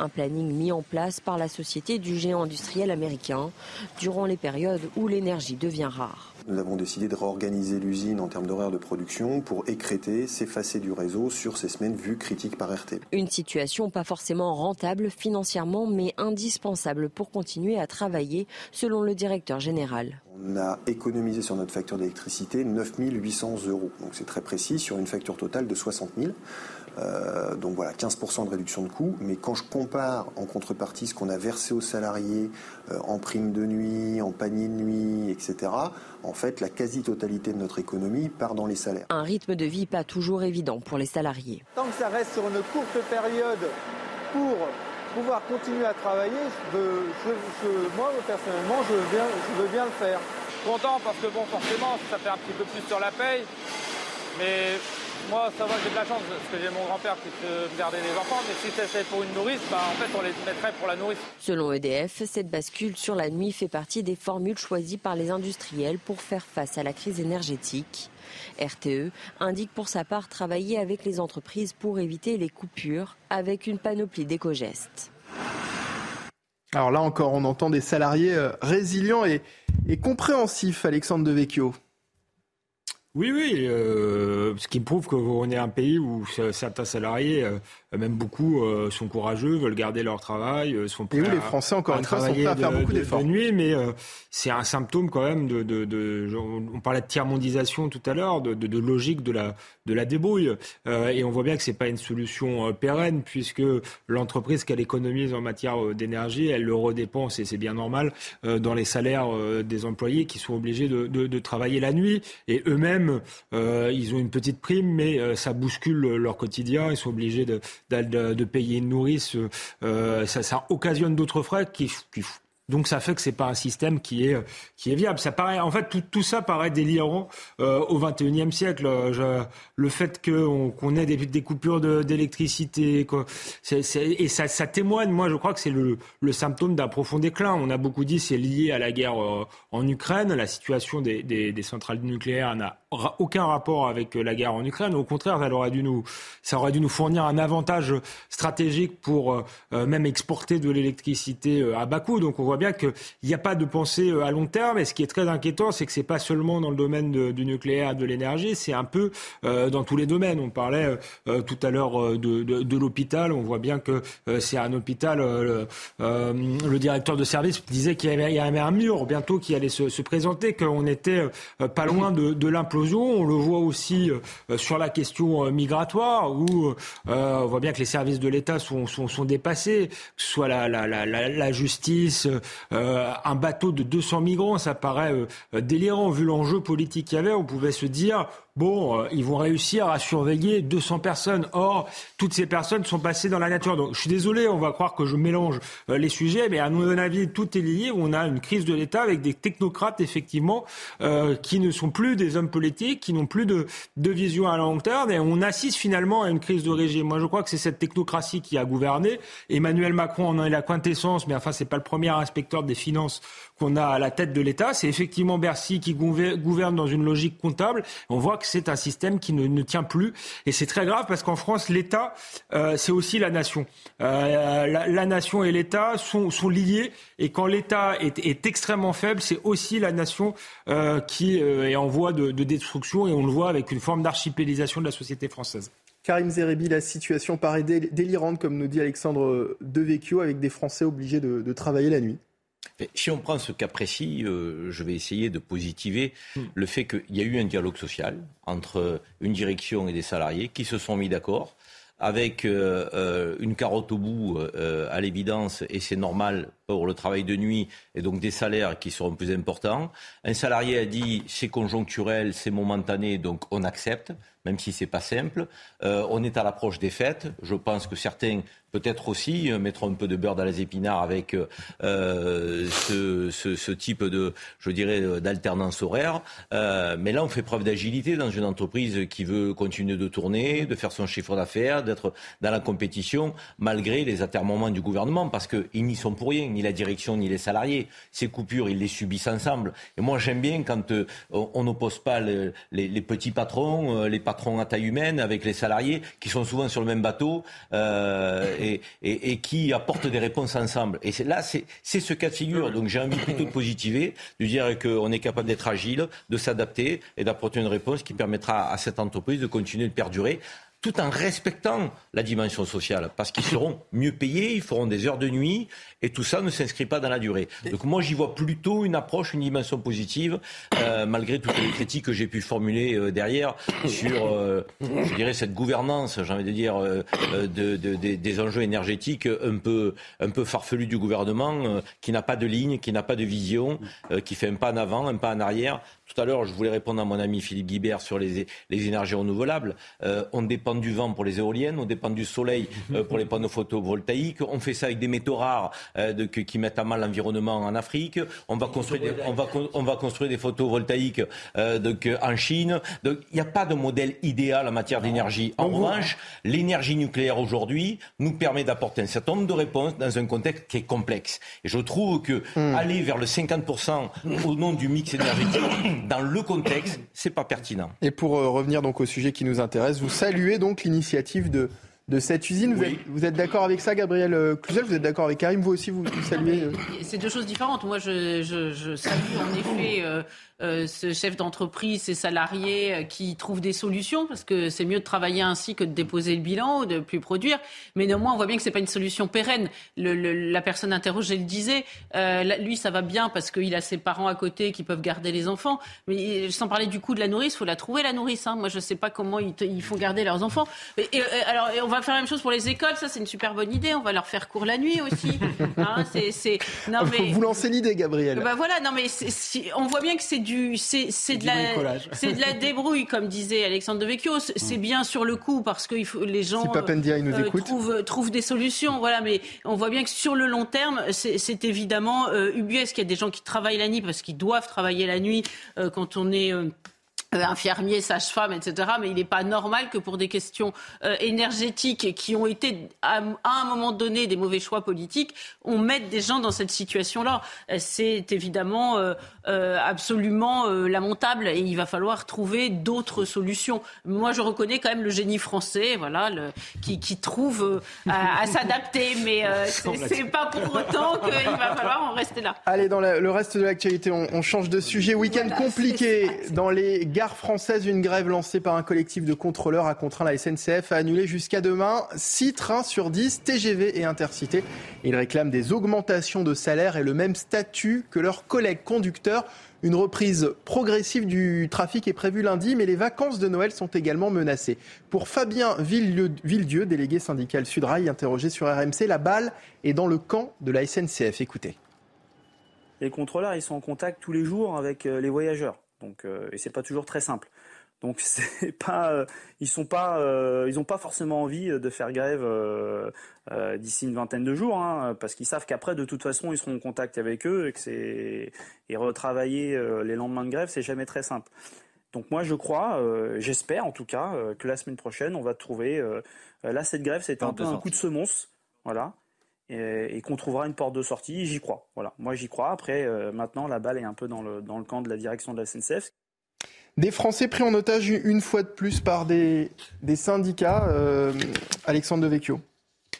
Un planning mis en place par la société du géant industriel américain durant les périodes où l'énergie devient rare. Nous avons décidé de réorganiser l'usine en termes d'horaire de production pour écréter, s'effacer du réseau sur ces semaines vues critiques par RT. Une situation pas forcément rentable financièrement, mais indispensable pour continuer à travailler, selon le directeur général. On a économisé sur notre facture d'électricité 9 800 euros. Donc c'est très précis sur une facture totale de 60 000. Euh, donc voilà, 15% de réduction de coûts. Mais quand je compare en contrepartie ce qu'on a versé aux salariés euh, en prime de nuit, en panier de nuit, etc., en fait, la quasi-totalité de notre économie part dans les salaires. Un rythme de vie pas toujours évident pour les salariés. Tant que ça reste sur une courte période pour pouvoir continuer à travailler, moi personnellement, je veux, bien, je veux bien le faire. Content parce que bon, forcément, ça fait un petit peu plus sur la paye, mais moi, ça va, j'ai de la chance parce que j'ai mon grand-père qui peut garder les enfants. Mais si c'était pour une nourrice, bah, en fait, on les mettrait pour la nourrice. Selon EDF, cette bascule sur la nuit fait partie des formules choisies par les industriels pour faire face à la crise énergétique. RTE indique pour sa part travailler avec les entreprises pour éviter les coupures avec une panoplie d'éco-gestes. Alors là encore, on entend des salariés euh, résilients et, et compréhensifs, Alexandre Devecchio. Oui, oui, euh, ce qui prouve qu'on est un pays où certains salariés, euh, même beaucoup, euh, sont courageux, veulent garder leur travail, sont prêts. Et où les Français, encore une fois, sont prêts à faire beaucoup d'efforts. De nuit, mais c'est un symptôme quand même de, de, de, On parlait de tiers-mondisation tout à l'heure, de, de, logique de la, de la débrouille. et on voit bien que c'est pas une solution pérenne, puisque l'entreprise qu'elle économise en matière d'énergie, elle le redépense, et c'est bien normal, dans les salaires des employés qui sont obligés de, de travailler la nuit. Et eux-mêmes, euh, ils ont une petite prime, mais euh, ça bouscule leur quotidien. Ils sont obligés de, de, payer une nourrice. Euh, ça, ça, occasionne d'autres frais qui, qui donc ça fait que c'est pas un système qui est qui est viable. Ça paraît, en fait, tout, ça paraît délirant euh, au 21e siècle. Le fait qu'on ait des, coupures d'électricité, et ça, ça, témoigne. Moi, je crois que c'est le, le, symptôme d'un profond déclin. On a beaucoup dit c'est lié à la guerre euh, en Ukraine. La situation des, des, des centrales nucléaires n'a aucun rapport avec euh, la guerre en Ukraine. Au contraire, ça aurait dû nous, ça aurait dû nous fournir un avantage stratégique pour euh, même exporter de l'électricité à bas coût. Donc on voit bien qu'il n'y a pas de pensée à long terme. Et ce qui est très inquiétant, c'est que c'est pas seulement dans le domaine du nucléaire, de l'énergie, c'est un peu euh, dans tous les domaines. On parlait euh, tout à l'heure de, de, l'hôpital. On voit bien que c'est un hôpital. le directeur de service disait qu'il y, avait un mur bientôt qui allait se, se présenter, qu'on était pas loin de, l'implosion on le voit aussi euh, sur la question euh, migratoire, où euh, on voit bien que les services de l'État sont, sont, dépassés, que ce soit la, la, justice, un bateau de 200 migrants, ça paraît délirant vu l'enjeu politique qu'il y avait. On pouvait se dire bon, euh, ils vont réussir à surveiller 200 personnes. Or, toutes ces personnes sont passées dans la nature. Donc, je suis désolé, on va croire que je mélange euh, les sujets, mais à mon avis, tout est lié. On a une crise de l'État avec des technocrates, effectivement, euh, qui ne sont plus des hommes politiques, qui n'ont plus de, de vision à long terme, et on assiste finalement à une crise de régime. Moi, je crois que c'est cette technocratie qui a gouverné. Emmanuel Macron en est la quintessence, mais enfin, c'est pas le premier inspecteur des finances qu'on a à la tête de l'État. C'est effectivement Bercy qui gouverne dans une logique comptable. On voit que c'est un système qui ne, tient plus. Et c'est très grave parce qu'en France, l'État, euh, c'est aussi la nation. Euh, la, nation et l'État sont, sont, liés. Et quand l'État est, est, extrêmement faible, c'est aussi la nation euh, qui euh, est en voie de, de, destruction. Et on le voit avec une forme d'archipélisation de la société française. Karim Zerebi, la situation paraît délirante, comme nous dit Alexandre Devecchio, avec des Français obligés de travailler la nuit. Si on prend ce cas précis, euh, je vais essayer de positiver le fait qu'il y a eu un dialogue social entre une direction et des salariés qui se sont mis d'accord avec euh, euh, une carotte au bout à l'évidence, et c'est normal pour le travail de nuit, et donc des salaires qui seront plus importants. Un salarié a dit c'est conjoncturel, c'est momentané, donc on accepte, même si c'est pas simple. on est à l'approche des fêtes. Je pense que certains peut-être aussi euh, mettre un peu de beurre dans les épinards avec euh, euh, ce, type de, je dirais, d'alternance horaire. Euh, mais là, on fait preuve d'agilité dans une entreprise qui veut continuer de tourner, de faire son chiffre d'affaires, d'être dans la compétition, malgré les atermoiements du gouvernement, parce qu'ils n'y sont pour rien, ni la direction, ni les salariés. Ces coupures, ils les subissent ensemble. Et moi, j'aime bien quand euh, on n'oppose pas les, petits patrons, les patrons à taille humaine, avec les salariés, qui sont souvent sur le même bateau. Euh, et, qui apportent des réponses ensemble. Et là, c'est ce cas de figure. Donc j'ai envie plutôt de positiver, de dire qu'on est capable d'être agile, de s'adapter et d'apporter une réponse qui permettra à cette entreprise de continuer de perdurer tout en respectant la dimension sociale, parce qu'ils seront mieux payés, ils feront des heures de nuit, et tout ça ne s'inscrit pas dans la durée. Donc moi, j'y vois plutôt une approche, une dimension positive, euh, malgré toutes les critiques que j'ai pu formuler euh, derrière sur, euh, je dirais, cette gouvernance, j'ai envie de dire, euh, euh, de, de, de, des enjeux énergétiques un peu, un peu farfelus du gouvernement, euh, qui n'a pas de ligne, qui n'a pas de vision, euh, qui fait un pas en avant, un pas en arrière. Tout à l'heure, je voulais répondre à mon ami Philippe Guibert sur les, les énergies renouvelables. Euh, on dépend du vent pour les éoliennes, on dépend du soleil euh, pour les panneaux photovoltaïques. On fait ça avec des métaux rares de, qui mettent à mal l'environnement en Afrique. On va construire des, on va, on va construire des photovoltaïques euh, donc, en Chine. Donc il n'y a pas de modèle idéal en matière d'énergie. En revanche, l'énergie nucléaire aujourd'hui nous permet d'apporter un certain nombre de réponses dans un contexte qui est complexe. Et je trouve que aller vers le 50% au nom du mix énergétique dans le contexte, c'est pas pertinent. Et pour euh, revenir donc au sujet qui nous intéresse, vous saluez donc l'initiative de, de cette usine. Vous Oui. êtes, vous êtes d'accord avec ça, Gabriel euh, Cluzel? Vous êtes d'accord avec Karim? Vous aussi, vous, vous saluez euh, C'est deux choses différentes. Moi, je, je, je salue en effet euh, euh, ce chef d'entreprise, ses salariés euh, qui trouvent des solutions, parce que c'est mieux de travailler ainsi que de déposer le bilan ou de plus produire. Mais néanmoins, on voit bien que c'est pas une solution pérenne. Le, le- la personne interrogée le disait. Euh, là, lui, ça va bien parce qu'il a ses parents à côté qui peuvent garder les enfants. Mais sans parler du coût de la nourrice, faut la trouver la nourrice. Hein. Moi, je sais pas comment ils, te- ils font garder leurs enfants. Et, et, alors, et on va faire la même chose pour les écoles. Ça, c'est une super bonne idée. On va leur faire cours la nuit aussi. Hein, c'est, c'est... Non, mais... Vous lancez l'idée, Gabriel. Bah voilà, non mais c'est- on voit bien que c'est du, c'est, c'est de la, bricolage. c'est de la débrouille comme disait Alexandre Devecchio. C'est c'est bien sur le coup parce que il faut, les gens Si Papendia, il nous euh, écoute. trouvent, trouvent des solutions. Voilà, mais on voit bien que sur le long terme, c'est, c'est évidemment euh, ubuesque. Il y a des gens qui travaillent la nuit parce qu'ils doivent travailler la nuit euh, quand on est euh, euh, infirmier, sage-femme, etc. Mais il n'est pas normal que pour des questions euh, énergétiques qui ont été à, à un moment donné des mauvais choix politiques, on mette des gens dans cette situation-là. Euh, C'est évidemment euh, euh, absolument euh, lamentable et il va falloir trouver d'autres solutions. Moi, je reconnais quand même le génie français, voilà, le, qui, qui trouve euh, à, à s'adapter, mais euh, c'est pas pour autant qu'il va falloir en rester là. Allez, dans la- le reste de l'actualité, on, on change de sujet. Week-end compliqué dans les gares françaises. Une grève lancée par un collectif de contrôleurs a contraint la SNCF à annuler jusqu'à demain 6 trains sur 10 TGV et Intercités. Ils réclament des augmentations de salaire et le même statut que leurs collègues conducteurs. Une reprise progressive du trafic est prévue lundi, mais les vacances de Noël sont également menacées. Pour Fabien Villedieu, Villedieu, délégué syndical Sudrail, interrogé sur RMC, la balle est dans le camp de la SNCF. Écoutez. Les contrôleurs, ils sont en contact tous les jours avec euh, les voyageurs. Donc, euh, et c'est pas toujours très simple. Donc, c'est pas, euh, ils sont pas, euh, ils ont pas forcément envie de faire grève euh, d'ici une vingtaine de jours, hein, parce qu'ils savent qu'après, de toute façon, ils seront en contact avec eux et que c'est et retravailler les lendemains de grève, c'est jamais très simple. Donc moi je crois, j'espère en tout cas que la semaine prochaine on va trouver. là cette grève c'était un peu un coup de semonce, voilà, et, et qu'on trouvera une porte de sortie. J'y crois, voilà. Moi j'y crois. Après euh, maintenant la balle est un peu dans le dans le camp de la direction de la SNCF. Des Français pris en otage une fois de plus par des, des syndicats. Euh, Alexandre Devecchio.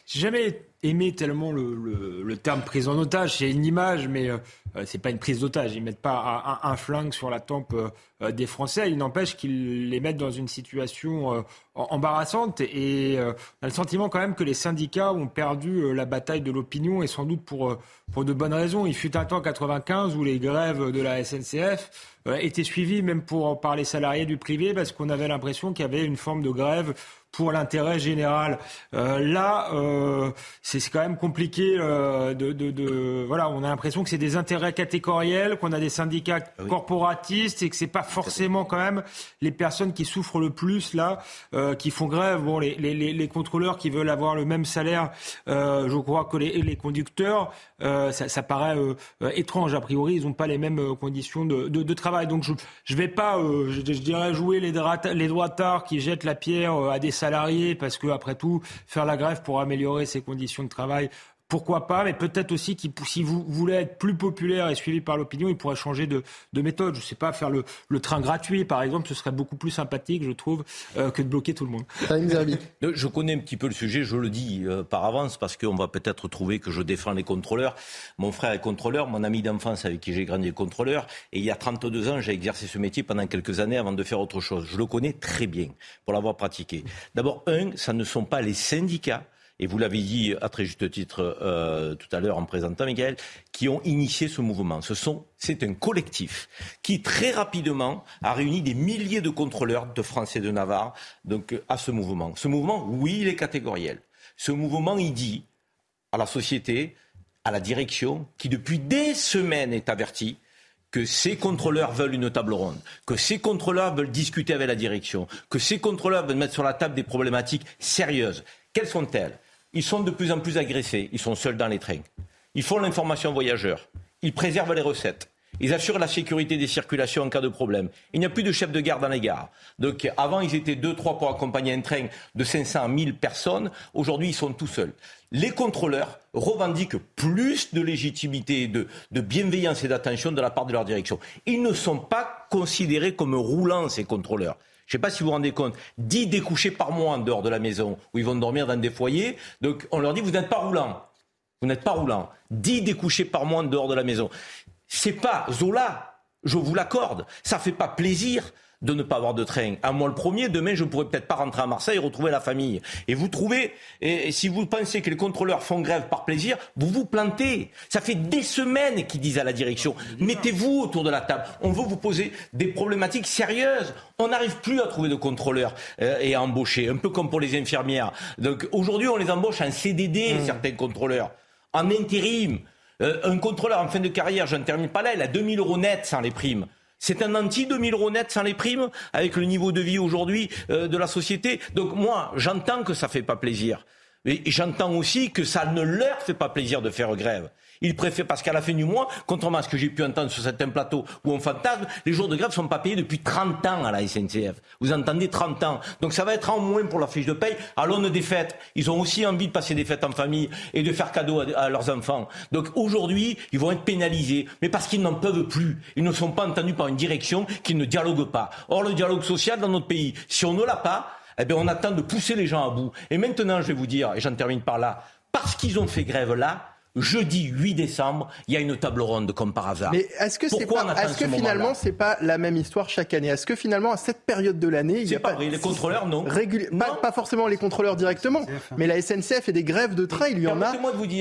J'ai jamais aimé tellement le, terme prise en otage. C'est une image, mais euh, euh, c'est pas une prise d'otage. Ils mettent pas un, flingue sur la tempe euh, euh, des Français. Il n'empêche qu'ils les mettent dans une situation em- embarrassante. Et on a le sentiment quand même que les syndicats ont perdu la bataille de l'opinion et sans doute pour de bonnes raisons. Il fut un temps 95 où les grèves de la SNCF étaient suivies même pour par les salariés du privé parce qu'on avait l'impression qu'il y avait une forme de grève pour l'intérêt général. Euh, là, euh, c'est quand même compliqué euh, de, de, de- voilà, on a l'impression que c'est des intérêts catégoriels, qu'on a des syndicats corporatistes et que c'est pas forcément quand même les personnes qui souffrent le plus là, euh, qui font grève. Bon, les, les, les, contrôleurs qui veulent avoir le même salaire, euh, je crois que les, les conducteurs, euh, ça, ça paraît étrange. A priori, ils n'ont pas les mêmes conditions de, de, de travail. Donc je je vais pas, euh, je, je dirais jouer les, les droitards qui jettent la pierre à des salariés parce que après tout, faire la grève pour améliorer ses conditions de travail pourquoi pas, mais peut-être aussi qu'il, si vous voulez être plus populaire et suivi par l'opinion, il pourrait changer de, méthode. Je ne sais pas, faire le, train gratuit, par exemple, ce serait beaucoup plus sympathique, je trouve, euh, que de bloquer tout le monde. je connais un petit peu le sujet, je le dis euh, par avance, parce qu'on va peut-être trouver que je défends les contrôleurs. Mon frère est contrôleur, mon ami d'enfance avec qui j'ai grandi est contrôleur, et il y a 32 ans, j'ai exercé ce métier pendant quelques années avant de faire autre chose. Je le connais très bien pour l'avoir pratiqué. D'abord, un, ça ne sont pas les syndicats et vous l'avez dit à très juste titre euh, tout à l'heure en présentant Michael, qui ont initié ce mouvement. Ce sont, c'est un collectif qui très rapidement a réuni des milliers de contrôleurs de France et de Navarre donc, à ce mouvement. Ce mouvement, oui, il est catégoriel. Ce mouvement, il dit à la société, à la direction, qui depuis des semaines est avertie, que ces contrôleurs veulent une table ronde, que ces contrôleurs veulent discuter avec la direction, que ces contrôleurs veulent mettre sur la table des problématiques sérieuses. Quelles sont-elles? Ils sont de plus en plus agressés. Ils sont seuls dans les trains. Ils font l'information voyageurs. Ils préservent les recettes. Ils assurent la sécurité des circulations en cas de problème. Il n'y a plus de chef de gare dans les gares. Donc avant, ils étaient deux, trois pour accompagner un train de 500 à 1000 personnes. Aujourd'hui, ils sont tout seuls. Les contrôleurs revendiquent plus de légitimité, de, de bienveillance et d'attention de la part de leur direction. Ils ne sont pas considérés comme roulants, ces contrôleurs. Je ne sais pas si vous vous rendez compte, 10 découchés par mois en dehors de la maison, où ils vont dormir dans des foyers. Donc on leur dit, vous n'êtes pas roulant. Vous n'êtes pas roulant. 10 découchés par mois en dehors de la maison. C'est pas Zola, je vous l'accorde. Ça fait pas plaisir de ne pas avoir de train. À moi le premier, demain je ne pourrais peut-être pas rentrer à Marseille et retrouver la famille. Et vous trouvez, et, si vous pensez que les contrôleurs font grève par plaisir, vous vous plantez. Ça fait des semaines qu'ils disent à la direction, mettez-vous autour de la table. On veut vous poser des problématiques sérieuses. On n'arrive plus à trouver de contrôleurs euh, et à embaucher, un peu comme pour les infirmières. Donc aujourd'hui, on les embauche en CDD, mmh. certains contrôleurs, en intérim. Euh, un contrôleur en fin de carrière, je ne termine pas là, il a 2000 euros net sans les primes. C'est un anti 2000 euros net sans les primes, avec le niveau de vie aujourd'hui euh, de la société. Donc moi, j'entends que ça fait pas plaisir. J'entends aussi que ça ne leur fait pas plaisir de faire grève. Ils préfèrent, parce qu'à la fin du mois, contrairement à ce que j'ai pu entendre sur certains plateaux où on fantasme, les jours de grève ne sont pas payés depuis 30 ans à la SNCF. Vous entendez 30 ans. Donc ça va être en moins pour la fiche de paye à l'aune des fêtes. Ils ont aussi envie de passer des fêtes en famille et de faire cadeau à, leurs enfants. Donc aujourd'hui, ils vont être pénalisés, mais parce qu'ils n'en peuvent plus. Ils ne sont pas entendus par une direction qui ne dialogue pas. Or, le dialogue social dans notre pays, si on ne l'a pas, eh bien, on attend de pousser les gens à bout. Et maintenant, je vais vous dire, et j'en termine par là, parce qu'ils ont fait grève là, jeudi 8 décembre, il y a une table ronde comme par hasard. Mais est-ce que, c'est pas, est-ce que finalement c'est pas la même histoire chaque année? Est-ce que finalement à cette période de l'année, il y a pas, les contrôleurs non. Pas, forcément les contrôleurs directement, mais la SNCF et des grèves de train, il y en a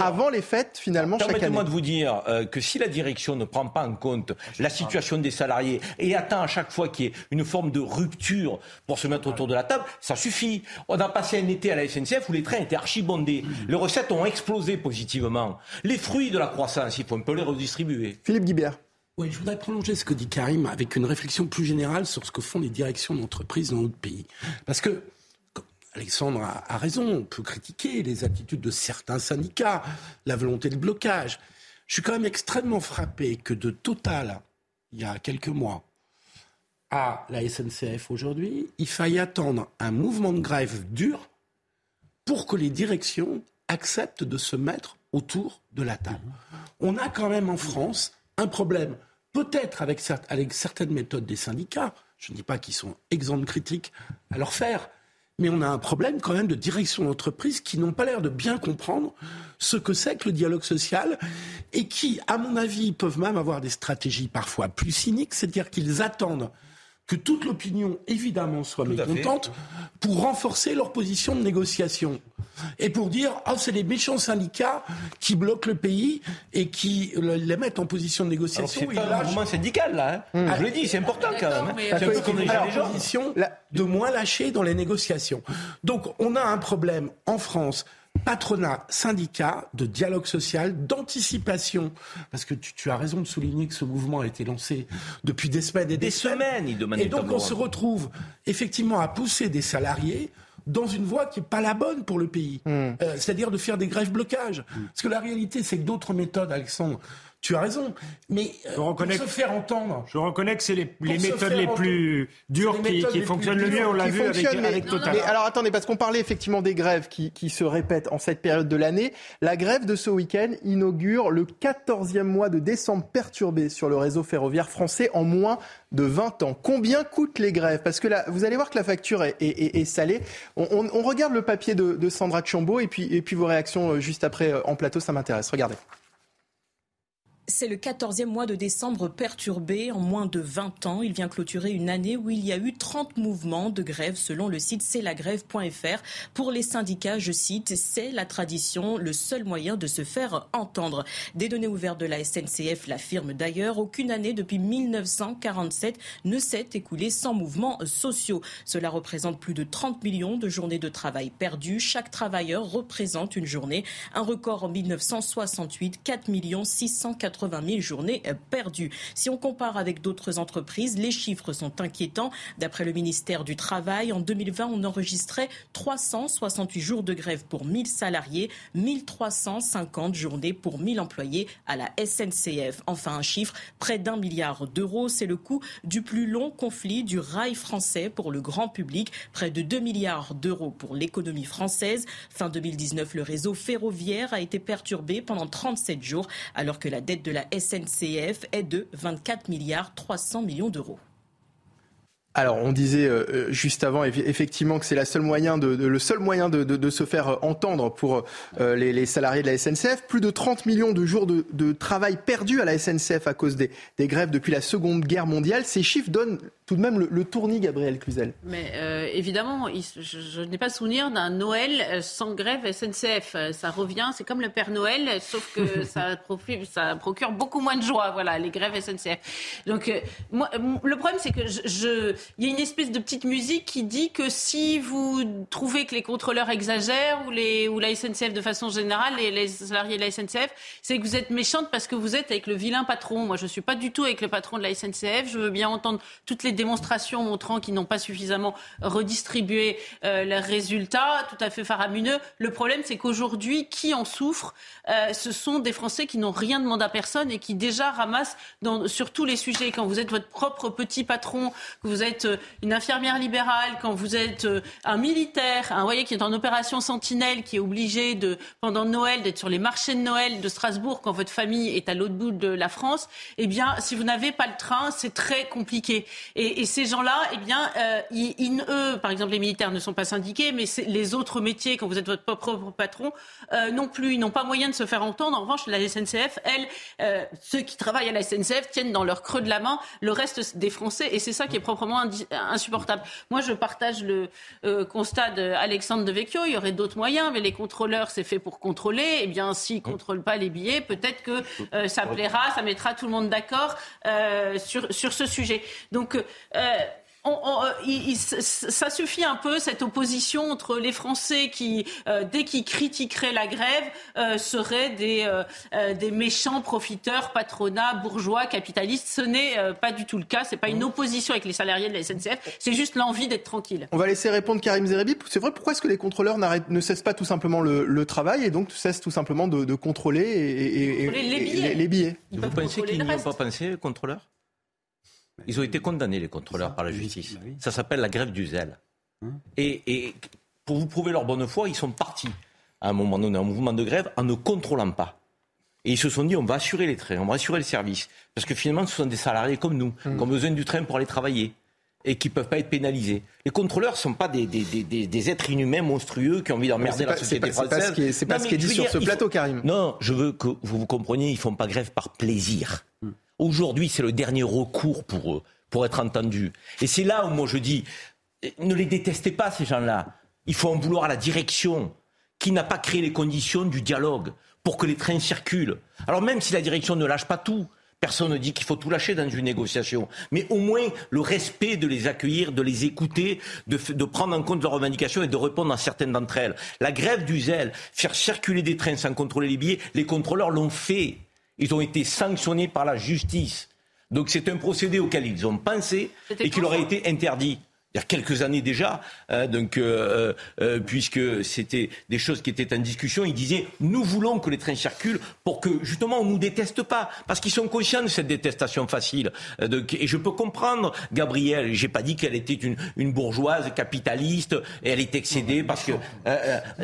avant les fêtes finalement chaque année. Permettez-moi de vous dire euh, que si la direction ne prend pas en compte la situation des salariés et attend à chaque fois qu'il y ait une forme de rupture pour se mettre autour de la table, ça suffit. On a passé un été à la SNCF où les trains étaient archibondés, les recettes ont explosé positivement. Les fruits de la croissance, il faut un peu les redistribuer. Philippe Guibert. Oui, je voudrais prolonger ce que dit Karim avec une réflexion plus générale sur ce que font les directions d'entreprise dans notre pays. Parce que Alexandre a, raison, on peut critiquer les attitudes de certains syndicats, la volonté de blocage. Je suis quand même extrêmement frappé que de Total, il y a quelques mois, à la SNCF aujourd'hui, il faille attendre un mouvement de grève dur pour que les directions acceptent de se mettre autour de la table. On a quand même en France un problème, peut-être avec, certaines méthodes des syndicats, je ne dis pas qu'ils sont exempts de critiques à leur faire, mais on a un problème quand même de direction d'entreprise qui n'ont pas l'air de bien comprendre ce que c'est que le dialogue social et qui, à mon avis, peuvent même avoir des stratégies parfois plus cyniques, c'est-à-dire qu'ils attendent que toute l'opinion, évidemment, soit mécontente pour renforcer leur position de négociation. Et pour dire, oh, c'est les méchants syndicats qui bloquent le pays et qui les mettent en position de négociation. C'est pas un mouvement syndical, là. Hein. Ah, je l'ai dit, c'est important quand même. Hein. C'est un peu comme les position de moins lâcher dans les négociations. Donc, on a un problème en France patronat, syndicat, de dialogue social, d'anticipation. Parce que tu, as raison de souligner que ce mouvement a été lancé depuis des semaines et des, semaines. Il et donc on se retrouve effectivement à pousser des salariés dans une voie qui n'est pas la bonne pour le pays. Hmm. Euh, c'est-à-dire de faire des grèves blocages. Parce que la réalité, c'est que d'autres méthodes, Alexandre, Tu as raison. Mais je reconnais, pour se faire entendre. Je reconnais que c'est les, les méthodes les plus dures qui, qui fonctionnent le mieux. On l'a vu avec, mais, avec Total. Mais alors attendez, parce qu'on parlait effectivement des grèves qui, qui se répètent en cette période de l'année. La grève de ce week-end inaugure le 14e mois de décembre perturbé sur le réseau ferroviaire français en moins de 20 ans. Combien coûtent les grèves? Parce que là, vous allez voir que la facture est, est, est salée. On, on, on, regarde le papier de, de Sandra Chambaud et puis, et puis vos réactions euh, juste après en plateau, ça m'intéresse. Regardez. C'est le 14e mois de décembre perturbé en moins de 20 ans. Il vient clôturer une année où il y a eu 30 mouvements de grève selon le site c'estlagrève.fr. Pour les syndicats, je cite, c'est la tradition, le seul moyen de se faire entendre. Des données ouvertes de la SNCF l'affirment d'ailleurs. Aucune année depuis 1947 ne s'est écoulée sans mouvements sociaux. Cela représente plus de 30 millions de journées de travail perdues. Chaque travailleur représente une journée. Un record en 1968, 4 680 80 000 journées perdues. Si on compare avec d'autres entreprises, les chiffres sont inquiétants. D'après le ministère du Travail, en 2020, on enregistrait 368 jours de grève pour 1000 salariés, 1350 journées pour 1000 employés à la SNCF. Enfin, un chiffre, près d'un milliard d'euros, c'est le coût du plus long conflit du rail français pour le grand public, près de 2 milliards d'euros pour l'économie française. Fin 2019, le réseau ferroviaire a été perturbé pendant 37 jours, alors que la dette de la SNCF est de 24 milliards 300 millions d'euros. Alors, on disait euh, juste avant, effectivement, que c'est la seule moyen de, de, le seul moyen de, de, de, se faire entendre pour euh, les, les, salariés de la SNCF. Plus de 30 millions de jours de, travail perdus à la SNCF à cause des, des, grèves depuis la Seconde Guerre mondiale. Ces chiffres donnent tout de même le, le tournis, Gabriel Cluzel. Mais euh, évidemment, il, je, je n'ai pas souvenir d'un Noël sans grève SNCF. Ça revient, c'est comme le Père Noël, sauf que ça, profite, ça procure beaucoup moins de joie. Voilà, les grèves SNCF. Donc, euh, moi, le problème, c'est que je, je il y a une espèce de petite musique qui dit que si vous trouvez que les contrôleurs exagèrent ou, les, ou la SNCF de façon générale, les, salariés de la SNCF, c'est que vous êtes méchante parce que vous êtes avec le vilain patron. Moi, je ne suis pas du tout avec le patron de la SNCF. Je veux bien entendre toutes les démonstrations montrant qu'ils n'ont pas suffisamment redistribué euh, leurs résultats, tout à fait faramineux. Le problème, c'est qu'aujourd'hui, qui en souffre euh, Ce sont des Français qui n'ont rien demandé à personne et qui déjà ramassent sur tous les sujets. Quand vous êtes votre propre petit patron, que vous euh, une infirmière libérale, quand vous êtes euh, un militaire, un voyez qui est en opération sentinelle, qui est obligé de pendant Noël d'être sur les marchés de Noël de Strasbourg quand votre famille est à l'autre bout de la France, eh bien, si vous n'avez pas le train, c'est très compliqué. Et, ces gens-là, eh bien, euh, ils, eux, par exemple, les militaires ne sont pas syndiqués, mais les autres métiers, quand vous êtes votre propre patron, non plus, ils n'ont pas moyen de se faire entendre. En revanche, la SNCF, elle, ceux qui travaillent à la SNCF tiennent dans leur creux de la main le reste des Français, et c'est ça qui est proprement insupportable. Moi, je partage le euh, constat d'Alexandre Devecchio. Il y aurait d'autres moyens, mais les contrôleurs, c'est fait pour contrôler. Eh bien, s'ils ne contrôlent pas les billets, peut-être que euh, ça plaira, ça mettra tout le monde d'accord euh, sur, sur ce sujet. Donc, on, on, euh, il, ça suffit un peu cette opposition entre les Français qui, euh, dès qu'ils critiqueraient la grève, euh, seraient des, euh, des méchants profiteurs, patronats, bourgeois, capitalistes. Ce n'est pas du tout le cas. C'est pas une opposition avec les salariés de la SNCF. C'est juste l'envie d'être tranquille. On va laisser répondre Karim Zeribi. C'est vrai. Pourquoi est-ce que les contrôleurs ne cessent pas tout simplement le, le, travail et donc cessent tout simplement de, de contrôler, et, et, contrôler les billets, les, les billets. Vous pensez qu'ils n'y ont pas pensé, les contrôleurs? Ils ont été condamnés, les contrôleurs, par la justice. Ça s'appelle la grève du zèle. Et, et, pour vous prouver leur bonne foi, ils sont partis à un moment donné en mouvement de grève en ne contrôlant pas. Et ils se sont dit, on va assurer les trains, on va assurer le service. Parce que finalement, ce sont des salariés comme nous, qui ont besoin du train pour aller travailler et qui ne peuvent pas être pénalisés. Les contrôleurs ne sont pas des, des, des, des, êtres inhumains monstrueux qui ont envie d'emmerder la société française. C'est pas ce qui est, dit sur ce plateau, Karim. Non, je veux que vous vous compreniez, ils ne font pas grève par plaisir. Aujourd'hui, c'est le dernier recours pour eux, pour être entendus. Et c'est là où moi je dis, ne les détestez pas, ces gens-là. Il faut en vouloir à la direction qui n'a pas créé les conditions du dialogue pour que les trains circulent. Alors même si la direction ne lâche pas tout, Personne ne dit qu'il faut tout lâcher dans une négociation, mais au moins le respect de les accueillir, de les écouter, de, de prendre en compte leurs revendications et de répondre à certaines d'entre elles. La grève du zèle, faire circuler des trains sans contrôler les billets, les contrôleurs l'ont fait. Ils ont été sanctionnés par la justice. Donc c'est un procédé auquel ils ont pensé et qui leur a été interdit. Il y a quelques années déjà, hein, donc euh, euh, puisque c'était des choses qui étaient en discussion, ils disaient nous voulons que les trains circulent pour que justement on nous déteste pas, parce qu'ils sont conscients de cette détestation facile. Euh, et je peux comprendre Gabrielle, j'ai pas dit qu'elle était une, bourgeoise capitaliste et elle est excédée parce que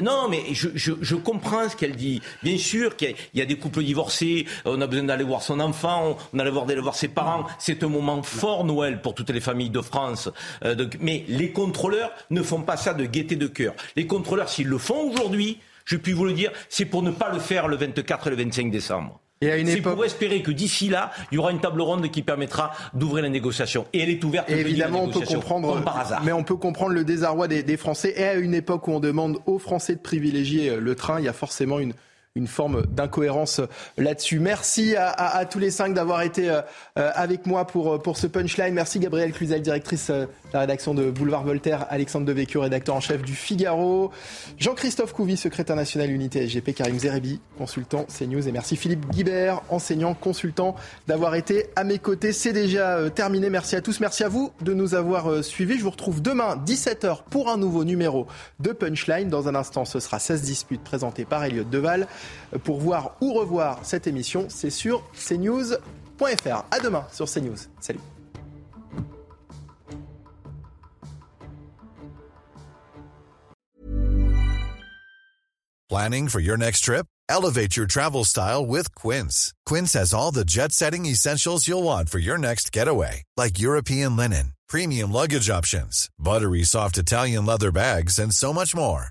non, mais je, comprends ce qu'elle dit. Bien sûr qu'il y, a des couples divorcés, on a besoin d'aller voir son enfant, on, on a besoin d'aller voir ses parents. C'est un moment fort Noël pour toutes les familles de France. Mais les contrôleurs ne font pas ça de gaieté de cœur. Les contrôleurs, s'ils le font aujourd'hui, je puis vous le dire, c'est pour ne pas le faire le 24 et le 25 décembre. C'est pour espérer que d'ici là, il y aura une table ronde qui permettra d'ouvrir la négociation. Et elle est ouverte. Et évidemment, on peut comprendre, par hasard. mais on peut comprendre le désarroi des, des Français. Et à une époque où on demande aux Français de privilégier le train, il y a forcément une, une forme d'incohérence là-dessus. Merci à, à, à, tous les cinq d'avoir été euh, avec moi pour, pour ce punchline. Merci Gabrielle Cluzel, directrice euh, de la rédaction de Boulevard Voltaire, Alexandre Devecchio, rédacteur en chef du Figaro, Jean-Christophe Couvi, secrétaire national unité SGP, Karim Zerebi, consultant CNews et merci Philippe Guibert, enseignant, consultant, d'avoir été à mes côtés. C'est déjà euh, terminé. Merci à tous. Merci à vous de nous avoir suivis. Je vous retrouve demain 17h pour un nouveau numéro de Punchline. Dans un instant, ce sera 16 disputes présentées par Elliot Deval. Pour voir ou revoir cette émission, c'est sur cnews.fr. À demain sur CNews. Salut. Planning for your next trip? Elevate your travel style with Quince. Quince has all the jet-setting essentials you'll want for your next getaway, like European linen, premium luggage options, buttery soft Italian leather bags, and so much more.